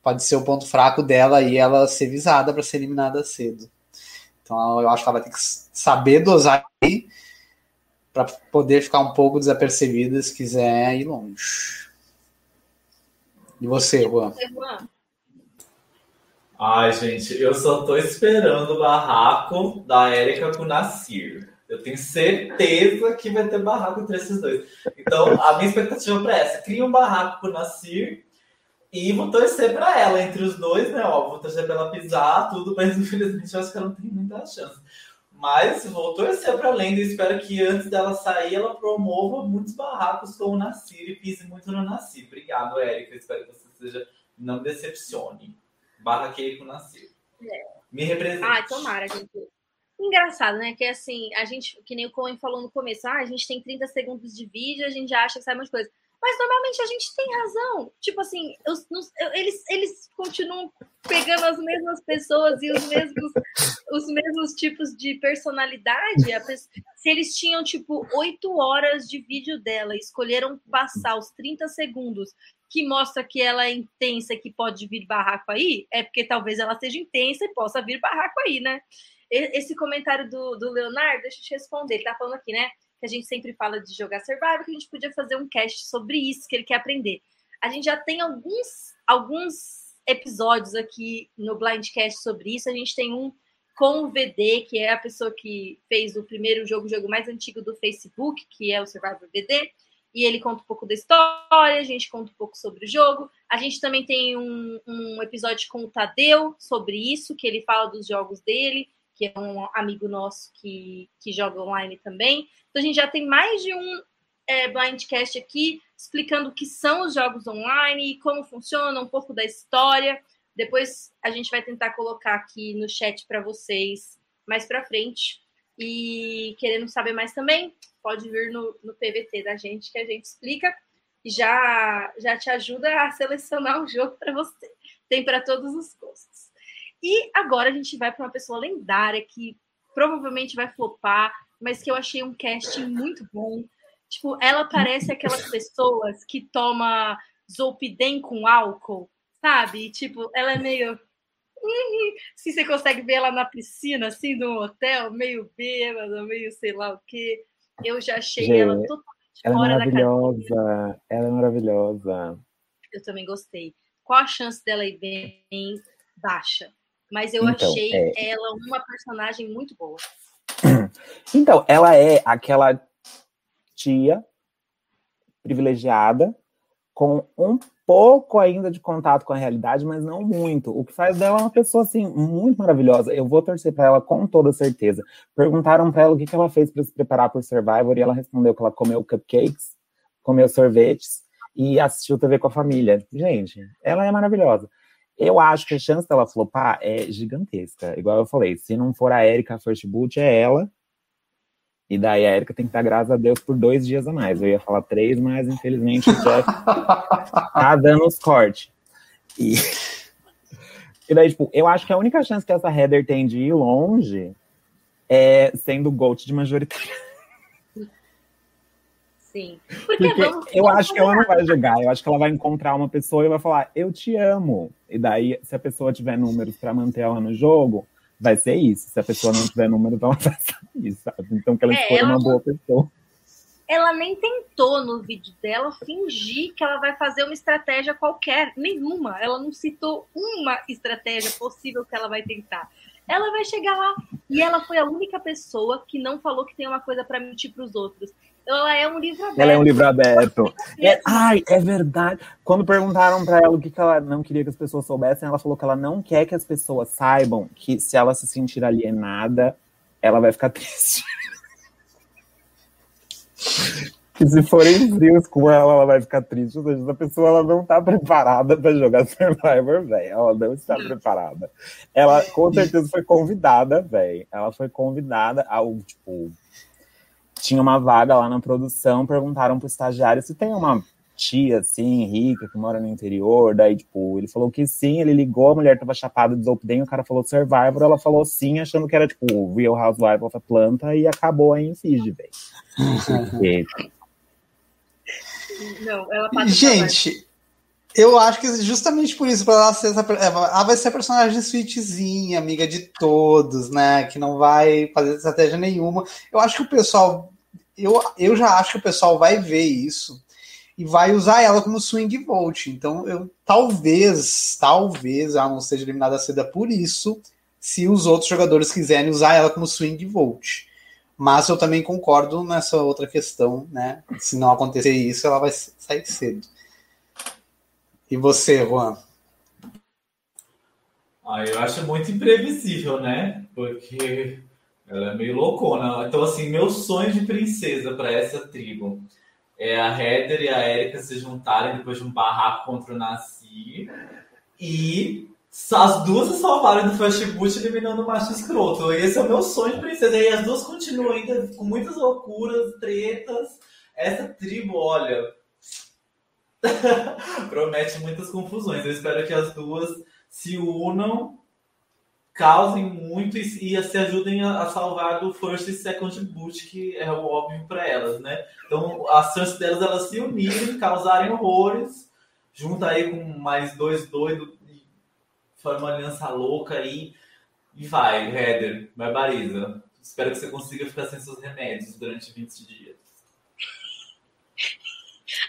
pode ser o ponto fraco dela e ela ser visada para ser eliminada cedo. Então eu acho que ela vai ter que saber dosar aí para poder ficar um pouco desapercebida se quiser ir longe. E você, Juan? Ai, gente, eu só tô esperando o barraco da Érica com o Nasir. Eu tenho certeza que vai ter barraco entre esses dois. Então, a minha expectativa para essa: cria um barraco pro Nasir e vou torcer para ela entre os dois, né? Ó, vou torcer para ela pisar, tudo, mas infelizmente eu acho que ela não tem muita chance. Mas vou torcer para a Lenda e espero que antes dela sair ela promova muitos barracos com o Nasir e pise muito no Nasir. Obrigado, Érica. Espero que você seja, não decepcione. Barraquei com o Nasir. É. Me represente. Ai, tomara, gente engraçado, né? Que assim, a gente, que nem o Cohen falou no começo, ah, a gente tem 30 segundos de vídeo, a gente acha que sai umas coisas. Mas normalmente a gente tem razão. Tipo assim, os, nos, eles, eles continuam pegando as mesmas pessoas e os mesmos, os mesmos tipos de personalidade. se eles tinham, tipo, oito horas de vídeo dela escolheram passar os 30 segundos que mostra que ela é intensa e que pode vir barraco aí, é porque talvez ela seja intensa e possa vir barraco aí, né? Esse comentário do, do Leonardo, deixa eu te responder. Ele tá falando aqui, né? Que a gente sempre fala de jogar Survival, que a gente podia fazer um cast sobre isso, que ele quer aprender. A gente já tem alguns, alguns episódios aqui no Blindcast sobre isso. A gente tem um com o VD, que é a pessoa que fez o primeiro jogo, o jogo mais antigo do Facebook, que é o Survivor VD. E ele conta um pouco da história, a gente conta um pouco sobre o jogo. A gente também tem um, um episódio com o Tadeu sobre isso, que ele fala dos jogos dele que é um amigo nosso que, que joga online também. Então a gente já tem mais de um é, Blindcast aqui explicando o que são os jogos online e como funciona, um pouco da história. Depois a gente vai tentar colocar aqui no chat para vocês mais para frente. E querendo saber mais também, pode vir no, no PVT da gente que a gente explica e já, já te ajuda a selecionar o jogo para você. Tem para todos os gostos. E agora a gente vai para uma pessoa lendária que provavelmente vai flopar, mas que eu achei um casting muito bom. Tipo, ela parece aquelas pessoas que toma Zolpidem com álcool, sabe? Tipo, ela é meio. Se você consegue ver ela na piscina, assim, no hotel, meio bêbada, meio sei lá o quê. Eu já achei Gente, ela totalmente ela é fora é maravilhosa. Ela é maravilhosa. Eu também gostei. Qual a chance dela ir bem? Baixa mas eu então, achei é... ela uma personagem muito boa. Então, ela é aquela tia privilegiada com um pouco ainda de contato com a realidade, mas não muito. O que faz dela uma pessoa assim muito maravilhosa. Eu vou torcer para ela com toda certeza. Perguntaram para ela o que, que ela fez para se preparar para o Survivor e ela respondeu que ela comeu cupcakes, comeu sorvetes e assistiu TV com a família. Gente, ela é maravilhosa. Eu acho que a chance dela flopar é gigantesca. Igual eu falei, se não for a Erika First Boot, é ela. E daí a Erika tem que estar, graças a Deus, por dois dias a mais. Eu ia falar três, mas infelizmente o Jeff tá dando os cortes. E... e daí, tipo, eu acho que a única chance que essa Heather tem de ir longe é sendo GOAT de majoritária. Sim. Porque, Porque vamos, eu vamos acho que ela não vai jogar, eu acho que ela vai encontrar uma pessoa e vai falar, eu te amo. E daí, se a pessoa tiver números para manter ela no jogo, vai ser isso. Se a pessoa não tiver números, ela vai sair, sabe? Então que ela é, escolha uma boa pessoa. Ela nem tentou no vídeo dela fingir que ela vai fazer uma estratégia qualquer, nenhuma. Ela não citou uma estratégia possível que ela vai tentar. ela vai chegar lá. E ela foi a única pessoa que não falou que tem uma coisa para mentir para os outros. Ela é um livro aberto. Ela é um livro aberto. É, ai, é verdade. Quando perguntaram para ela o que, que ela não queria que as pessoas soubessem, ela falou que ela não quer que as pessoas saibam que se ela se sentir alienada, ela vai ficar triste. que se forem frios com ela, ela vai ficar triste. Ou seja, a pessoa ela não está preparada para jogar Survivor, velho. Ela não está preparada. Ela com certeza foi convidada, velho. Ela foi convidada ao, tipo, tinha uma vaga lá na produção, perguntaram pro estagiário se tem uma tia, assim, rica, que mora no interior, daí, tipo, ele falou que sim, ele ligou, a mulher tava chapada de Zolpidem, o cara falou Survivor, ela falou sim, achando que era, tipo, Real Housewife of Atlanta, e acabou aí em Fiji, velho. Não, ela Gente, eu acho que justamente por isso, para ela ser essa, ela vai ser a personagem sweetzinha, amiga de todos, né? Que não vai fazer estratégia nenhuma. Eu acho que o pessoal, eu, eu já acho que o pessoal vai ver isso e vai usar ela como swing vote. Então, eu talvez, talvez ela não seja eliminada cedo por isso, se os outros jogadores quiserem usar ela como swing vote. Mas eu também concordo nessa outra questão, né? Se não acontecer isso, ela vai sair cedo. E você, Juan? Ah, eu acho muito imprevisível, né? Porque ela é meio loucona. Então, assim, meu sonho de princesa para essa tribo é a Heather e a Erika se juntarem depois de um barraco contra o Nasci e as duas se salvarem do Fast Boot eliminando o macho escroto. Esse é o meu sonho de princesa. E as duas continuam ainda com muitas loucuras, tretas. Essa tribo, olha, promete muitas confusões. Eu espero que as duas se unam, causem muito e, e se ajudem a, a, salvar do First e Second Boot, que é o óbvio para elas, né? Então, as chances delas elas se unirem, causarem horrores, junto aí com mais dois doidos, forma uma aliança louca aí e vai, Heather, barbariza. Espero que você consiga ficar sem seus remédios durante 20 dias.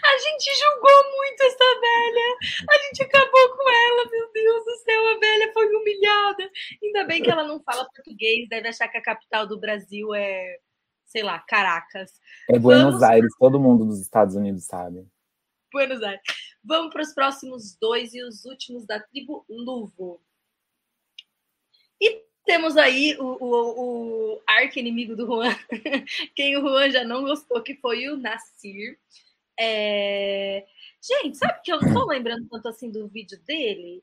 A gente julgou muito essa velha. A gente acabou com ela, meu Deus do céu. A velha foi humilhada. Ainda bem que ela não fala português, deve achar que a capital do Brasil é, sei lá, Caracas. É Buenos Vamos... Aires, todo mundo dos Estados Unidos sabe. Buenos Aires. Vamos para os próximos dois e os últimos da tribo Luvo. E temos aí o, o, o arco-inimigo do Juan, quem o Juan já não gostou, que foi o Nasir. É... Gente, sabe que eu não tô lembrando tanto assim do vídeo dele?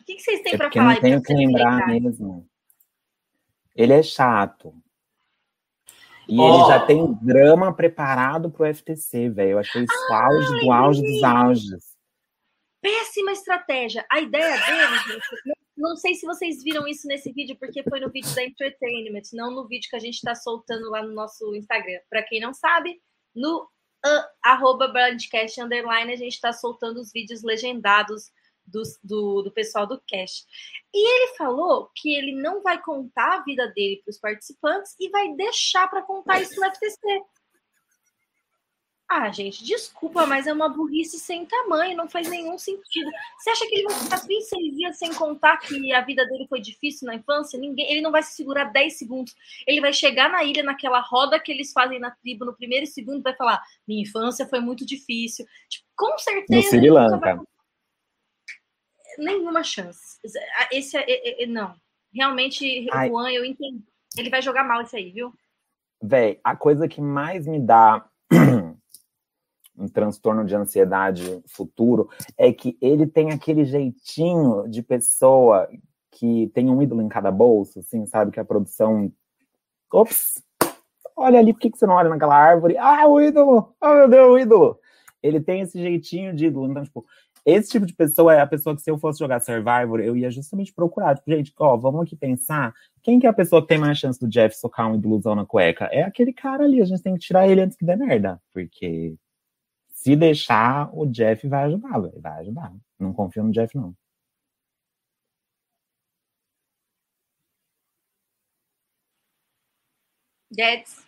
O que, que vocês têm é para falar? Não tenho que lembrar mesmo. Ele é chato. E oh. ele já tem drama preparado pro FTC, velho. Eu achei isso ah, auge do auge dos auges. Péssima estratégia. A ideia dele, gente, não sei se vocês viram isso nesse vídeo, porque foi no vídeo da Entertainment, não no vídeo que a gente está soltando lá no nosso Instagram. Para quem não sabe, no arroba broadcast underline, a gente está soltando os vídeos legendados do, do, do, pessoal do Cash. E ele falou que ele não vai contar a vida dele para os participantes e vai deixar para contar isso no FTC. Ah, gente, desculpa, mas é uma burrice sem tamanho, não faz nenhum sentido. Você acha que ele vai ficar 26 dias sem contar que a vida dele foi difícil na infância? Ninguém, ele não vai se segurar 10 segundos. Ele vai chegar na ilha, naquela roda que eles fazem na tribo, no primeiro segundo, vai falar: minha infância foi muito difícil. Tipo, com certeza. No Sri Lanka. Vai... Nenhuma chance. Esse é, é, é não. Realmente, Ai. Juan, eu entendi. Ele vai jogar mal isso aí, viu? Véi, a coisa que mais me dá um transtorno de ansiedade futuro, é que ele tem aquele jeitinho de pessoa que tem um ídolo em cada bolso, assim, sabe? Que a produção. Ops! Olha ali, por que, que você não olha naquela árvore? Ah, o ídolo! Oh, meu Deus, o ídolo! Ele tem esse jeitinho de ídolo. Então, tipo, esse tipo de pessoa é a pessoa que, se eu fosse jogar Survivor, eu ia justamente procurar. Tipo, gente, ó, vamos aqui pensar. Quem que é a pessoa que tem mais chance do Jeff socar um ídolozão na cueca? É aquele cara ali. A gente tem que tirar ele antes que dê merda. Porque se deixar, o Jeff vai ajudar, vai ajudar. Não confio no Jeff, não. Guedes.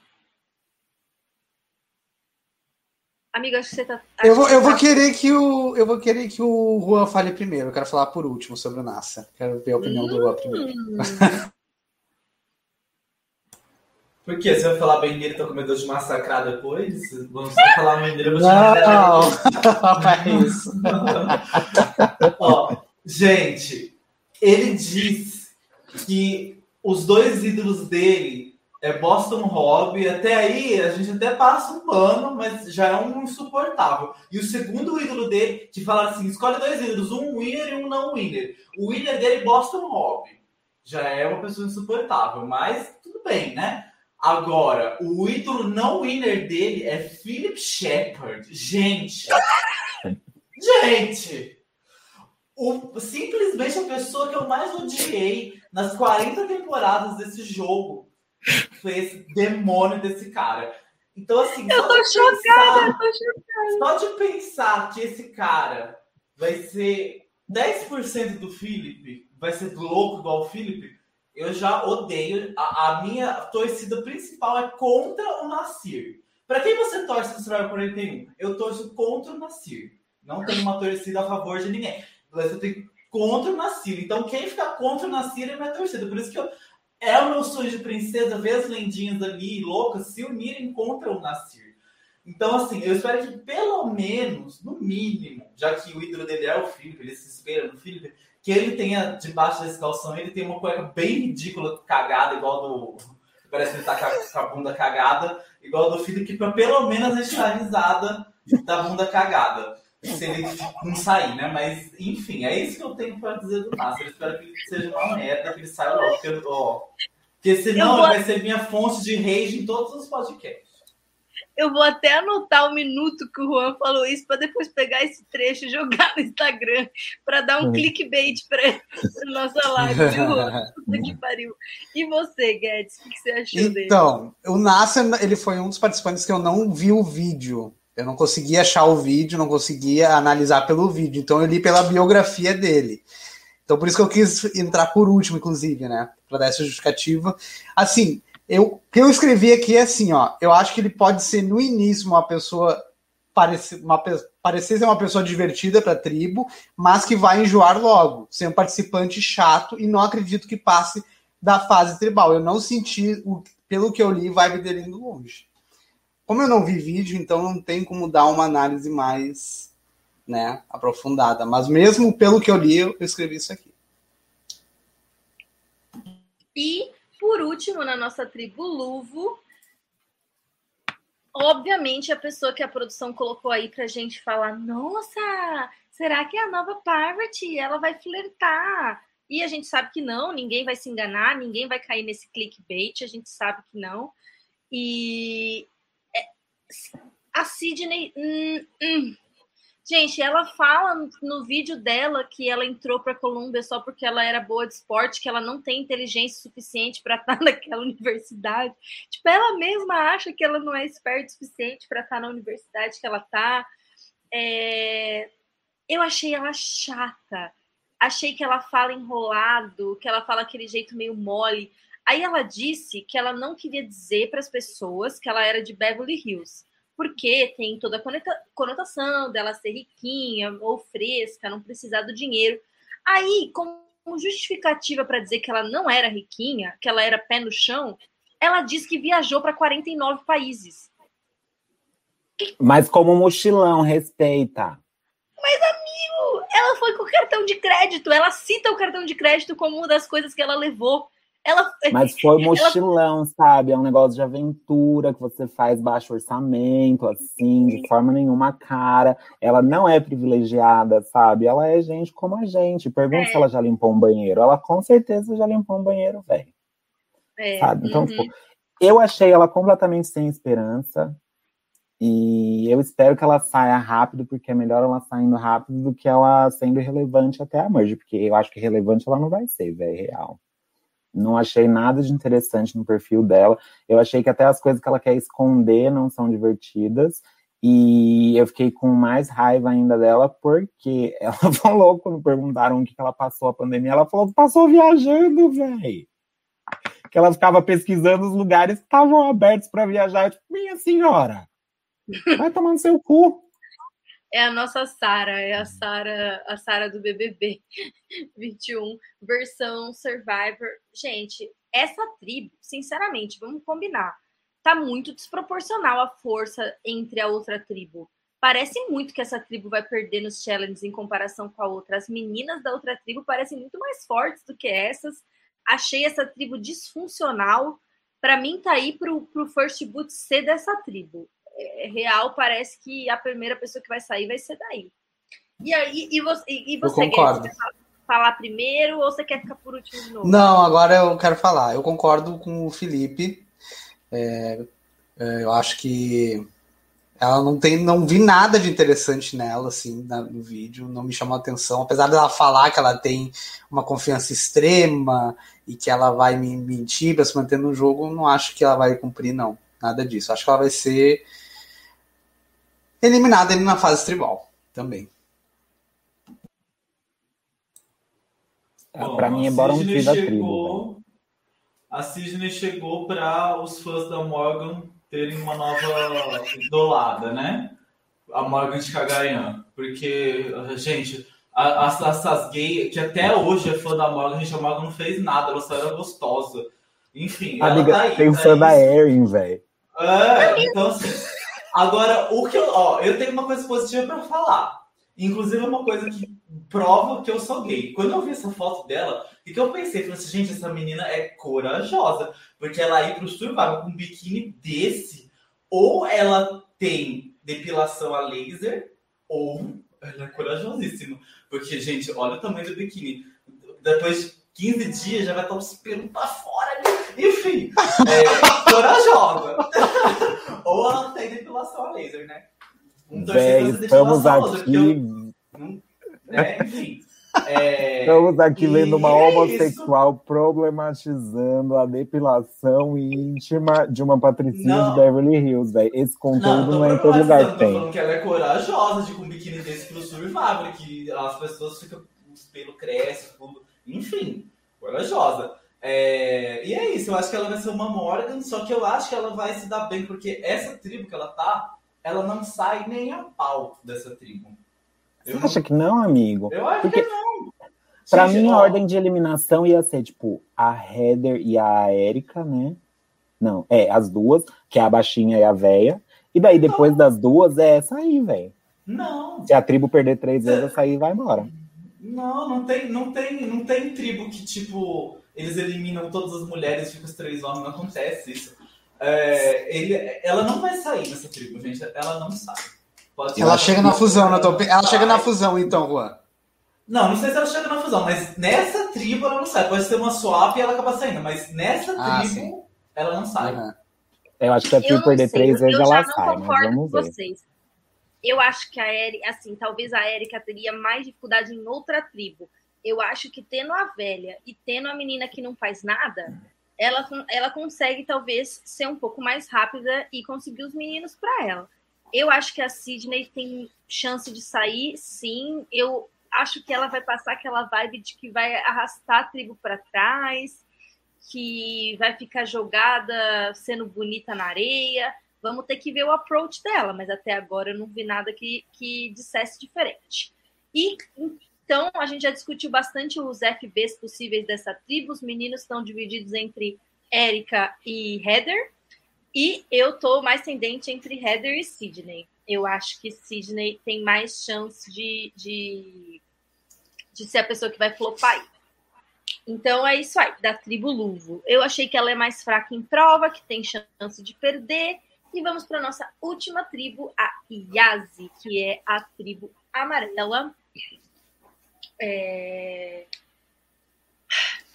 Amigo, acho que você tá. Eu vou, eu tá... vou querer que o. Eu vou querer que o Juan fale primeiro. Eu quero falar por último sobre o NASA. Quero ver a opinião hum. do Juan primeiro. Por quê? Você vai falar bem dele, tá com medo de massacrar depois? Vamos falar bem dele, eu vou te Não, não é isso. Ó, gente, ele diz que os dois ídolos dele é Boston Rob, até aí a gente até passa um pano, mas já é um insuportável. E o segundo ídolo dele, que fala assim, escolhe dois ídolos, um winner e um não winner. O winner dele, Boston Rob. Já é uma pessoa insuportável, mas tudo bem, né? Agora, o ídolo não winner dele é Philip Shepard. Gente! gente! O, simplesmente a pessoa que eu mais odiei nas 40 temporadas desse jogo foi esse demônio desse cara. Então, assim. Eu tô chocada, eu tô chocada. Só de pensar que esse cara vai ser 10% do Felipe, vai ser louco igual o Felipe, eu já odeio. A, a, minha torcida principal é contra o Nasir. Para quem você torce no Survivor 41? Eu torço contra o Nasir. Não tenho uma torcida a favor de ninguém. Mas eu tenho contra o Nasir. Então, quem ficar contra o Nasir é minha torcida. Por isso que eu, é o meu sonho de princesa ver as lendinhas ali loucas se unirem contra o Nasir. Então, assim, eu espero que pelo menos, no mínimo, já que o ídolo dele é o Felipe, ele se espera no Felipe, que ele tenha debaixo desse calção, ele tem uma cueca bem ridícula, cagada, igual do. Parece que ele tá com a bunda cagada, igual do filho, que pra pelo menos a gente dar risada da bunda cagada. Se ele não sair, né? Mas, enfim, é isso que eu tenho pra dizer do Massa. Eu espero que ele seja uma merda, que ele saia logo. Porque, ó, porque senão vou... ele vai ser minha fonte de rage em todos os podcasts. Eu vou até anotar o minuto que o Juan falou isso para depois pegar esse trecho e jogar no Instagram para dar um hum. clickbait para nossa live. Puta que pariu. E você, Guedes, o que você achou então, dele? Então, o Nasser, ele foi um dos participantes que eu não vi o vídeo. Eu não conseguia achar o vídeo, não conseguia analisar pelo vídeo. Então eu li pela biografia dele. Então por isso que eu quis entrar por último, inclusive, né? Para dar essa justificativa. Assim, eu, o que eu escrevi aqui é assim, ó. Eu acho que ele pode ser no início uma pessoa parecer, uma, parecer ser uma pessoa divertida para a tribo, mas que vai enjoar logo, ser um participante chato e não acredito que passe da fase tribal. Eu não senti, o, pelo que eu li, vibe dele indo longe. Como eu não vi vídeo, então não tem como dar uma análise mais né, aprofundada. Mas mesmo pelo que eu li, eu escrevi isso aqui. E por último, na nossa tribo Luvo, obviamente a pessoa que a produção colocou aí pra gente falar: nossa, será que é a nova Parvati? Ela vai flertar. E a gente sabe que não, ninguém vai se enganar, ninguém vai cair nesse clickbait, a gente sabe que não. E é, a Sidney. Hum, hum, Gente, ela fala no vídeo dela que ela entrou para Colômbia só porque ela era boa de esporte, que ela não tem inteligência suficiente para estar naquela universidade. Tipo, ela mesma acha que ela não é esperta o suficiente para estar na universidade que ela tá. É... Eu achei ela chata. Achei que ela fala enrolado, que ela fala aquele jeito meio mole. Aí ela disse que ela não queria dizer para as pessoas que ela era de Beverly Hills porque tem toda a conotação dela ser riquinha ou fresca, não precisar do dinheiro. Aí, como justificativa para dizer que ela não era riquinha, que ela era pé no chão, ela diz que viajou para 49 países. Mas como mochilão, respeita. Mas, amigo, ela foi com o cartão de crédito. Ela cita o cartão de crédito como uma das coisas que ela levou. Ela, Mas foi mochilão, ela... sabe? É um negócio de aventura que você faz baixo orçamento, assim, de forma nenhuma cara. Ela não é privilegiada, sabe? Ela é gente como a gente. Pergunta é. se ela já limpou um banheiro. Ela com certeza já limpou um banheiro, velho. É. Sabe? Então, uhum. tipo, eu achei ela completamente sem esperança. E eu espero que ela saia rápido, porque é melhor ela saindo rápido do que ela sendo relevante até a merge, porque eu acho que relevante ela não vai ser, velho, real. Não achei nada de interessante no perfil dela. Eu achei que até as coisas que ela quer esconder não são divertidas. E eu fiquei com mais raiva ainda dela, porque ela falou, quando perguntaram o que ela passou a pandemia, ela falou que passou viajando, velho. Que ela ficava pesquisando os lugares que estavam abertos para viajar. Eu, tipo, minha senhora, Vai tomar no seu cu. É a nossa Sara, é a Sara, a Sara do BBB 21, versão Survivor. Gente, essa tribo, sinceramente, vamos combinar, tá muito desproporcional a força entre a outra tribo. Parece muito que essa tribo vai perder nos challenges em comparação com a outra. As meninas da outra tribo parecem muito mais fortes do que essas. Achei essa tribo disfuncional. Para mim, tá aí pro, pro First Boot ser dessa tribo. É, real, parece que a primeira pessoa que vai sair vai ser daí. E aí, e você, e você. Guedes, falar primeiro ou você quer ficar por último de novo? Não, agora eu quero falar. Eu concordo com o Felipe. É, é, eu acho que ela não tem, não vi nada de interessante nela, assim, no vídeo, não me chamou a atenção. Apesar dela falar que ela tem uma confiança extrema e que ela vai me mentir para se manter no jogo, não acho que ela vai cumprir, não. Nada disso. Acho que ela vai ser eliminada ali na fase tribal também. Pra mim é Bottom Tree da tribo. A Sidney chegou para os fãs da Morgan terem uma nova idolada, né? A Morgan de Kagayan. Porque, gente, essas gays que até hoje é fã da Morgan, gente, a Morgan não fez nada, ela só era gostosa. Enfim, Amiga, tá aí, tem tá fã da Erin, velho. É, então assim. Agora, o que eu. Ó, eu tenho uma coisa positiva para falar. Inclusive, é uma coisa que prova que eu sou gay. Quando eu vi essa foto dela, o que eu pensei? Falei assim, gente, essa menina é corajosa. Porque ela ir pro survival com um biquíni desse, ou ela tem depilação a laser, ou ela é corajosíssima. Porque, gente, olha o tamanho do biquíni. Depois de 15 dias já vai estar os pelos pra fora. Enfim, é, corajosa. ou ela tem depilação a laser, né? Um Véi, estamos aqui. Eu, né? Enfim. É... Estamos aqui vendo uma é homossexual isso. problematizando a depilação íntima de uma patricinha não. de Beverly Hills, velho. Esse conteúdo não, não é em todo lugar tem. falando que ela é corajosa de com um biquíni desse pro Survivor, que as pessoas ficam, os pelos crescem, tudo. Enfim, corajosa. É... E é isso, eu acho que ela vai ser uma Morgan, só que eu acho que ela vai se dar bem, porque essa tribo que ela tá, ela não sai nem a pau dessa tribo. Você eu acha não... que não, amigo? Eu acho Porque... que não. Pra Gente, mim, ó... a ordem de eliminação ia ser, tipo, a Heather e a Erika, né? Não, é, as duas, que é a baixinha e a véia. E daí, depois não. das duas, é essa aí, velho. Não. Se a tribo perder três vezes, essa aí vai embora. Não, não tem, não tem, não tem tribo que, tipo, eles eliminam todas as mulheres e ficam os três homens. Não acontece isso. É, ele, ela não vai sair nessa tribo, gente. Ela não sai. Pode ela chega na fusão, né? Ela chega na fusão, então, Juan. Não, não sei se ela chega na fusão, mas nessa tribo ela não sai. Pode ser uma swap e ela acaba saindo, mas nessa ah, tribo sim. ela não sai. Uhum. Eu acho que a tribo perder sei, três vezes ela sai, mas vamos ver. Vocês. Eu acho que a Erika, assim, talvez a Erika teria mais dificuldade em outra tribo. Eu acho que tendo a velha e tendo a menina que não faz nada, ela, ela consegue talvez ser um pouco mais rápida e conseguir os meninos para ela. Eu acho que a Sidney tem chance de sair, sim. Eu acho que ela vai passar aquela vibe de que vai arrastar a tribo para trás, que vai ficar jogada sendo bonita na areia. Vamos ter que ver o approach dela, mas até agora eu não vi nada que, que dissesse diferente. E então a gente já discutiu bastante os FBs possíveis dessa tribo. Os meninos estão divididos entre Erika e Heather. E eu tô mais tendente entre Heather e Sidney. Eu acho que Sidney tem mais chance de, de, de ser a pessoa que vai flopar aí. Então é isso aí, da tribo Luvo. Eu achei que ela é mais fraca em prova, que tem chance de perder. E vamos para nossa última tribo, a Yazi, que é a tribo amarela. É...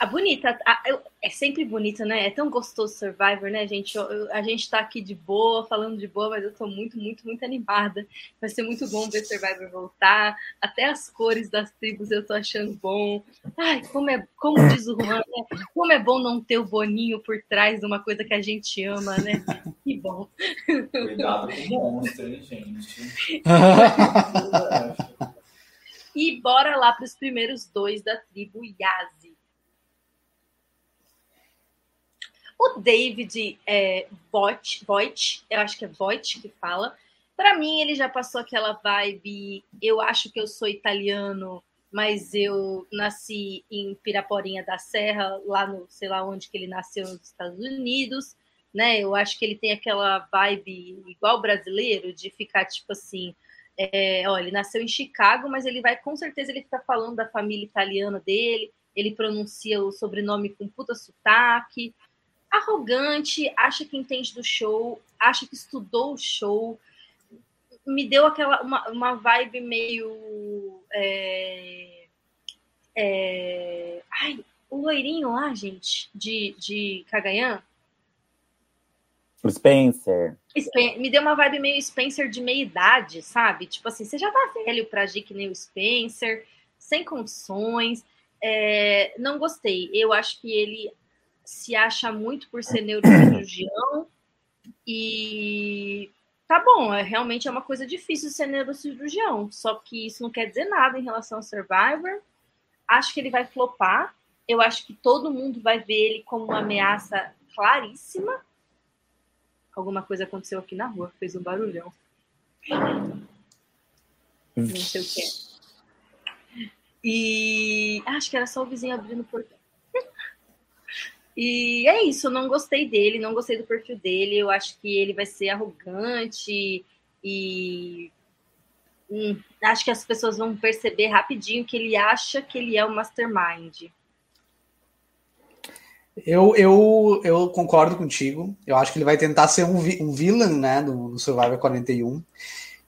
A bonita, a, é sempre bonita, né? É tão gostoso Survivor, né, gente? Eu, eu, a gente tá aqui de boa, falando de boa, mas eu tô muito, muito, muito animada. Vai ser muito bom ver Survivor voltar. Até as cores das tribos eu tô achando bom. Ai, como é, como diz o Juan, né? Como é bom não ter o Boninho por trás de uma coisa que a gente ama, né? Que bom. Cuidado com o monstro, hein, gente? e bora lá para os primeiros dois da tribo Yazi. O David é, Voigt, eu acho que é Voigt que fala, Para mim, ele já passou aquela vibe. Eu acho que eu sou italiano, mas eu nasci em Piraporinha da Serra, lá no, sei lá onde que ele nasceu nos Estados Unidos, né? Eu acho que ele tem aquela vibe igual brasileiro, de ficar tipo assim. É, ó, ele nasceu em Chicago, mas ele vai com certeza ele fica falando da família italiana dele, ele pronuncia o sobrenome com puta sotaque, arrogante, acha que entende do show, acha que estudou o show, me deu aquela uma, uma vibe meio é, é, ai, o loirinho lá, gente, de, de Cagayan. O Spencer. Me deu uma vibe meio Spencer de meia idade, sabe? Tipo assim, você já tá velho pra agir que nem o Spencer, sem condições. É, não gostei. Eu acho que ele se acha muito por ser neurocirurgião e tá bom, é, realmente é uma coisa difícil ser neurocirurgião, só que isso não quer dizer nada em relação ao Survivor. Acho que ele vai flopar. Eu acho que todo mundo vai ver ele como uma ameaça claríssima. Alguma coisa aconteceu aqui na rua, fez um barulhão. Não sei o que é. E acho que era só o vizinho abrindo o portão. E é isso, eu não gostei dele, não gostei do perfil dele. Eu acho que ele vai ser arrogante e. Hum, acho que as pessoas vão perceber rapidinho que ele acha que ele é o mastermind. Eu, eu, eu concordo contigo. Eu acho que ele vai tentar ser um, um villain né, do, do Survivor 41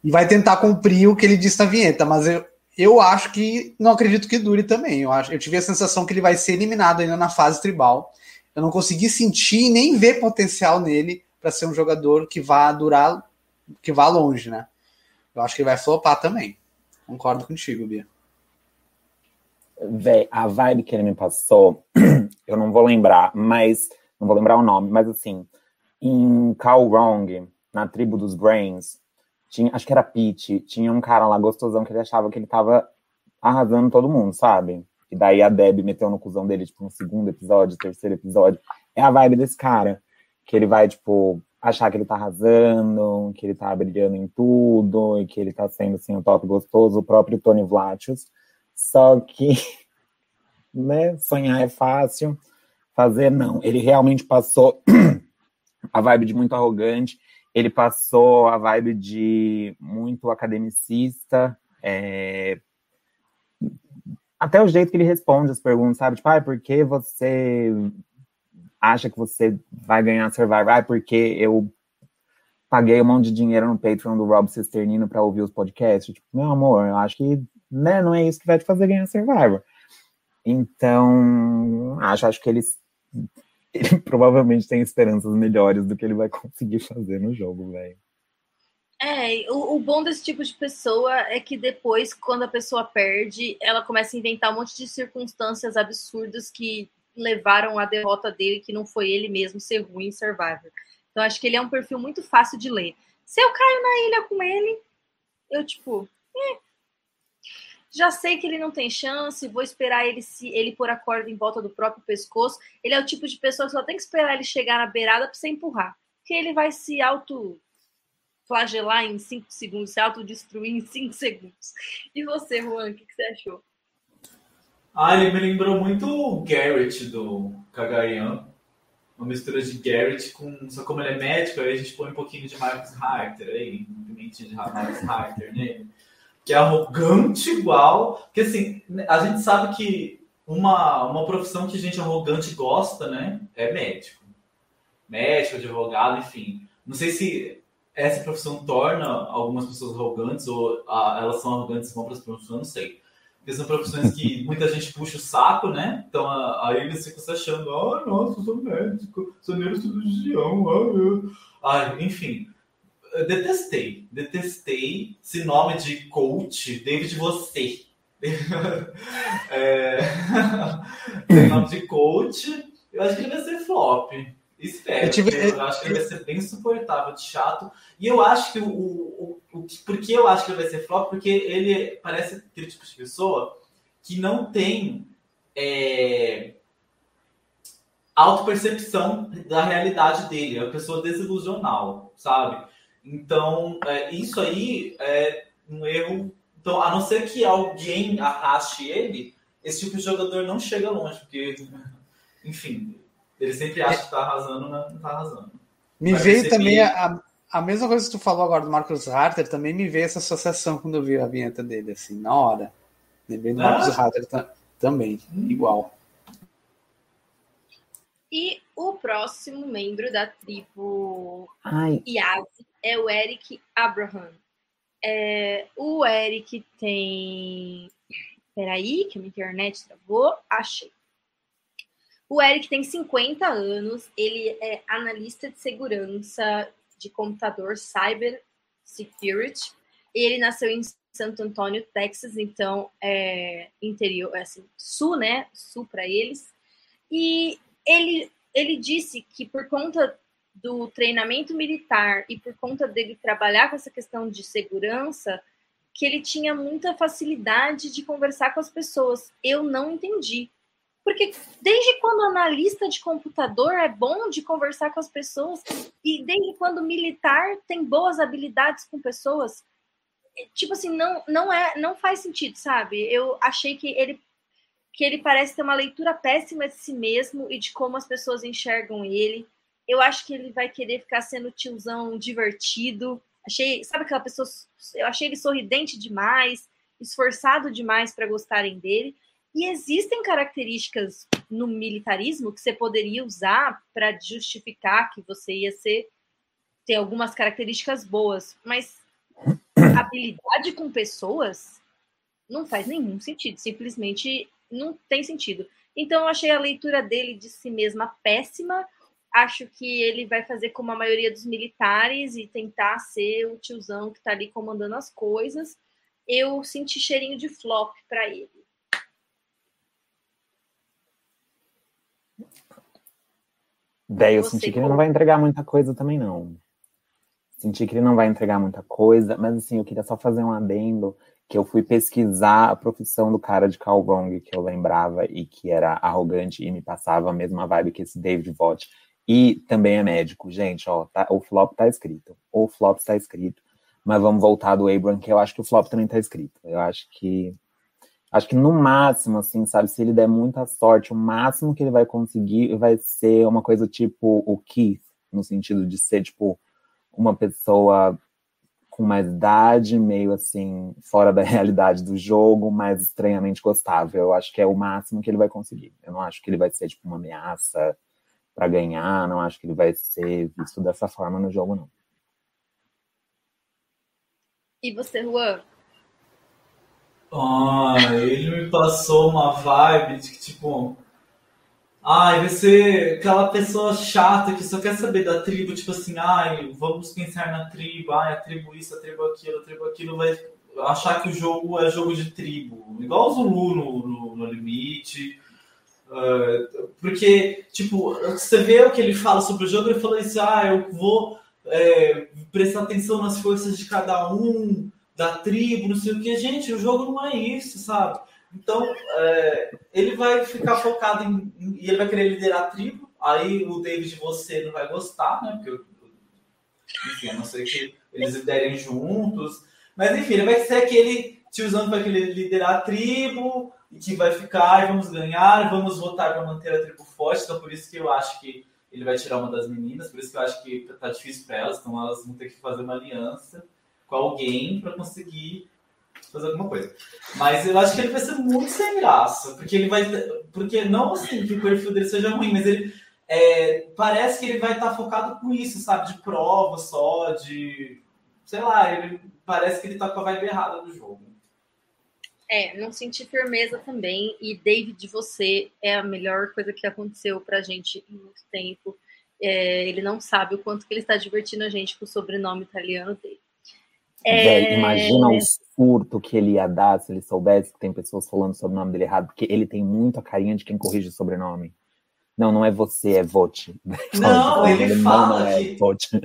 e vai tentar cumprir o que ele disse na vinheta, mas eu, eu acho que não acredito que dure também. Eu, acho, eu tive a sensação que ele vai ser eliminado ainda na fase tribal eu não consegui sentir nem ver potencial nele para ser um jogador que vá durar, que vá longe, né? Eu acho que ele vai flopar também. Concordo contigo, Bia. Véi, a vibe que ele me passou, eu não vou lembrar, mas. Não vou lembrar o nome, mas assim, em Cal Wrong, na tribo dos Brains, tinha, acho que era Pete, tinha um cara lá gostosão que ele achava que ele tava arrasando todo mundo, sabe? E daí a Deb meteu no cuzão dele, tipo, no segundo episódio, terceiro episódio. É a vibe desse cara. Que ele vai, tipo, achar que ele tá arrasando, que ele tá brilhando em tudo, e que ele tá sendo, assim, um top gostoso, o próprio Tony Vlatius. Só que, né, sonhar é fácil, fazer não. Ele realmente passou a vibe de muito arrogante, ele passou a vibe de muito academicista, é, até o jeito que ele responde as perguntas, sabe? Tipo, ah, por que você acha que você vai ganhar Survivor? Ah, porque eu paguei um monte de dinheiro no Patreon do Rob Cisternino para ouvir os podcasts. Tipo, meu amor, eu acho que né, não é isso que vai te fazer ganhar Survivor. Então, acho, acho que ele, ele provavelmente tem esperanças melhores do que ele vai conseguir fazer no jogo, velho. É, o, o, bom desse tipo de pessoa é que depois, quando a pessoa perde, ela começa a inventar um monte de circunstâncias absurdas que levaram à derrota dele, que não foi ele mesmo ser ruim em Survivor. Então, acho que ele é um perfil muito fácil de ler. Se eu caio na ilha com ele, eu, tipo, eh, já sei que ele não tem chance, vou esperar ele se ele pôr a corda em volta do próprio pescoço. Ele é o tipo de pessoa que só tem que esperar ele chegar na beirada para você empurrar. Porque ele vai se auto flagelar em 5 segundos, se autodestruir em 5 segundos. E você, Juan, o que, que, você achou? Ah, ele me lembrou muito o Garrett do Kagarian. Uma mistura de Garrett com. Só como ele é médico, aí a gente põe um pouquinho de Marcus Harter aí, um pimentinho de Marcus Harter nele. Que é arrogante igual. Porque assim, a gente sabe que uma, uma profissão que gente arrogante gosta, né? É médico. Médico, advogado, enfim. Não sei se essa profissão torna algumas pessoas arrogantes ou a, elas são arrogantes vão para as profissões, não sei. Porque são profissões que muita gente puxa o saco, né? Então aí eles ficam se achando, ah, nossa, eu sou médico, sou neurocirurgião, ah, ah, enfim. Eu detestei, detestei esse nome de coach, David você. é... Nome de coach, eu acho que ele vai ser flop. Espero. Eu, tive... eu acho que ele vai ser bem insuportável de chato. E eu acho que o, o, o, o. Por que eu acho que ele vai ser flop? Porque ele parece aquele tipo de pessoa que não tem é, autopercepção da realidade dele. É uma pessoa desilusional, sabe? Então, é, isso aí é um erro. Então, a não ser que alguém arraste ele, esse tipo de jogador não chega longe, porque, enfim, ele sempre acha que está arrasando, mas não está arrasando. Me Vai veio também a, a mesma coisa que tu falou agora do Marcos Harter, também me veio essa associação quando eu vi a vinheta dele, assim, na hora. Lembrei do ah? Marcos Harter também, hum. igual. E o próximo membro da tribo Ai. é o Eric Abraham. É, o Eric tem. Peraí, que a minha internet travou. Achei. O Eric tem 50 anos, ele é analista de segurança de computador Cyber Security. Ele nasceu em Santo Antônio, Texas, então é interior, é assim, sul, né? Sul para eles. E ele, ele disse que por conta do treinamento militar e por conta dele trabalhar com essa questão de segurança, que ele tinha muita facilidade de conversar com as pessoas. Eu não entendi. Porque desde quando analista de computador é bom de conversar com as pessoas e desde quando militar tem boas habilidades com pessoas, tipo assim, não não é, não faz sentido, sabe? Eu achei que ele que ele parece ter uma leitura péssima de si mesmo e de como as pessoas enxergam ele. Eu acho que ele vai querer ficar sendo tiozão divertido. Achei, sabe aquela pessoa, eu achei ele sorridente demais, esforçado demais para gostarem dele. E existem características no militarismo que você poderia usar para justificar que você ia ser ter algumas características boas, mas habilidade com pessoas não faz nenhum sentido, simplesmente não tem sentido. Então eu achei a leitura dele de si mesma péssima. Acho que ele vai fazer como a maioria dos militares e tentar ser o tiozão que está ali comandando as coisas. Eu senti cheirinho de flop para ele. Daí eu senti que ele não vai entregar muita coisa também, não. Senti que ele não vai entregar muita coisa, mas assim, eu queria só fazer um adendo que eu fui pesquisar a profissão do cara de Calgong que eu lembrava e que era arrogante e me passava a mesma vibe que esse David Vought. E também é médico, gente, ó, tá, o flop tá escrito. O flop está escrito. Mas vamos voltar do Abram, que eu acho que o flop também tá escrito. Eu acho que Acho que no máximo, assim, sabe, se ele der muita sorte, o máximo que ele vai conseguir vai ser uma coisa tipo o Keith, no sentido de ser, tipo, uma pessoa com mais idade, meio assim, fora da realidade do jogo, mas estranhamente gostável. Eu acho que é o máximo que ele vai conseguir. Eu não acho que ele vai ser, tipo, uma ameaça para ganhar, não acho que ele vai ser visto dessa forma no jogo, não. E você, Juan? Ah, ele me passou uma vibe de que, tipo. Ai, ser aquela pessoa chata que só quer saber da tribo, tipo assim, ai, vamos pensar na tribo, ai, a tribo isso, a tribo aquilo, a tribo aquilo, vai achar que o jogo é jogo de tribo. Igual o Zulu no, no, no limite. Uh, porque, tipo, você vê o que ele fala sobre o jogo, ele fala assim, ah, eu vou é, prestar atenção nas forças de cada um, da tribo, não sei o que. Gente, o jogo não é isso, sabe? Então, é, ele vai ficar focado em, em, E ele vai querer liderar a tribo. Aí o David, você não vai gostar, né? Porque, enfim, a não ser que eles liderem juntos. Mas, enfim, ele vai ser aquele tiozão que vai querer liderar a tribo e que vai ficar, vamos ganhar, vamos votar para manter a tribo forte. Então, por isso que eu acho que ele vai tirar uma das meninas, por isso que eu acho que tá difícil para elas, então elas vão ter que fazer uma aliança com alguém para conseguir fazer alguma coisa. Mas eu acho que ele vai ser muito sem graça, porque ele vai. Porque não assim que o perfil dele seja ruim, mas ele é, parece que ele vai estar focado com isso, sabe? De prova só, de. Sei lá, ele parece que ele tá com a vibe errada do jogo. É, não senti firmeza também. E David, você é a melhor coisa que aconteceu pra gente em muito tempo. É, ele não sabe o quanto que ele está divertindo a gente com o sobrenome italiano dele. É... imagina o surto que ele ia dar se ele soubesse que tem pessoas falando sobre o nome dele errado, porque ele tem muito a carinha de quem corrige o sobrenome. Não, não é você, é Vote. Não, ele, ele fala não é que Vote.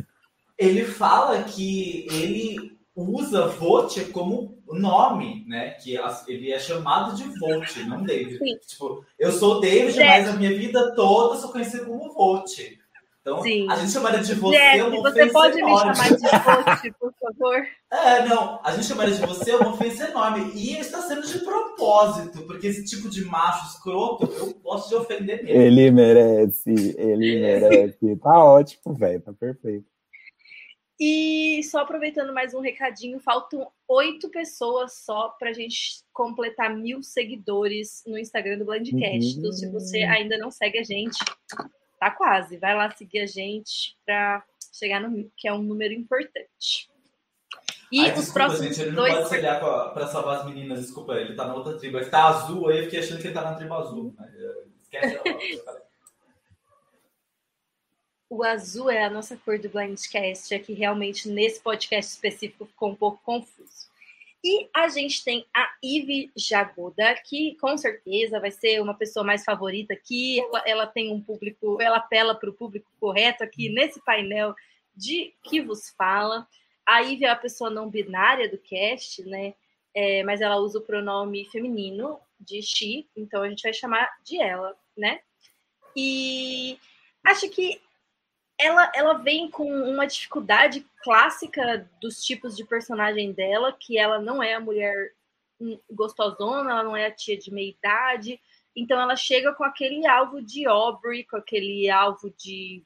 ele fala que ele usa Vote como nome, né? Que ele é chamado de Vote, não David. Sim. Tipo, eu sou David, é. mas a minha vida toda sou conhecido como Vote. Então, Sim. a gente chamaria de você Jess, uma você pode me enorme. chamar de coach, por favor? É, não, a gente chamaria de você uma ofensa enorme. E está sendo de propósito, porque esse tipo de macho escroto, eu gosto de ofender mesmo. Ele merece, ele merece. Tá ótimo, velho, tá perfeito. E só aproveitando mais um recadinho, faltam oito pessoas só para a gente completar mil seguidores no Instagram do Blindcast. Então, se você ainda não segue a gente, tá quase. Vai lá seguir a gente para chegar no mil, que é um número importante. E Ai, os desculpa, próximos gente, ele não dois. pode se aliar pra, pra salvar as meninas, desculpa, ele tá na outra tribo. Ele tá azul aí, eu fiquei achando que ele tá na tribo azul. Mas, é, esquece ela. O azul é a nossa cor do Blindcast, é que realmente nesse podcast específico ficou um pouco confuso. E a gente tem a Ive Jagoda, que com certeza vai ser uma pessoa mais favorita aqui. Ela, ela tem um público, ela apela para o público correto aqui nesse painel de que vos fala. A Ive é a pessoa não binária do cast, né? É, mas ela usa o pronome feminino de she, então a gente vai chamar de ela, né? E acho que ela, ela vem com uma dificuldade clássica dos tipos de personagem dela, que ela não é a mulher gostosona, ela não é a tia de meia idade, então ela chega com aquele alvo de Aubrey, com aquele alvo de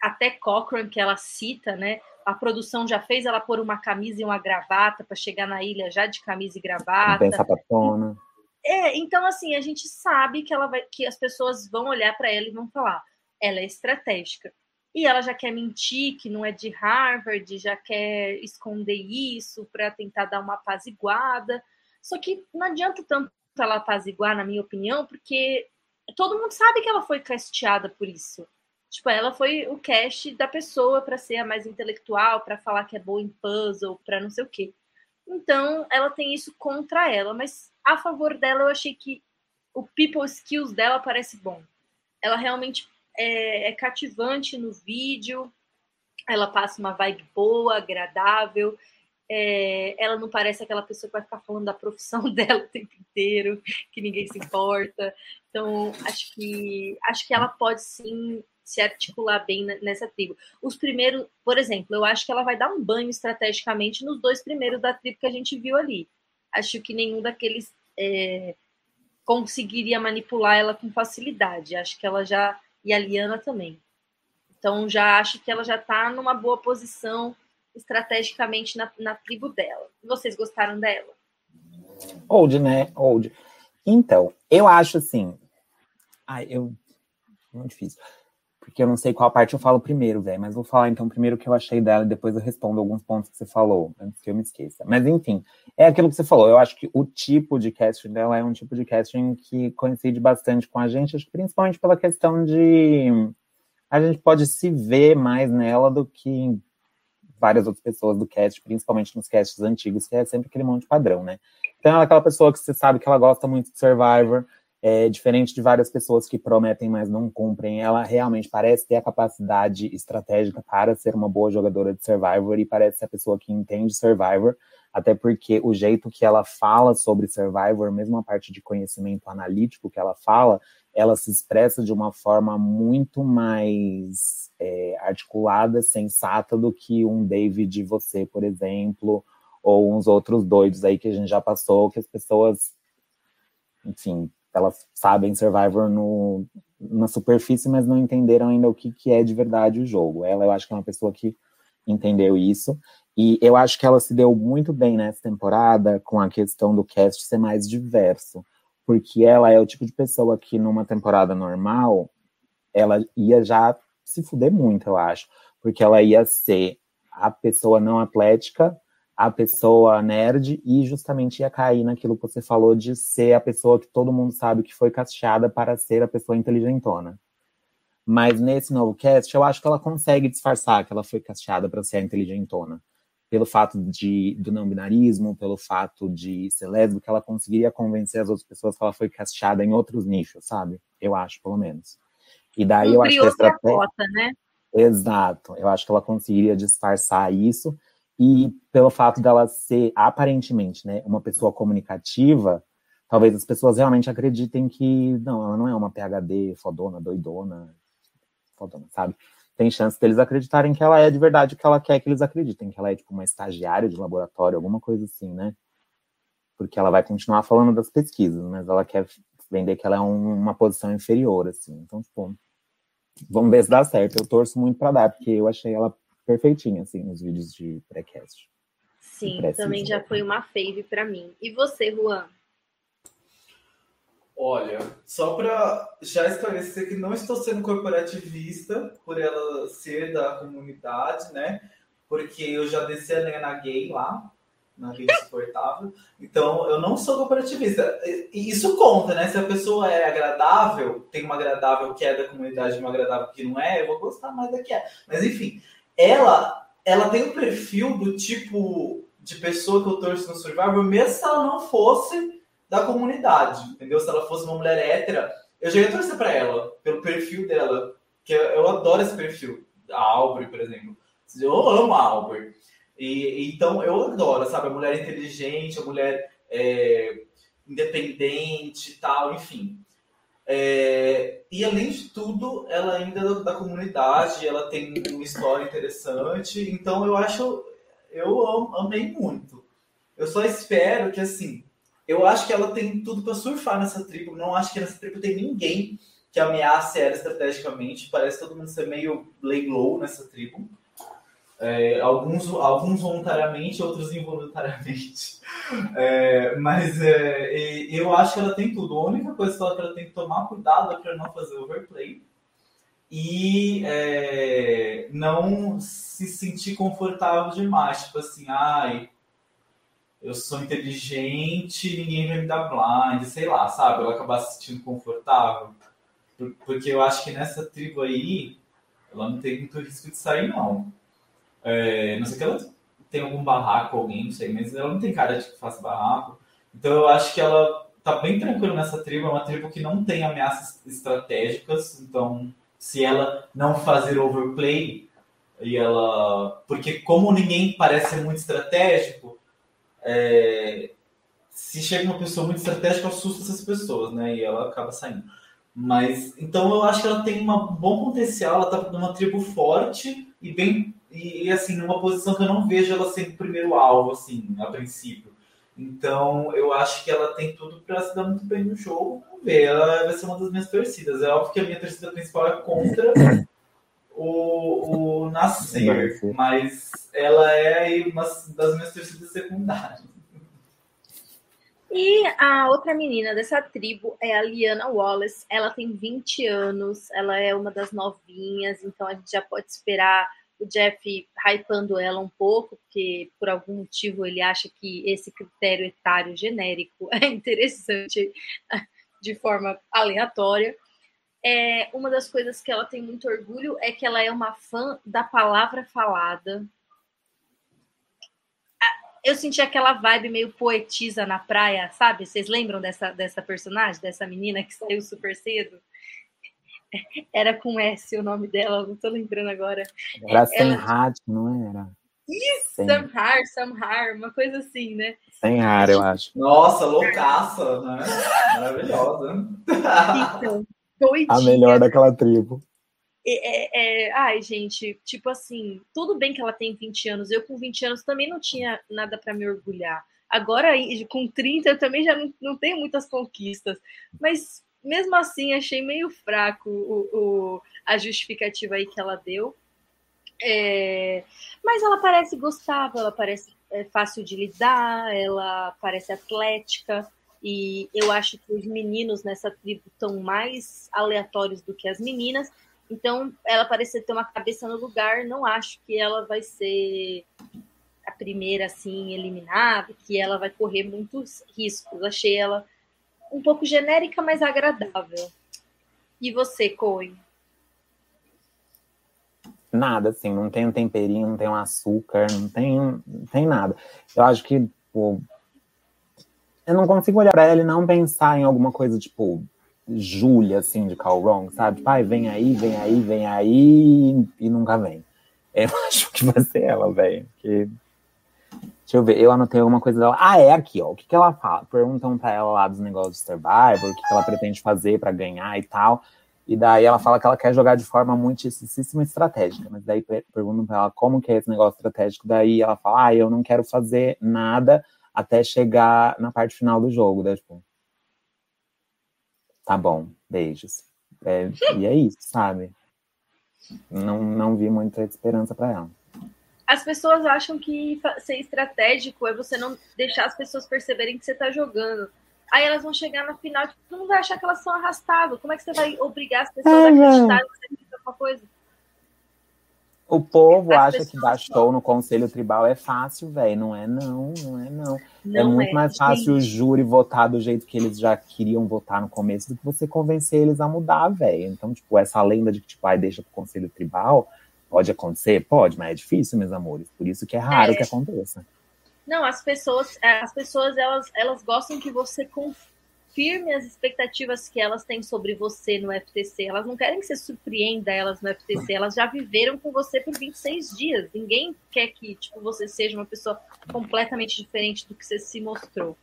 até Cochrane que ela cita, né? A produção já fez ela pôr uma camisa e uma gravata para chegar na ilha já de camisa e gravata. Bem sapatona. É, então assim, a gente sabe que ela vai que as pessoas vão olhar para ela e vão falar, ela é estratégica. E ela já quer mentir que não é de Harvard, já quer esconder isso para tentar dar uma apaziguada. Só que não adianta tanto ela apaziguar, na minha opinião, porque todo mundo sabe que ela foi casteada por isso. Tipo, ela foi o cast da pessoa para ser a mais intelectual, para falar que é boa em puzzle, para não sei o quê. Então, ela tem isso contra ela, mas a favor dela eu achei que o people skills dela parece bom. Ela realmente é, é cativante no vídeo, ela passa uma vibe boa, agradável. É, ela não parece aquela pessoa que vai ficar falando da profissão dela o tempo inteiro, que ninguém se importa. Então, acho que acho que ela pode sim se articular bem nessa tribo. Os primeiros, por exemplo, eu acho que ela vai dar um banho estrategicamente nos dois primeiros da tribo que a gente viu ali. Acho que nenhum daqueles é, conseguiria manipular ela com facilidade. Acho que ela já. E a Liana também. Então já acho que ela já está numa boa posição estrategicamente na, na tribo dela. Vocês gostaram dela? Old, né? Old. Então, eu acho assim. Ai, eu. Muito difícil. Porque eu não sei qual parte eu falo primeiro, velho. Mas vou falar então primeiro o que eu achei dela e depois eu respondo alguns pontos que você falou, antes que eu me esqueça. Mas enfim, é aquilo que você falou. Eu acho que o tipo de casting dela é um tipo de casting que coincide bastante com a gente, acho que principalmente pela questão de. A gente pode se ver mais nela do que em várias outras pessoas do cast, principalmente nos casts antigos, que é sempre aquele monte padrão, né? Então ela é aquela pessoa que você sabe que ela gosta muito de Survivor, é, diferente de várias pessoas que prometem, mas não cumprem, ela realmente parece ter a capacidade estratégica para ser uma boa jogadora de Survivor e parece ser a pessoa que entende Survivor, até porque o jeito que ela fala sobre Survivor, mesmo a parte de conhecimento analítico que ela fala, ela se expressa de uma forma muito mais é, articulada, sensata do que um David você, por exemplo, ou uns outros doidos aí que a gente já passou, que as pessoas, enfim, elas sabem Survivor no, na superfície, mas não entenderam ainda o que, que é de verdade o jogo. Ela, eu acho que é uma pessoa que entendeu isso, e eu acho que ela se deu muito bem nessa temporada com a questão do cast ser mais diverso, porque ela é o tipo de pessoa que numa temporada normal, ela ia já se fuder muito, eu acho, porque ela ia ser a pessoa não atlética, a pessoa nerd e justamente ia cair naquilo que você falou de ser a pessoa que todo mundo sabe que foi casteada para ser a pessoa inteligentona. Mas nesse novo cast, eu acho que ela consegue disfarçar que ela foi casteada para ser a inteligentona. Pelo fato de, do não binarismo, pelo fato de ser lésbica, ela conseguiria convencer as outras pessoas que ela foi casteada em outros nichos, sabe? Eu acho, pelo menos. E daí eu acho que a estratégia... Cota, né? Exato. Eu acho que ela conseguiria disfarçar isso e pelo fato dela ser aparentemente, né, uma pessoa comunicativa, talvez as pessoas realmente acreditem que não, ela não é uma PhD fodona, doidona, fodona, sabe? tem chance deles acreditarem que ela é de verdade o que ela quer que eles acreditem, que ela é tipo uma estagiária de laboratório, alguma coisa assim, né? Porque ela vai continuar falando das pesquisas, mas ela quer vender que ela é um, uma posição inferior, assim. Então, tipo, vamos ver se dá certo. Eu torço muito para dar, porque eu achei ela perfeitinha, assim, nos vídeos de pré-cast. Sim, também já foi uma fave para mim. E você, Juan? Olha, só para já esclarecer que não estou sendo corporativista por ela ser da comunidade, né? Porque eu já desci a lenha na gay lá, na gay insuportável. Então, eu não sou corporativista. E isso conta, né? Se a pessoa é agradável, tem uma agradável que é da comunidade e uma agradável que não é, eu vou gostar mais da que é. Mas, enfim, ela, ela tem um perfil do tipo de pessoa que eu torço no Survivor, mesmo se ela não fosse da comunidade, entendeu? Se ela fosse uma mulher hétera, eu já ia torcer para ela, pelo perfil dela, que eu, eu adoro esse perfil. A Aubrey, por exemplo. Eu amo a Aubrey. E, então, eu adoro, sabe? A mulher inteligente, a mulher é, independente e tal, enfim. É, e além de tudo, ela ainda é da, da comunidade, ela tem uma história interessante, então eu acho, eu amei muito. Eu só espero que, assim, eu acho que ela tem tudo para surfar nessa tribo. Não acho que nessa tribo tem ninguém que ameace ela estrategicamente. Parece todo mundo ser meio lay low nessa tribo. É, alguns, alguns voluntariamente, outros involuntariamente. É, mas é, eu acho que ela tem tudo. A única coisa que ela tem que tomar cuidado é para não fazer overplay e é, não se sentir confortável demais. Tipo assim, ai, eu sou inteligente, ninguém vai me dar blind, sei lá, sabe? Ela acabar se sentindo confortável. Porque eu acho que nessa tribo aí, ela não tem muito risco de sair, não. É, não sei que ela tem algum barraco, alguém, não sei, mas ela não tem cara de que faça barraco. Então eu acho que ela tá bem tranquila nessa tribo, é uma tribo que não tem ameaças estratégicas, então se ela não fazer overplay, e ela. Porque como ninguém parece ser muito estratégico, é, se chega uma pessoa muito estratégica, assusta essas pessoas, né? E ela acaba saindo. Mas então eu acho que ela tem um bom potencial, ela tá numa tribo forte e bem e assim, numa posição que eu não vejo ela sendo o primeiro alvo, assim, a princípio. Então, eu acho que ela tem tudo para se dar muito bem no jogo. Vamos ver, ela vai ser uma das minhas torcidas. É óbvio que a minha torcida principal é contra o, o Nascer, mas ela é uma das minhas torcidas secundárias. E a outra menina dessa tribo é a Liana Wallace. Ela tem 20 anos, ela é uma das novinhas, então a gente já pode esperar o Jeff hypando ela um pouco, porque por algum motivo ele acha que esse critério etário genérico é interessante de forma aleatória. É, uma das coisas que ela tem muito orgulho é que ela é uma fã da palavra falada. Eu senti aquela vibe meio poetisa na praia, sabe? Vocês lembram dessa, dessa personagem, dessa menina que saiu super cedo? Era com S o nome dela, não tô lembrando agora. Era Sam Hat, não era? Isso, Sam Har, Sam Har, uma coisa assim, né? Sam Har, eu acho. Nossa, loucaça, né? Maravilhosa. Então, doidinha. A melhor daquela tribo. É, é, ai, gente, tipo assim, tudo bem que ela tem 20 anos. Eu, com 20 anos, também não tinha nada para me orgulhar. Agora, com 30, eu também já não, não tenho muitas conquistas. Mas mesmo assim, achei meio fraco o, o, a justificativa aí que ela deu. É, mas ela parece gostável, ela parece é, fácil de lidar, ela parece atlética. E eu acho que os meninos nessa tribo estão mais aleatórios do que as meninas. Então, ela parece ter uma cabeça no lugar. Não acho que ela vai ser a primeira, assim, eliminada, que ela vai correr muitos riscos. Achei ela um pouco genérica, mas agradável. E você, Coen? Nada, assim, não tem um temperinho, não tem um açúcar, não tem, não tem nada. Eu acho que, pô, eu não consigo olhar pra ela e não pensar em alguma coisa, tipo, Júlia, assim, de Call Wrong, sabe? Pai, vem aí, vem aí, vem aí, e nunca vem. Eu acho que vai ser ela, velho. Que Deixa eu ver, eu anotei alguma coisa dela. Ah, é aqui, ó. O que, que ela fala? Perguntam pra ela lá dos negócios de Survivor, o que, que ela pretende fazer para ganhar e tal. E daí ela fala que ela quer jogar de forma muitíssimo estratégica. Mas daí perguntam pra ela como que é esse negócio estratégico. Daí ela fala, ah, eu não quero fazer nada até chegar na parte final do jogo. Daí, tipo, tá bom, beijos. É, e é isso, sabe? Não, não vi muita esperança para ela. As pessoas acham que ser estratégico é você não deixar as pessoas perceberem que você tá jogando. Aí elas vão chegar na final, tipo, todo mundo vai achar que elas são arrastadas. Como é que você vai obrigar as pessoas a acreditarem que você fez alguma coisa? O povo As acha que dar show no Conselho Tribal é fácil, velho. Não é, não, não é, não. É não é muito é, mais fácil gente. o júri votar do jeito que eles já queriam votar no começo do que você convencer eles a mudar, velho. Então, tipo, essa lenda de que, tipo, ai, deixa pro Conselho Tribal, pode acontecer? Pode, mas é difícil, meus amores. Por isso que é raro é. que aconteça. Não, as pessoas, as pessoas elas, elas gostam que você confie firme as expectativas que elas têm sobre você no FTC. Elas não querem que você surpreenda elas no FTC. Elas já viveram com você por 26 dias. Ninguém quer que tipo, você seja uma pessoa completamente diferente do que você se mostrou.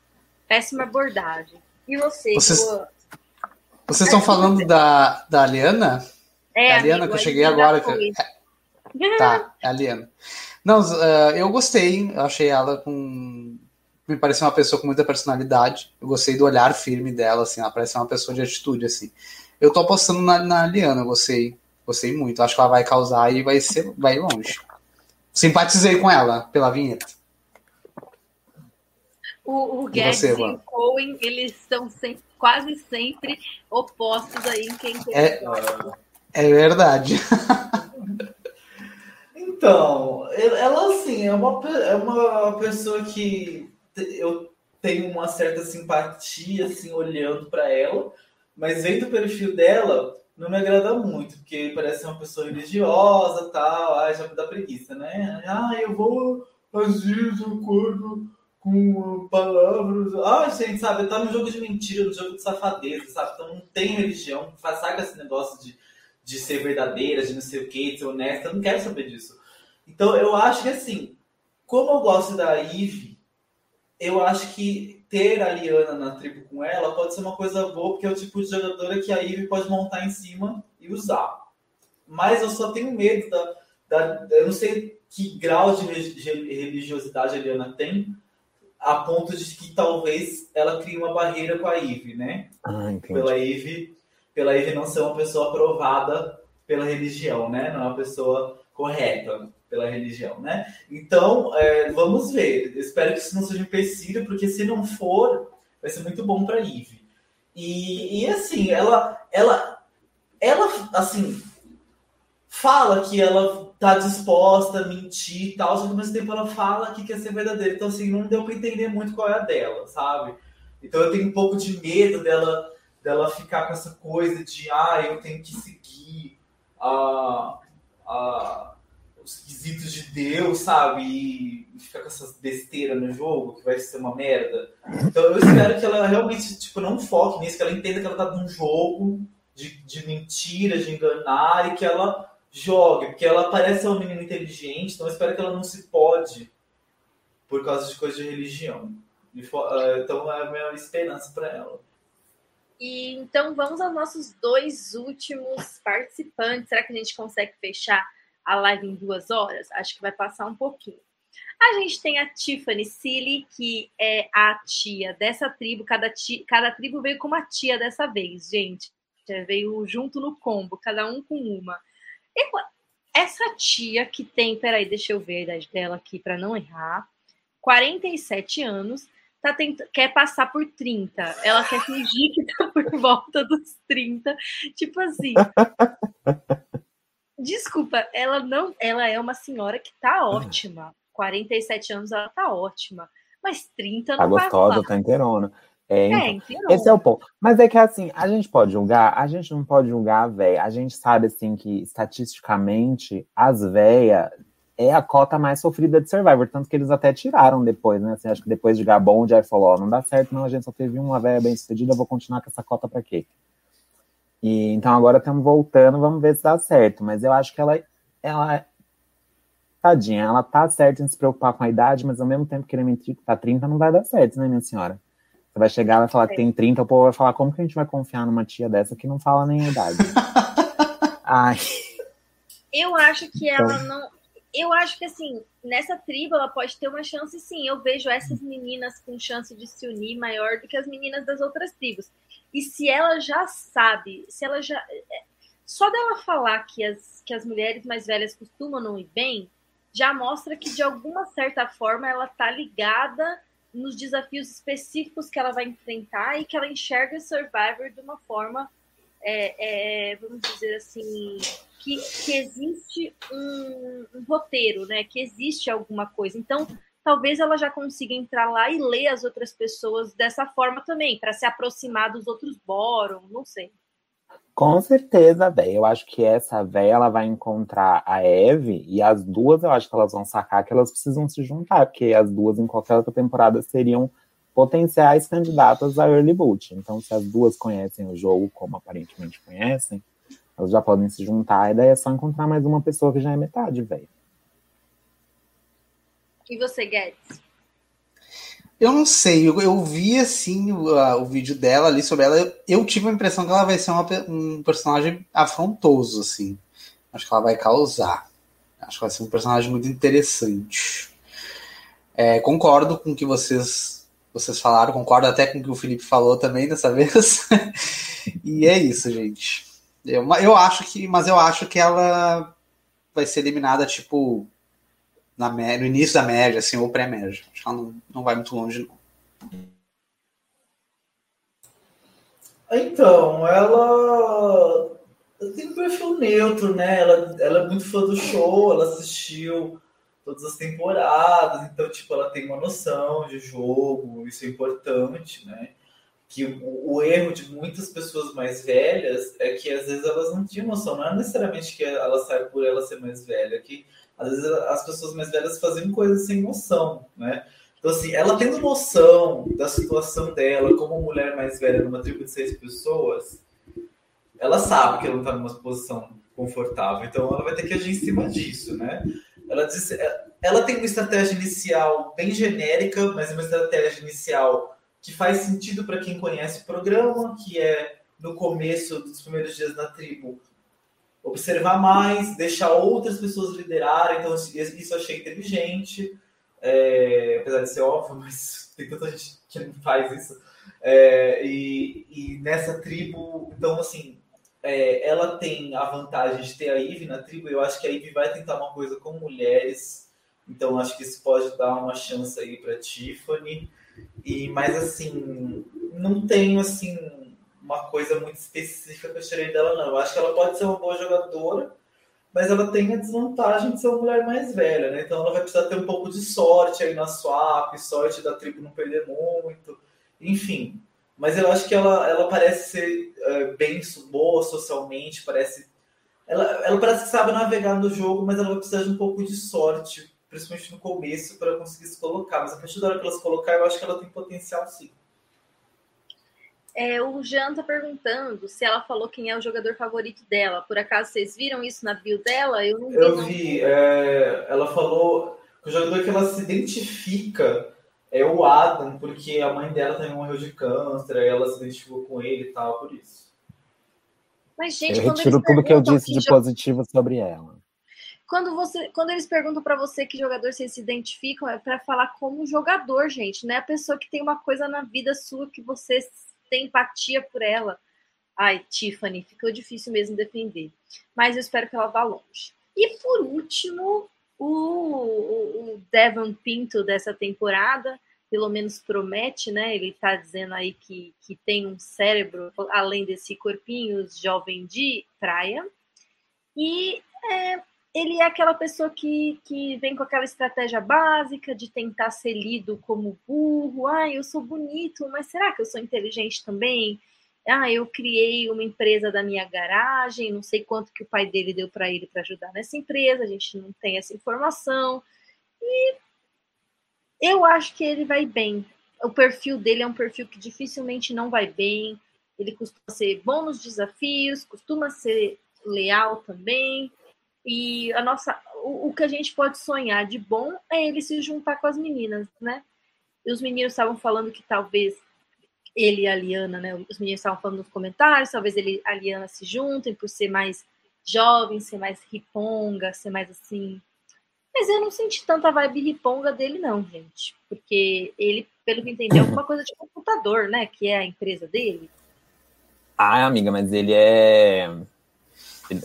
Péssima abordagem. E você? Vocês, vocês estão falando da, da Aliana? É, a Aliana, que eu cheguei agora. Que... É, tá, é a Aliana. Não, uh, eu gostei. Eu achei ela com me pareceu uma pessoa com muita personalidade. Eu gostei do olhar firme dela, assim, ela parece uma pessoa de atitude, assim. Eu tô apostando na, na Liana, gostei, gostei muito. Acho que ela vai causar e vai ser, vai longe. Simpatizei com ela pela vinheta. O, o Guedes e, o Cohen, eles são sempre, quase sempre opostos aí em quem é, é verdade. então, ela assim, é uma, é uma pessoa que eu tenho uma certa simpatia, assim, olhando para ela, mas vendo o perfil dela, não me agrada muito, porque parece uma pessoa religiosa tal, ai, já me dá preguiça, né? Ah, eu vou agir de acordo com palavras. Ah, gente, sabe, tá no jogo de mentira, no jogo de safadeza, sabe? Então não tem religião, sabe esse negócio de, de ser verdadeira, de não sei o que, de ser honesta, eu não quero saber disso. Então eu acho que assim, como eu gosto da Eve, eu acho que ter a Liana na tribo com ela pode ser uma coisa boa, porque é o tipo de jogadora que a Ivy pode montar em cima e usar. Mas eu só tenho medo da. da eu não sei que grau de religiosidade a Liana tem, a ponto de que talvez ela crie uma barreira com a Ivy, né? Ah, pela Ivy, pela Ivy não ser uma pessoa aprovada pela religião, né? Não é uma pessoa correta pela religião, né? Então, é, vamos ver. espero que isso não seja empecilho, porque se não for, vai ser muito bom para Eve. E, e assim, ela, ela, ela, assim, fala que ela tá disposta a mentir e tal, só que ao mesmo tempo ela fala que quer ser verdadeira. Então, assim, não deu para entender muito qual é a dela, sabe? Então, eu tenho um pouco de medo dela, dela ficar com essa coisa de, ah, eu tenho que seguir a, a os quesitos de Deus, sabe? E ficar com essas besteiras no jogo, que vai ser uma merda. Então eu espero que ela realmente, tipo, não foque nisso, que ela entenda que ela tá num jogo de, de mentira, de enganar, e que ela jogue, porque ela parece uma menina inteligente, então eu espero que ela não se pode por causa de coisas de religião. Eh, então é a minha esperança para ela. E então vamos aos nossos dois últimos participantes. Será que a gente consegue fechar a live em duas horas, acho que vai passar um pouquinho. A gente tem a Tiffany Silly, que é a tia dessa tribo. Cada, cada tribo veio com uma tia dessa vez, gente. Veio junto no combo, cada um com uma. E essa tia que tem, peraí, deixa eu ver a idade dela aqui para não errar. 47 anos, tá tent... quer passar por 30. Ela quer fingir que tá por volta dos 30. Tipo assim. Desculpa, ela não, ela é uma senhora que tá uhum. ótima. 47 anos ela tá ótima. Mas 30 não tá gostosa, tá inteirona. É, é então, esse é o ponto. Mas é que assim, a gente pode julgar, a gente não pode julgar velho. A gente sabe assim que estatisticamente as velhas é a cota mais sofrida de Survivor, tanto que eles até tiraram depois, né? Assim, acho que depois de Gabon, o Jeff falou, oh, não dá certo, não, a gente só teve uma velha bem sucedida, eu vou continuar com essa cota para quê? E, então agora estamos voltando, vamos ver se dá certo. Mas eu acho que ela, ela tadinha, ela tá certa em se preocupar com a idade, mas ao mesmo tempo querer mentir que tá 30 não vai dar certo, né, minha senhora? Você vai chegar, vai falar é. que tem 30, o povo vai falar, como que a gente vai confiar numa tia dessa que não fala nem a idade? Ai. Eu acho que ela então não. Eu acho que assim, nessa tribo ela pode ter uma chance sim. Eu vejo essas meninas com chance de se unir maior do que as meninas das outras tribos. E se ela já sabe, se ela já. É, só dela falar que as, que as mulheres mais velhas costumam não ir bem, já mostra que de alguma certa forma ela tá ligada nos desafios específicos que ela vai enfrentar e que ela enxerga Survivor de uma forma, é, é, vamos dizer assim, que, que existe um, um, roteiro, né? Que existe alguma coisa. Então, talvez ela já consiga entrar lá e ler as outras pessoas dessa forma também, para se aproximar dos outros Boron, não sei. Com certeza, velho. Eu acho que essa véia ela vai encontrar a Eve e as duas eu acho que elas vão sacar que elas precisam se juntar, porque as duas em qualquer outra temporada seriam potenciais candidatas a Early Boot. Então, se as duas conhecem o jogo como aparentemente conhecem, elas já podem se juntar, e daí é só encontrar mais uma pessoa que já é metade, velho. E você, Guedes? Eu não sei, eu, eu vi assim o, a, o, vídeo dela ali sobre ela. Eu, eu, tive a impressão que ela vai ser uma, um personagem afrontoso, assim. Acho que ela vai causar. Acho que vai ser um personagem muito interessante. É, concordo com o que vocês, vocês falaram, concordo até com o que o Felipe falou também dessa vez. e é isso, gente. Eu, eu acho que, mas eu acho que ela vai ser eliminada, tipo, na, no início da média, assim, ou pré-média. Acho que ela não, não vai muito longe, não. Então, ela tem um perfil neutro, né? Ela, ela é muito fã do show, ela assistiu todas as temporadas, então, tipo, ela tem uma noção de jogo, isso é importante, né? que o, o, erro de muitas pessoas mais velhas é que às vezes elas não tinham noção, não é necessariamente que ela sai por ela ser mais velha, é que às vezes as pessoas mais velhas fazem coisas sem noção, né? Então, assim, ela tendo noção da situação dela como mulher mais velha numa tribo de seis pessoas, ela sabe que ela não está numa posição confortável, então ela vai ter que agir em cima disso, né? Ela, disse, ela tem uma estratégia inicial bem genérica, mas uma estratégia inicial que faz sentido para quem conhece o programa, que é no começo dos primeiros dias na tribo observar mais, deixar outras pessoas liderarem, então isso eu achei inteligente, é, apesar de ser óbvio, mas tem tanta gente que não faz isso. É, e, e, nessa tribo, então assim, é, ela tem a vantagem de ter a Eve na tribo, eu acho que a Eve vai tentar uma coisa com mulheres, então acho que isso pode dar uma chance aí para Tiffany. E, mas assim, não tenho assim uma coisa muito específica que eu tirei dela, não. Eu acho que ela pode ser uma boa jogadora, mas ela tem a desvantagem de ser uma mulher mais velha, né? Então ela vai precisar ter um pouco de sorte aí na swap, sorte da tribo não perder muito, enfim. Mas eu acho que ela, ela parece ser é, bem boa socialmente, parece. Ela, ela parece que sabe navegar no jogo, mas ela vai precisar de um pouco de sorte principalmente no começo, para conseguir se colocar. Mas a partir da hora que ela se colocar, eu acho que ela tem potencial sim. É, o Jean tá perguntando se ela falou quem é o jogador favorito dela. Por acaso vocês viram isso na bio dela? Eu não vi. Eu vi. É, ela falou que o jogador que ela se identifica é o Adam, porque a mãe dela também morreu de câncer, aí ela se identificou com ele e tal, por isso. Mas, gente, eu retiro tudo que eu disse de positivo sobre ela. Quando, você, quando eles perguntam para você que jogador vocês se identificam, é para falar como jogador, gente, não é a pessoa que tem uma coisa na vida sua que você tem empatia por ela. Ai, Tiffany, ficou difícil mesmo defender. Mas eu espero que ela vá longe. E por último, o, o, Devon Pinto dessa temporada, pelo menos promete, né? Ele está dizendo aí que, que tem um cérebro, além desse corpinho jovem de praia. E é, ele é aquela pessoa que, que vem com aquela estratégia básica de tentar ser lido como burro. Ah, eu sou bonito, mas será que eu sou inteligente também? Ah, eu criei uma empresa da minha garagem, não sei quanto que o pai dele deu para ele para ajudar nessa empresa, a gente não tem essa informação. E eu acho que ele vai bem. O perfil dele é um perfil que dificilmente não vai bem. Ele costuma ser bom nos desafios, costuma ser leal também. E a nossa, o, o, que a gente pode sonhar de bom é ele se juntar com as meninas, né? E os meninos estavam falando que talvez ele e a Liana, né? Os meninos estavam falando nos comentários, talvez ele e a Liana se juntem por ser mais jovem, ser mais riponga, ser mais assim. Mas eu não senti tanta vibe riponga dele, não, gente. Porque ele, pelo que entendi, é alguma coisa de computador, né? Que é a empresa dele. Ah, amiga, mas ele é.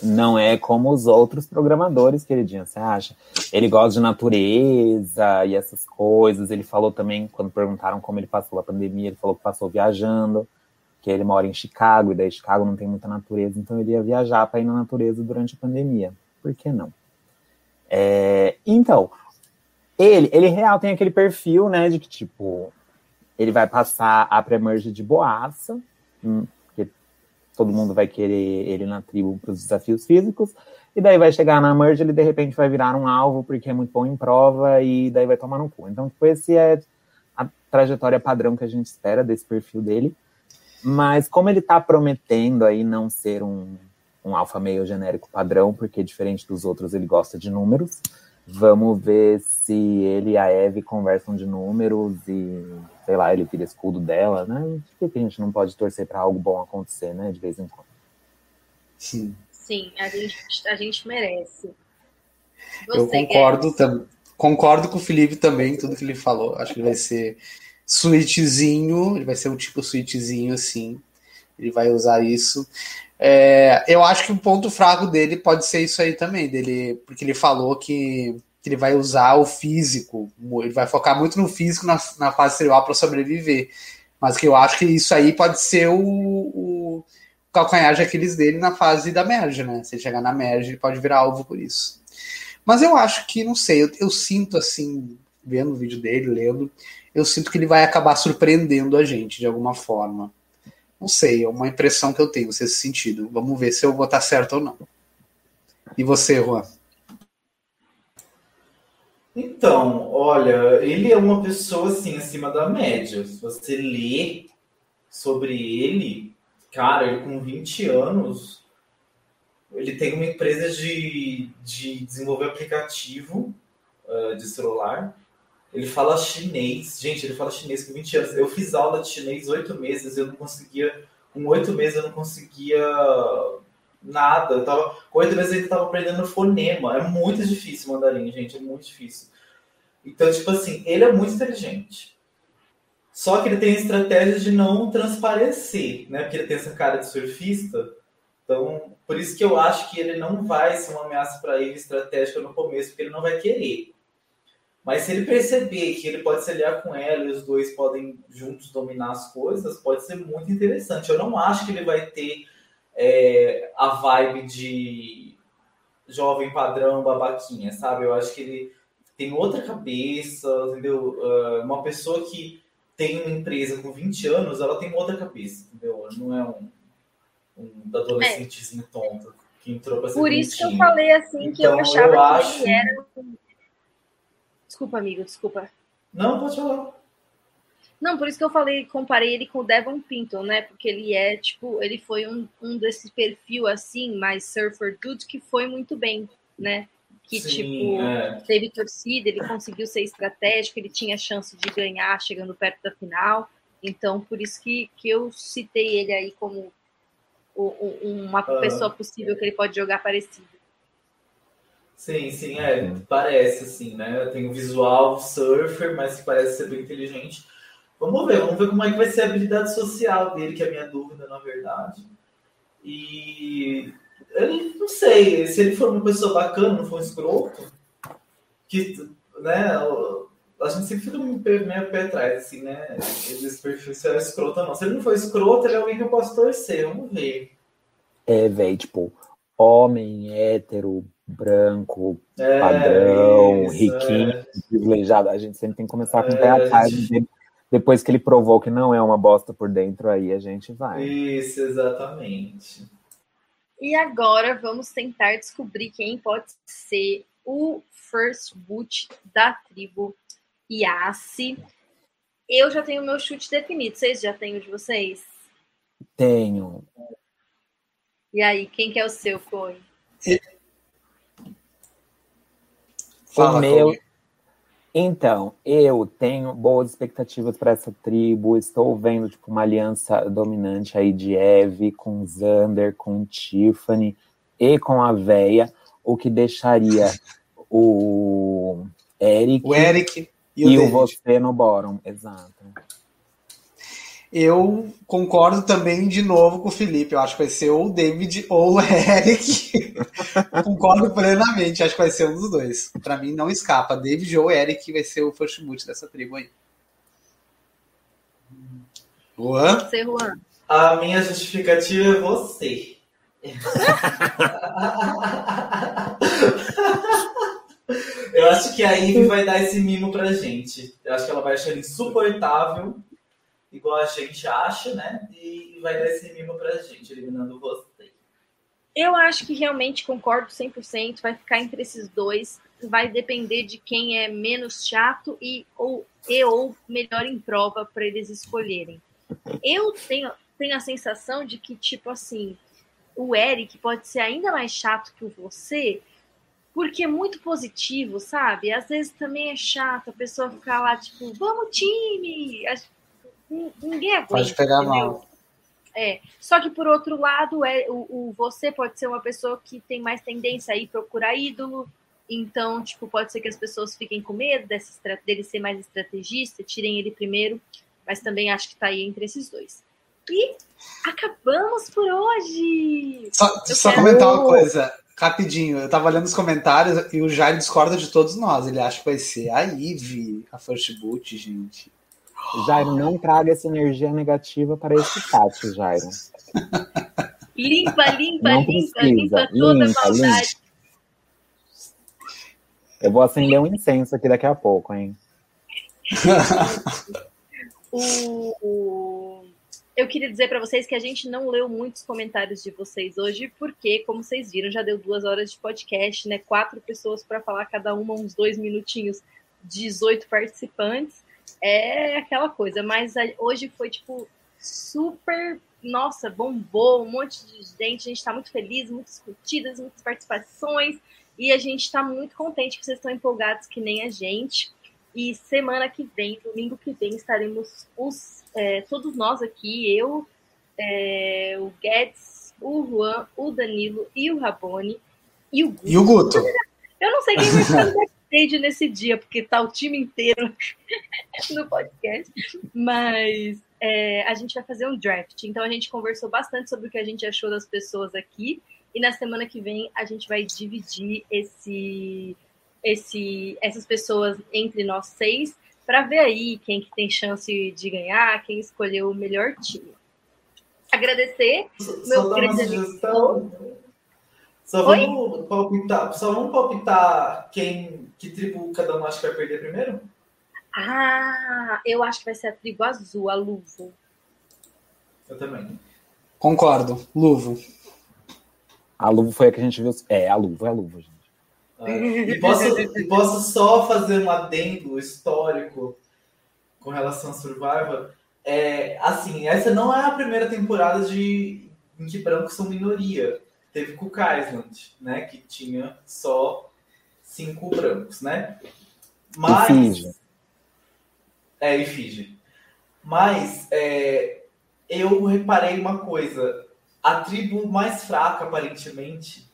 Não é como os outros programadores, queridinha, você acha? Ele gosta de natureza e essas coisas. Ele falou também, quando perguntaram como ele passou a pandemia, ele falou que passou viajando que ele mora em Chicago, e daí Chicago não tem muita natureza, então ele ia viajar para ir na natureza durante a pandemia. Por que não? É, então, ele, ele real tem aquele perfil, né, de que, tipo, ele vai passar a pré-merge de boaça, hum, todo mundo vai querer ele na tribo para os desafios físicos, e daí vai chegar na merge, ele de repente vai virar um alvo porque é muito bom em prova, e daí vai tomar no cu. Então, tipo, esse é a trajetória padrão que a gente espera desse perfil dele. Mas como ele está prometendo aí não ser um, um alfa meio genérico padrão, porque diferente dos outros ele gosta de números, vamos ver se ele e a Eve conversam de números e, sei lá, ele vira escudo dela, né? Por que a gente não pode torcer para algo bom acontecer, né, de vez em quando? Sim. Sim, a gente, a gente merece. Você Eu concordo, tam, concordo com o Felipe também, tudo que ele falou. Acho que vai ser suítezinho, ele vai ser um tipo suítezinho assim, ele vai usar isso. É, eu acho que o ponto fraco dele pode ser isso aí também, dele, porque ele falou que, que ele vai usar o físico, ele vai focar muito no físico na, na fase cerebral para sobreviver. Mas que eu acho que isso aí pode ser o, o calcanhar de Aquiles dele na fase da merge, né? Se ele chegar na merge, ele pode virar alvo por isso. Mas eu acho que, não sei, eu, eu sinto assim, vendo o vídeo dele, lendo, eu sinto que ele vai acabar surpreendendo a gente de alguma forma. Não sei, é uma impressão que eu tenho nesse sentido. Vamos ver se eu vou estar certo ou não. E você, Juan? Então, olha, ele é uma pessoa assim acima da média. Se você lê sobre ele, cara, ele com 20 anos, ele tem uma empresa de, de desenvolver aplicativo uh, de celular ele fala chinês. Gente, ele fala chinês com 20 anos. Eu fiz aula de chinês oito meses, eu não conseguia. Com oito meses eu não conseguia nada. Eu tava, com oito meses ele estava aprendendo fonema. É muito difícil mandarim, gente. É muito difícil. Então, tipo assim, ele é muito inteligente. Só que ele tem a estratégia de não transparecer, né? Porque ele tem essa cara de surfista. Então, por isso que eu acho que ele não vai ser uma ameaça para ele estratégica no começo, porque ele não vai querer. Mas se ele perceber que ele pode se aliar com ela e os dois podem juntos dominar as coisas, pode ser muito interessante. Eu não acho que ele vai ter é, a vibe de jovem padrão babaquinha, sabe? Eu acho que ele tem outra cabeça, entendeu? Uh, uma pessoa que tem uma empresa com 20 anos, ela tem outra cabeça, entendeu? Não é um, um adolescentezinho é. tonto que entrou para ser Por isso que eu falei assim, então, que eu achava eu que acho... ele era Desculpa, amigo, desculpa. Não, pode falar. Não, por isso que eu falei, comparei ele com o Devon Pinton, né? Porque ele é, tipo, ele foi um, um desse perfil assim, mais surfer dude, que foi muito bem, né? Que, Sim, tipo, é. teve torcida, ele conseguiu ser estratégico, ele tinha chance de ganhar chegando perto da final. Então, por isso que, que eu citei ele aí como o, o, uma uh, pessoa possível que ele pode jogar parecido. Sim, sim, é, parece assim, né? Tem um visual surfer, mas que parece ser bem inteligente. Vamos ver, vamos ver como é que vai ser a habilidade social dele, que é a minha dúvida, na verdade. E ele, não sei, se ele for uma pessoa bacana, não for um escroto, que, né, a gente sempre fica meio pé, atrás, assim, né? Perfil se é escroto ou não. Se ele não for escroto, ele é alguém que eu posso torcer, vamos ver. É, velho, tipo, homem, hétero, branco, é, padrão, isso, riquinho, é. privilegiado. A gente sempre tem que começar com o pé é, atrás. Gente... Depois que ele provou que não é uma bosta por dentro, aí a gente vai. Isso, exatamente. E agora vamos tentar descobrir quem pode ser o first boot da tribo Yassi. Eu já tenho meu chute definido. Vocês já têm o de vocês? Tenho. E aí, quem que é o seu, Coi? Fala, o meu, Então, eu tenho boas expectativas para essa tribo. Estou vendo tipo uma aliança dominante aí de Eve com Xander, com Tiffany e com a Véia, o que deixaria o Eric, O Eric e, e o o você no bottom. Exato. Eu concordo também de novo com o Felipe. Eu acho que vai ser ou o David ou o Eric. concordo plenamente. Acho que vai ser um dos dois. Pra mim não escapa. David ou Eric vai ser o first boot dessa tribo aí. Você, Juan. A minha justificativa é você. Eu acho que a Ivy vai dar esse mimo pra gente. Eu acho que ela vai achar ele insuportável, igual a gente acha, né? E vai dar esse mimo pra gente, eliminando você. Eu acho que realmente concordo 100%. Vai ficar entre esses dois. Vai depender de quem é menos chato e ou, e, ou melhor em prova para eles escolherem. Eu tenho, tenho a sensação de que, tipo assim, o Eric pode ser ainda mais chato que você, porque é muito positivo, sabe? Às vezes também é chato a pessoa ficar lá, tipo, vamos, time! Ninguém aguenta. Pode pegar entendeu? mal. É, só que por outro lado, é, o, o você pode ser uma pessoa que tem mais tendência a ir procurar ídolo, então, tipo, pode ser que as pessoas fiquem com medo dessa, estra- dele ser mais estrategista, tirem ele primeiro, mas também acho que tá aí entre esses dois. E acabamos por hoje! Só, só quero- comentar uma coisa, rapidinho. Eu tava olhando os comentários e o Jair discorda de todos nós. Ele acha que vai ser a Ivy, a first boot, gente. Jairo, não traga essa energia negativa para esse chat, Jairo. Limpa, limpa, Não limpa, precisa. limpa toda a Limpa, maldade. Eu vou acender um incenso aqui daqui a pouco, hein? O- o- Eu queria dizer para vocês que a gente não leu muitos comentários de vocês hoje, porque, como vocês viram, já deu duas horas de podcast, né? Quatro pessoas para falar cada uma uns dois minutinhos, 18 participantes. É aquela coisa, mas hoje foi tipo super. Nossa, bombou, um monte de gente, a gente está muito feliz, muitas curtidas, muitas participações, e a gente está muito contente que vocês estão empolgados que nem a gente. E semana que vem, domingo que vem, estaremos os, é, todos nós aqui, eu, é, o Guedes, o Juan, o Danilo e o Rabone e o Guto. E o Guto? Eu não sei quem vai estar backstage nesse dia, porque tá o time inteiro no podcast. Mas é, a gente vai fazer um draft. Então a gente conversou bastante sobre o que a gente achou das pessoas aqui. E na semana que vem a gente vai dividir esse, esse, essas pessoas entre nós seis para ver aí quem que tem chance de ganhar, quem escolheu o melhor time. Agradecer. Meu grande sugestão. Só Oi? vamos palpitar, só vamos palpitar quem, que tribo cada um acha que vai perder primeiro? Ah, eu acho que vai ser a tribo azul, a Luvo. Eu também. Concordo. Luvo. A luva foi a que a gente viu. É, a luva, é a luva, gente. Ah, e, posso, e posso só fazer um adendo histórico com relação a Survivor? É, assim, essa não é a primeira temporada de, em que brancos são minoria. Teve Cook Island, né? Que tinha só cinco brancos, né? Mas. Fiji. É, e Fiji. Mas é, eu reparei uma coisa. A tribo mais fraca, aparentemente,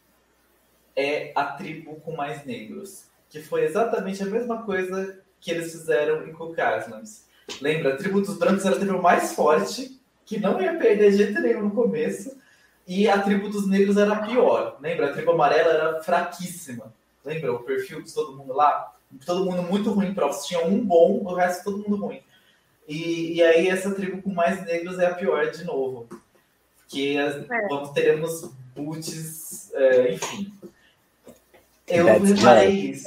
é a tribo com mais negros. Que foi exatamente a mesma coisa que eles fizeram em Cook Islands. Lembra? A tribo dos brancos era a tribo mais forte, que não ia perder de jeito nenhum no começo. E a tribo dos negros era a pior. Lembra? A tribo amarela era fraquíssima. Lembra o perfil de todo mundo lá? Todo mundo muito ruim provas. Tinha um bom, o resto todo mundo ruim. E, e aí essa tribo com mais negros é a pior de novo. Porque as- É. vamos, teremos boots, é, enfim. Eu That's reparei isso.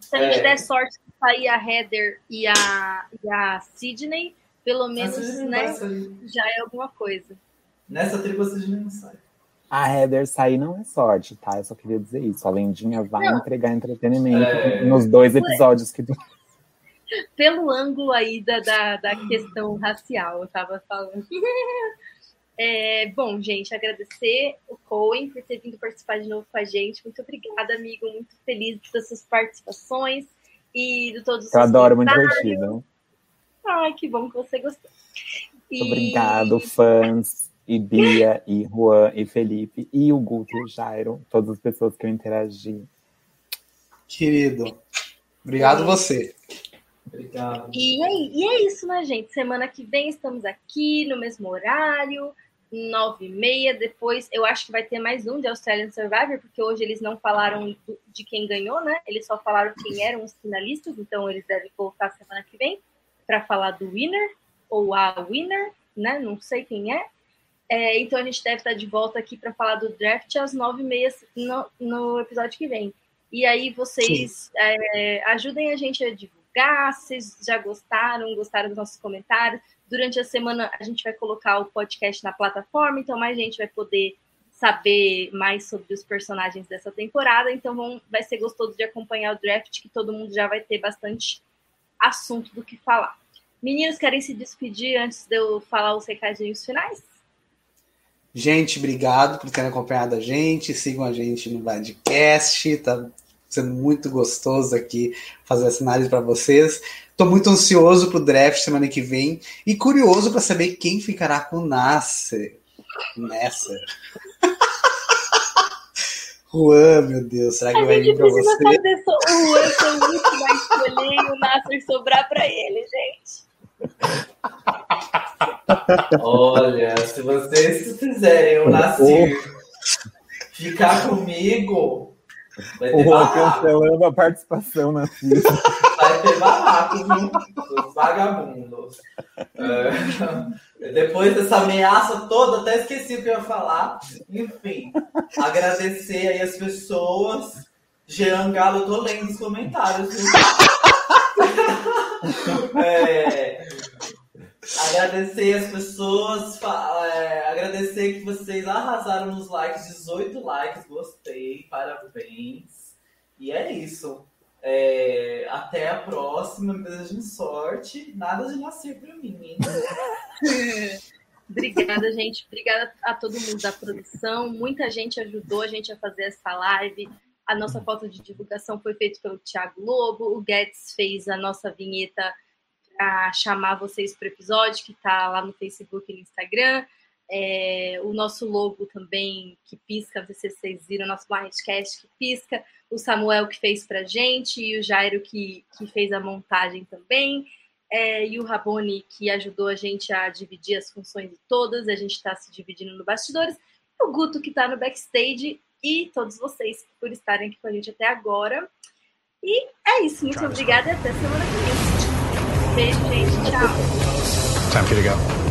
Se a gente É. der sorte de sair a Heather e a, e a Sidney, pelo menos, né, já é alguma coisa. Nessa tribo a Sidney não sai. A Heather sair não é sorte, tá? Eu só queria dizer isso. A Lendinha vai Não. entregar entretenimento É. nos dois episódios que Pelo ângulo aí da, da, da questão racial, eu tava falando. É, bom, gente, agradecer o Cohen por ter vindo participar de novo com a gente. Muito obrigada, amigo. Muito feliz das suas participações. e de todos os Eu adoro, muito divertido. Ai, que bom que você gostou. E... Obrigado, fãs, e Bia, e Juan, e Felipe, e o Guto e o Jairo, todas as pessoas que eu interagi. Querido, obrigado você. Obrigado. E é, e é isso, né, gente? Semana que vem estamos aqui no mesmo horário, nove e meia. Depois eu acho que vai ter mais um de Australian Survivor, porque hoje eles não falaram de quem ganhou, né? Eles só falaram quem eram os finalistas, então eles devem voltar semana que vem para falar do winner ou a winner, né? Não sei quem é. É então a gente deve estar de volta aqui para falar do draft às nove e meia no, no episódio que vem. E aí vocês é, ajudem a gente a divulgar, se vocês já gostaram, gostaram dos nossos comentários. Durante a semana a gente vai colocar o podcast na plataforma, então mais gente vai poder saber mais sobre os personagens dessa temporada. Então vão, vai ser gostoso de acompanhar o draft, que todo mundo já vai ter bastante assunto do que falar. Meninos, querem se despedir antes de eu falar os recadinhos finais? Gente, obrigado por terem acompanhado a gente. Sigam a gente no podcast. Tá sendo muito gostoso aqui fazer essa análise para vocês. Estou muito ansioso para o draft semana que vem e curioso para saber quem ficará com o Nasser. Nasser. Juan, meu Deus, será que a vai vir para você? Fazer so... O Juan foi muito mais escolher e o Nasser sobrar para ele, gente. Olha, se vocês fizerem o Nascer ficar comigo, vai ter barraco. cancelando a participação na fila. Vai ter barraco, viu? Os vagabundos. É, depois dessa ameaça toda, até esqueci o que eu ia falar. Enfim, agradecer aí as pessoas. Jean Galo, eu tô lendo os comentários. É, agradecer as pessoas, é, agradecer que vocês arrasaram nos likes, 18 likes, gostei, parabéns. E é isso. É, até a próxima, me desejem sorte. Nada de nascer para mim? Obrigada, gente. Obrigada a todo mundo da produção. Muita gente ajudou a gente a fazer essa live. A nossa foto de divulgação foi feita pelo Thiago Lobo. O Guedes fez a nossa vinheta para chamar vocês para o episódio, que está lá no Facebook e no Instagram. É, o nosso logo também que pisca, não sei se vocês viram, nosso Barretcast que pisca, o Samuel que fez pra gente, e o Jairo que, que fez a montagem também, é, e o Rabone que ajudou a gente a dividir as funções de todas, a gente está se dividindo no bastidores, o Guto que está no backstage, e todos vocês por estarem aqui com a gente até agora. E é isso, muito obrigada e até semana que vem. Beijo, gente. Tchau. Time for you to go.